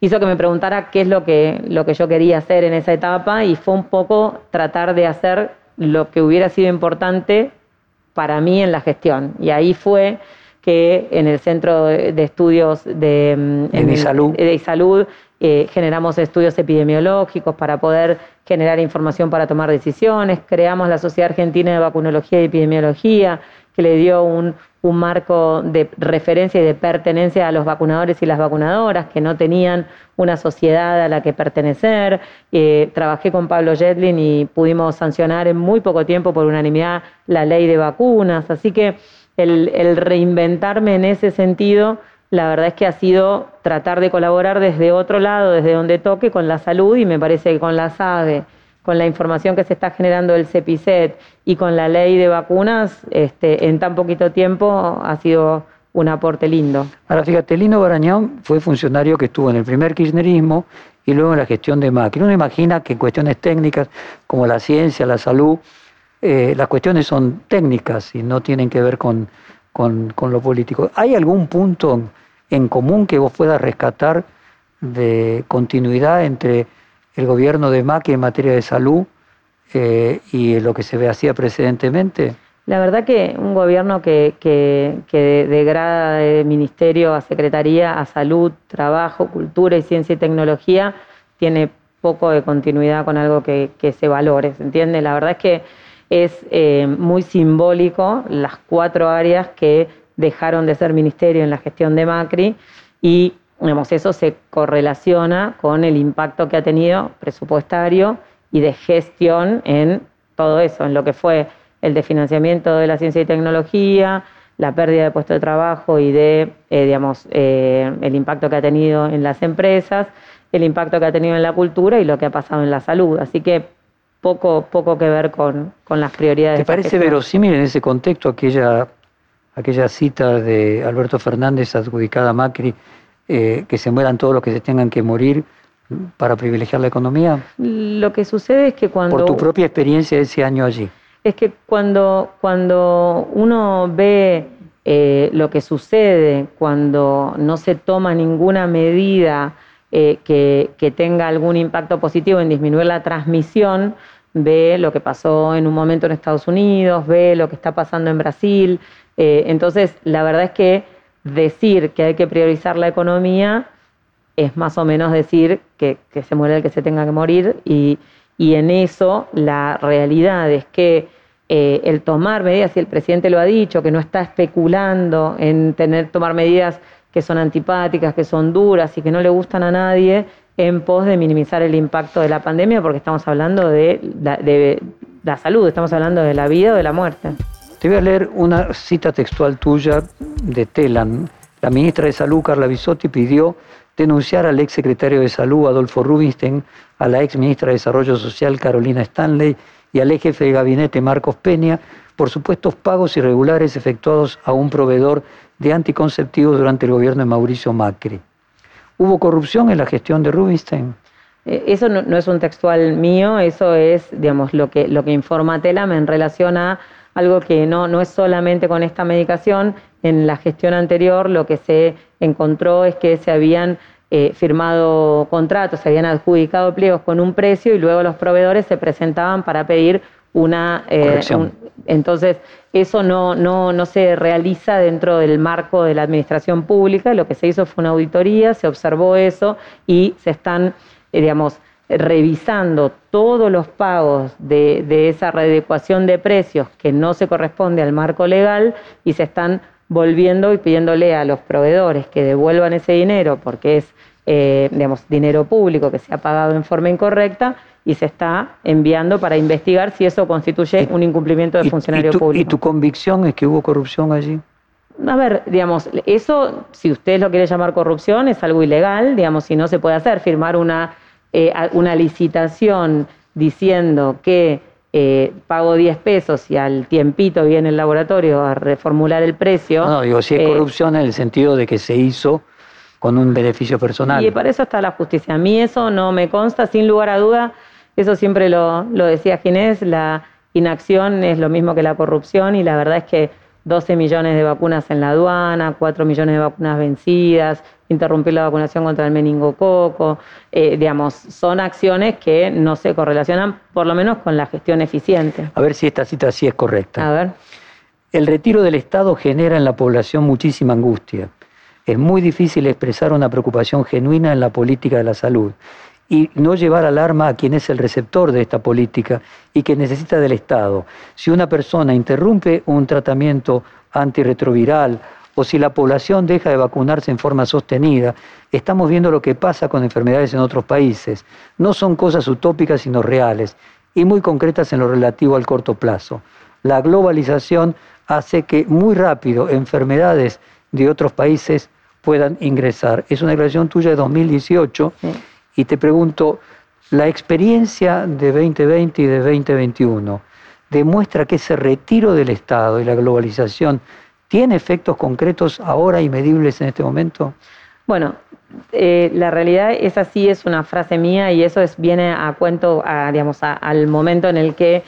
hizo que me preguntara qué es lo que, lo que yo quería hacer en esa etapa y fue un poco tratar de hacer lo que hubiera sido importante para mí en la gestión. Y ahí fue que en el Centro de Estudios de, mm, en, salud, de salud eh, generamos estudios epidemiológicos para poder generar información para tomar decisiones, creamos la Sociedad Argentina de Vacunología y Epidemiología, que le dio un, un marco de referencia y de pertenencia a los vacunadores y las vacunadoras que no tenían una sociedad a la que pertenecer. Eh, trabajé con Pablo Jetlin y pudimos sancionar en muy poco tiempo por unanimidad la ley de vacunas. Así que el, reinventarme en ese sentido, la verdad es que ha sido tratar de colaborar desde otro lado, desde donde toque, con la salud y me parece que con la SADE con la información que se está generando del CEPICET y con la ley de vacunas, este, en tan poquito tiempo ha sido un aporte lindo. Ahora fíjate, Lino Barañón fue funcionario que estuvo en el primer kirchnerismo y luego en la gestión de Macri. Uno imagina que cuestiones técnicas como la ciencia, la salud, eh, las cuestiones son técnicas y no tienen que ver con, con, con lo político. ¿Hay algún punto en común que vos puedas rescatar de continuidad entre el gobierno de Macri en materia de salud eh, y lo que se hacía precedentemente? La verdad que un gobierno que, degrada de ministerio a secretaría a salud, trabajo, cultura y ciencia y tecnología tiene poco de continuidad con algo que, se valore, ¿se entiende? La verdad es que es eh, muy simbólico las cuatro áreas que dejaron de ser ministerio en la gestión de Macri y eso se correlaciona con el impacto que ha tenido presupuestario y de gestión en todo eso, en lo que fue el desfinanciamiento de la ciencia y tecnología, la pérdida de puestos de trabajo y de, eh, digamos, eh, el impacto que ha tenido en las empresas, el impacto que ha tenido en la cultura y lo que ha pasado en la salud. Así que poco, poco que ver con, las prioridades. ¿Te parece verosímil en ese contexto aquella, aquella cita de Alberto Fernández adjudicada a Macri eh, que se mueran todos los que se tengan que morir para privilegiar la economía? Lo que sucede es que cuando... Por tu propia experiencia de ese año allí. Es que cuando, cuando uno ve eh, lo que sucede, cuando no se toma ninguna medida eh, que, que tenga algún impacto positivo en disminuir la transmisión, ve lo que pasó en un momento en Estados Unidos, ve lo que está pasando en Brasil. Entonces, la verdad es que decir que hay que priorizar la economía es más o menos decir que, se muere el que se tenga que morir y, en eso la realidad es que eh, el tomar medidas, y el presidente lo ha dicho, que no está especulando en tener tomar medidas que son antipáticas, que son duras y que no le gustan a nadie en pos de minimizar el impacto de la pandemia, porque estamos hablando de la salud, estamos hablando de la vida o de la muerte. Te voy a leer una cita textual tuya de Telan. La ministra de Salud, Carla Bisotti, pidió denunciar al ex secretario de Salud, Adolfo Rubinstein, a la ex ministra de Desarrollo Social, Carolina Stanley, y al ex jefe de gabinete, Marcos Peña, por supuestos pagos irregulares efectuados a un proveedor de anticonceptivos durante el gobierno de Mauricio Macri. ¿Hubo corrupción en la gestión de Rubinstein? Eh, eso no, es un textual mío, eso es, digamos, lo que, lo que informa Telam en relación a algo que no, no es solamente con esta medicación, en la gestión anterior lo que se encontró es que se habían eh, firmado contratos, se habían adjudicado pliegos con un precio y luego los proveedores se presentaban para pedir una... Eh, entonces, eso no, no, no se realiza dentro del marco de la administración pública, lo que se hizo fue una auditoría, se observó eso y se están, eh, digamos, revisando todos los pagos de, de, esa readecuación de precios que no se corresponde al marco legal y se están volviendo y pidiéndole a los proveedores que devuelvan ese dinero porque es eh, digamos, dinero público que se ha pagado en forma incorrecta y se está enviando para investigar si eso constituye un incumplimiento de funcionario público. ¿Y tu convicción es que hubo corrupción allí? A ver, digamos, eso, si usted lo quiere llamar corrupción, es algo ilegal, digamos, si no se puede hacer, firmar una, eh, una licitación diciendo que eh, pago 10 pesos y al tiempito viene el laboratorio a reformular el precio. No, digo, si es corrupción en el sentido de que se hizo con un beneficio personal. Y para eso está la justicia. A mí eso no me consta, sin lugar a duda, eso siempre lo, lo decía Ginés, la inacción es lo mismo que la corrupción y la verdad es que 12 millones de vacunas en la aduana, 4 millones de vacunas vencidas, interrumpir la vacunación contra el meningococo, eh, digamos, son acciones que no se correlacionan, por lo menos con la gestión eficiente. A ver si esta cita sí es correcta. A ver. El retiro del Estado genera en la población muchísima angustia es muy difícil expresar una preocupación genuina en la política de la salud y no llevar alarma a quien es el receptor de esta política y que necesita del Estado. Si una persona interrumpe un tratamiento antirretroviral o si la población deja de vacunarse en forma sostenida, estamos viendo lo que pasa con enfermedades en otros países. No son cosas utópicas, sino reales y muy concretas en lo relativo al corto plazo. La globalización hace que muy rápido enfermedades de otros países puedan ingresar. Es una declaración tuya de 2018 y te pregunto, la experiencia de 2020 y de 2021 demuestra que ese retiro del Estado y la globalización tiene efectos concretos ahora y medibles en este momento? Bueno, eh, la realidad es así, es una frase mía y eso es, viene a cuento, digamos, al momento en el que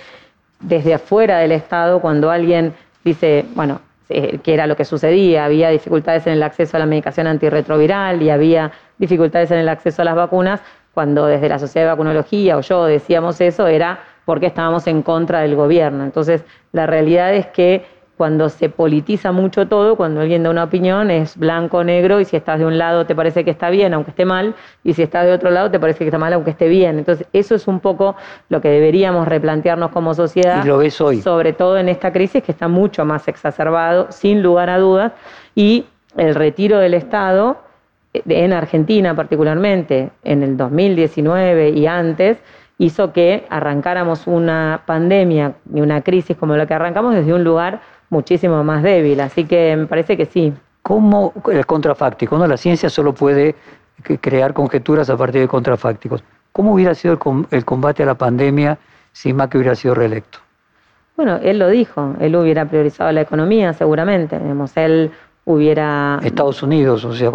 desde afuera del Estado, cuando alguien dice, bueno, eh, que era lo que sucedía. Había dificultades en el acceso a la medicación antirretroviral y había dificultades en el acceso a las vacunas. Cuando desde la Sociedad de Vacunología o yo decíamos eso, era porque estábamos en contra del gobierno. Entonces, la realidad es que cuando se politiza mucho todo, cuando alguien da una opinión es blanco o negro y si estás de un lado te parece que está bien aunque esté mal y si estás de otro lado te parece que está mal aunque esté bien. Entonces eso es un poco lo que deberíamos replantearnos como sociedad. Y lo ves hoy. Sobre todo en esta crisis que está mucho más exacerbado, sin lugar a dudas, y el retiro del Estado en Argentina particularmente en el 2019 y antes hizo que arrancáramos una pandemia y una crisis como la que arrancamos desde un lugar muchísimo más débil. Así que me parece que sí. ¿Cómo el contrafáctico? ¿no? La ciencia solo puede crear conjeturas a partir de contrafácticos. ¿Cómo hubiera sido el combate a la pandemia si Macri hubiera sido reelecto? Bueno, él lo dijo, él hubiera priorizado la economía seguramente, él hubiera... Estados Unidos, o sea...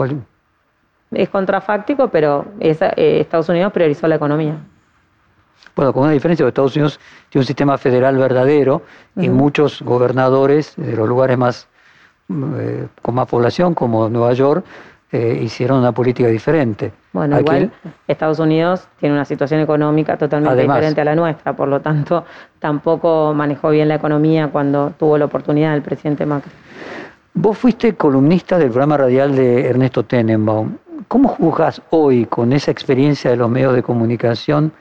Es contrafáctico, pero eh, Estados Unidos priorizó la economía. Bueno, con una diferencia, que Estados Unidos tiene un sistema federal verdadero y muchos gobernadores de los lugares más eh, con más población, como Nueva York, eh, hicieron una política diferente. Bueno, igual Estados Unidos tiene una situación económica totalmente diferente a la nuestra, por lo tanto <laughs> tampoco manejó bien la economía cuando tuvo la oportunidad el presidente Macri. Vos fuiste columnista del programa radial de Ernesto Tenenbaum. ¿Cómo juzgas hoy con esa experiencia de los medios de comunicación?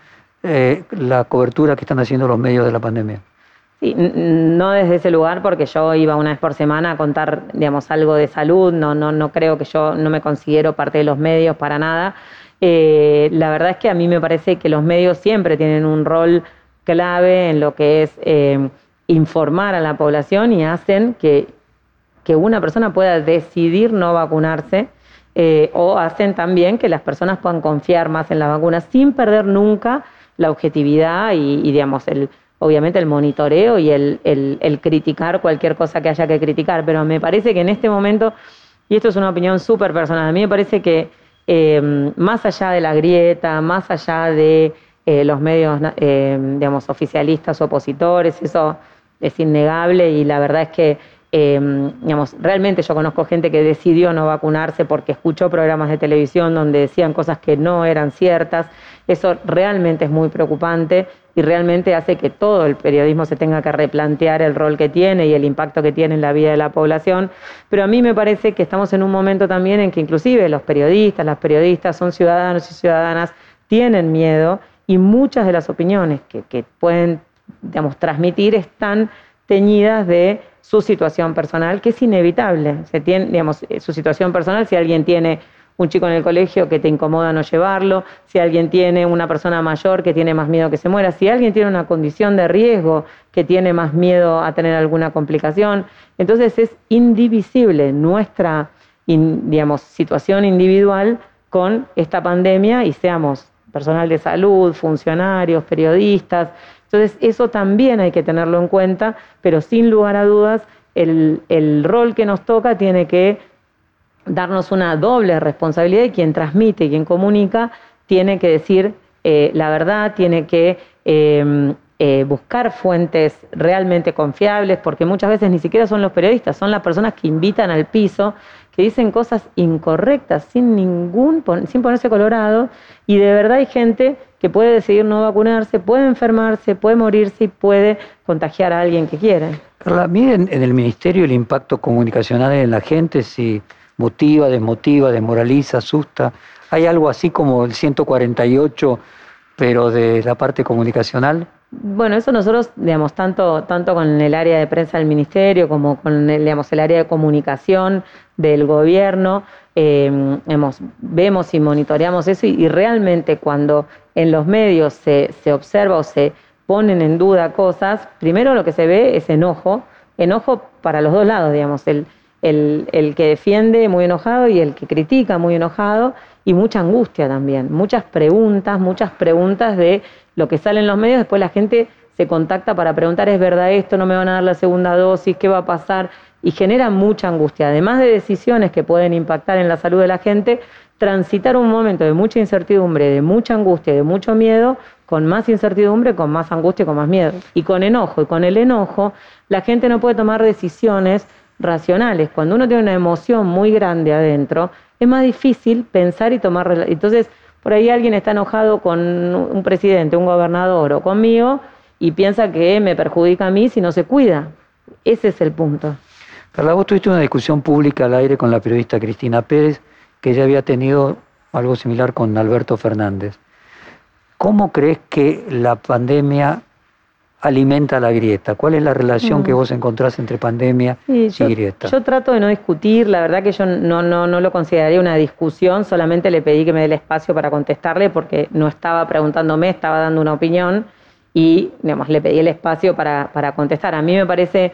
Eh, la cobertura que están haciendo los medios de la pandemia. Sí, no desde ese lugar porque yo iba una vez por semana a contar, digamos, algo de salud, no, no, no creo que yo no me considero parte de los medios para nada. Eh, la verdad es que a mí me parece que los medios siempre tienen un rol clave en lo que es eh, informar a la población y hacen que, que una persona pueda decidir no vacunarse o hacen también que las personas puedan confiar más en las vacunas sin perder nunca la objetividad y, digamos, el, obviamente el monitoreo y el, el, criticar cualquier cosa que haya que criticar. Pero me parece que en este momento, y esto es una opinión súper personal, a mí me parece que eh, más allá de la grieta, más allá de eh, los medios, eh, digamos, oficialistas, opositores, eso es innegable y la verdad es que eh, digamos, realmente yo conozco gente que decidió no vacunarse porque escuchó programas de televisión donde decían cosas que no eran ciertas. Eso realmente es muy preocupante y realmente hace que todo el periodismo se tenga que replantear el rol que tiene y el impacto que tiene en la vida de la población. Pero a mí me parece que estamos en un momento también en que inclusive los periodistas, las periodistas son ciudadanos y ciudadanas, tienen miedo y muchas de las opiniones que, que pueden digamos, transmitir están teñidas de su situación personal, que es inevitable. Se tiene, digamos, eh, su situación personal, si alguien tiene un chico en el colegio que te incomoda no llevarlo, si alguien tiene una persona mayor que tiene más miedo que se muera, si alguien tiene una condición de riesgo que tiene más miedo a tener alguna complicación. Entonces es indivisible nuestra digamos, situación individual con esta pandemia y seamos personal de salud, funcionarios, periodistas, entonces, eso también hay que tenerlo en cuenta, pero sin lugar a dudas, el, rol que nos toca tiene que darnos una doble responsabilidad y quien transmite y quien comunica tiene que decir eh, la verdad, tiene que em, eh, buscar fuentes realmente confiables, porque muchas veces ni siquiera son los periodistas, son las personas que invitan al piso, que dicen cosas incorrectas sin ningún, sin ponerse colorado, y de verdad hay gente que puede decidir no vacunarse, puede enfermarse, puede morirse y puede contagiar a alguien que quiere. Carla, miden en el Ministerio el impacto comunicacional en la gente, si motiva, desmotiva, desmoraliza, asusta. ¿Hay algo así como el 148, pero de la parte comunicacional? Bueno, eso nosotros, digamos, tanto, tanto con el área de prensa del ministerio como con el, digamos, el área de comunicación del gobierno, eh, vemos y monitoreamos eso y, realmente cuando en los medios se, se, observa o se ponen en duda cosas, primero lo que se ve es enojo, enojo para los dos lados, digamos, el, el, el que defiende muy enojado y el que critica muy enojado y mucha angustia también, muchas preguntas, muchas preguntas de lo que sale en los medios, después la gente se contacta para preguntar, ¿es verdad esto? ¿No me van a dar la segunda dosis? ¿Qué va a pasar? Y genera mucha angustia. Además de decisiones que pueden impactar en la salud de la gente, transitar un momento de mucha incertidumbre, de mucha angustia, de mucho miedo, con más incertidumbre, con más angustia con más miedo. Y con enojo. Y con el enojo, la gente no puede tomar decisiones racionales. Cuando uno tiene una emoción muy grande adentro, es más difícil pensar y tomar... Entonces, por ahí alguien está enojado con un presidente, un gobernador o conmigo y piensa que me perjudica a mí si no se cuida. Ese es el punto. Carla, vos tuviste una discusión pública al aire con la periodista Cristina Pérez, que ya había tenido algo similar con Alberto Fernández. ¿Cómo crees que la pandemia alimenta la grieta? ¿Cuál es la relación que mm. vos encontrás entre pandemia y grieta? Yo trato de no discutir, la verdad que yo no, no, no lo consideraría una discusión, solamente le pedí que me dé el espacio para contestarle porque no estaba preguntándome, estaba dando una opinión y digamos, le pedí el espacio para, para contestar. A mí me parece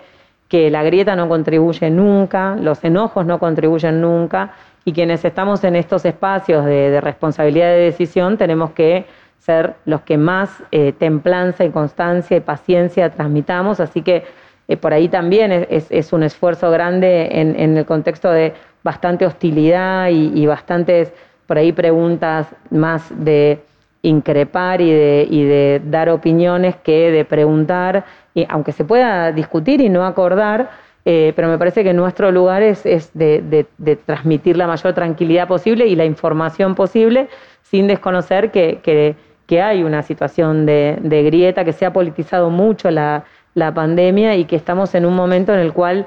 que la grieta no contribuye nunca, los enojos no contribuyen nunca y quienes estamos en estos espacios de, responsabilidad de decisión tenemos que ser los que más eh, templanza y constancia y paciencia transmitamos, así que eh, por ahí también es, un esfuerzo grande en, el contexto de bastante hostilidad y, bastantes, por ahí preguntas más de increpar y de, y de dar opiniones que de preguntar, y aunque se pueda discutir y no acordar, eh, pero me parece que nuestro lugar es, de, transmitir la mayor tranquilidad posible y la información posible sin desconocer que, que que hay una situación de, grieta, que se ha politizado mucho la, pandemia y que estamos en un momento en el cual,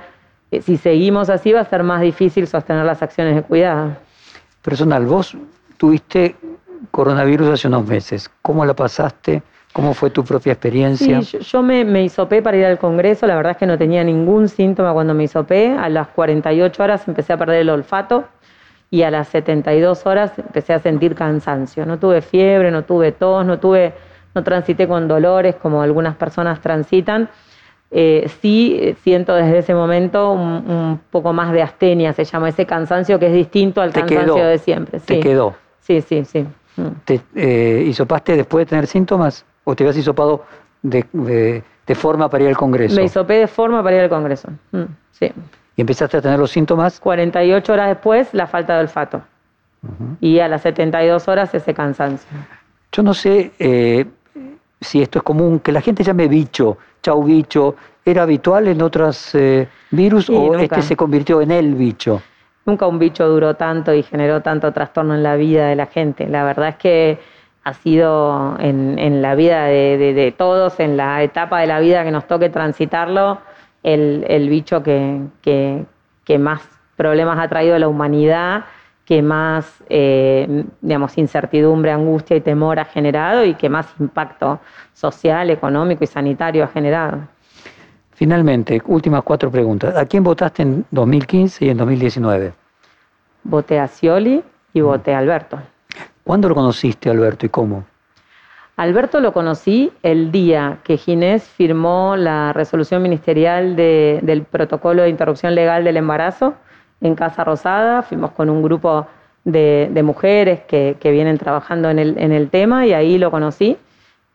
eh, si seguimos así, va a ser más difícil sostener las acciones de cuidado. Personal, vos tuviste coronavirus hace unos meses. ¿Cómo la pasaste? ¿Cómo fue tu propia experiencia? Sí, yo, me, me, hisopé para ir al Congreso, la verdad es que no tenía ningún síntoma cuando me hisopé, a las 48 horas empecé a perder el olfato, y a las 72 horas empecé a sentir cansancio. No tuve fiebre, no tuve tos, no tuve, no transité con dolores como algunas personas transitan. Eh, sí eh, siento desde ese momento un, poco más de astenia, se llama ese cansancio que es distinto al cansancio de siempre. ¿Te quedó? Sí, sí, sí. Mm. ¿Te eh, hisopaste después de tener síntomas o te habías hisopado de, de, forma para ir al Congreso? Me hisopé de forma para ir al Congreso, mm, sí y empezaste a tener los síntomas. 48 horas después, la falta de olfato. Y a las 72 horas ese cansancio. Yo no sé eh, si esto es común, que la gente llame bicho. chau bicho, ¿era habitual en otros eh, virus o este se convirtió en el bicho? Nunca un bicho duró tanto y generó tanto trastorno en la vida de la gente. La verdad es que ha sido en, la vida de, todos, en la etapa de la vida que nos toque transitarlo, el, bicho que, que, más problemas ha traído a la humanidad, que más, eh, digamos, incertidumbre, angustia y temor ha generado y que más impacto social, económico y sanitario ha generado. Finalmente, últimas cuatro preguntas. ¿A quién votaste en 2015 y en 2019? Voté a Scioli y voté a Alberto. ¿Cuándo lo conociste, Alberto, y cómo? Alberto lo conocí el día que Ginés firmó la resolución ministerial del protocolo de interrupción legal del embarazo en Casa Rosada. Fuimos con un grupo de, mujeres que, vienen trabajando en el, tema y ahí lo conocí.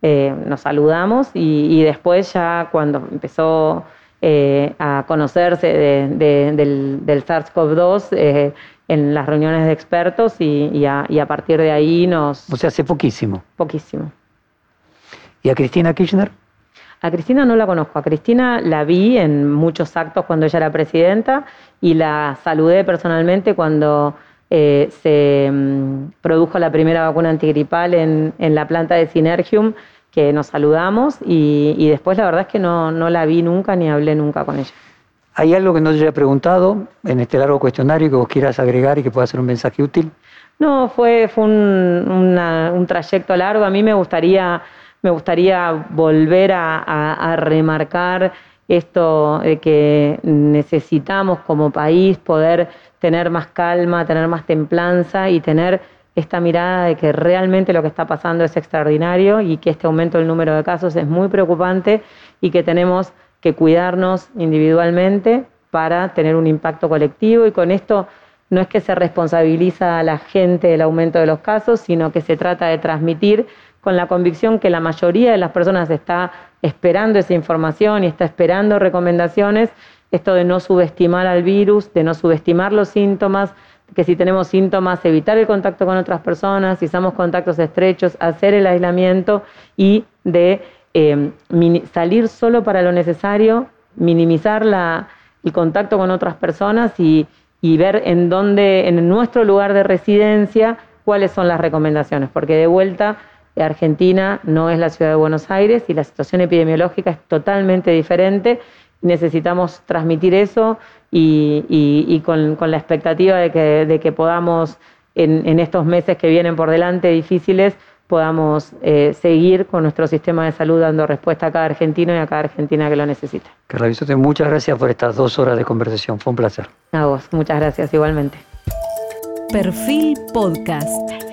Eh, nos saludamos y, después ya cuando empezó eh, a conocerse del, SARS-CoV-2 eh, en las reuniones de expertos y, a, y, a, partir de ahí nos... O sea, hace poquísimo. Poquísimo. ¿Y a Cristina Kirchner? A Cristina no la conozco. A Cristina la vi en muchos actos cuando ella era presidenta y la saludé personalmente cuando eh, se mm, produjo la primera vacuna antigripal en, la planta de Synergium, que nos saludamos y, después la verdad es que no, la vi nunca ni hablé nunca con ella. ¿Hay algo que no te haya preguntado en este largo cuestionario que vos quieras agregar y que pueda ser un mensaje útil? No, fue, fue un, un trayecto largo. A mí me gustaría me gustaría volver a, remarcar esto de que necesitamos como país poder tener más calma, tener más templanza y tener esta mirada de que realmente lo que está pasando es extraordinario y que este aumento del número de casos es muy preocupante y que tenemos que cuidarnos individualmente para tener un impacto colectivo. Y con esto no es que se responsabiliza a la gente del aumento de los casos, sino que se trata de transmitir con la convicción que la mayoría de las personas está esperando esa información y está esperando recomendaciones, esto de no subestimar al virus, de no subestimar los síntomas, que si tenemos síntomas, evitar el contacto con otras personas, si somos contactos estrechos, hacer el aislamiento y de eh, salir solo para lo necesario, minimizar el contacto con otras personas y, y ver en dónde, en nuestro lugar de residencia, cuáles son las recomendaciones, porque de vuelta Argentina no es la ciudad de Buenos Aires y la situación epidemiológica es totalmente diferente. Necesitamos transmitir eso y, con, la expectativa de que, podamos, en, estos meses que vienen por delante difíciles, podamos eh, seguir con nuestro sistema de salud dando respuesta a cada argentino y a cada argentina que lo necesita. Carla muchas gracias por estas dos horas de conversación. Fue un placer. A vos, muchas gracias igualmente. Perfil Podcast.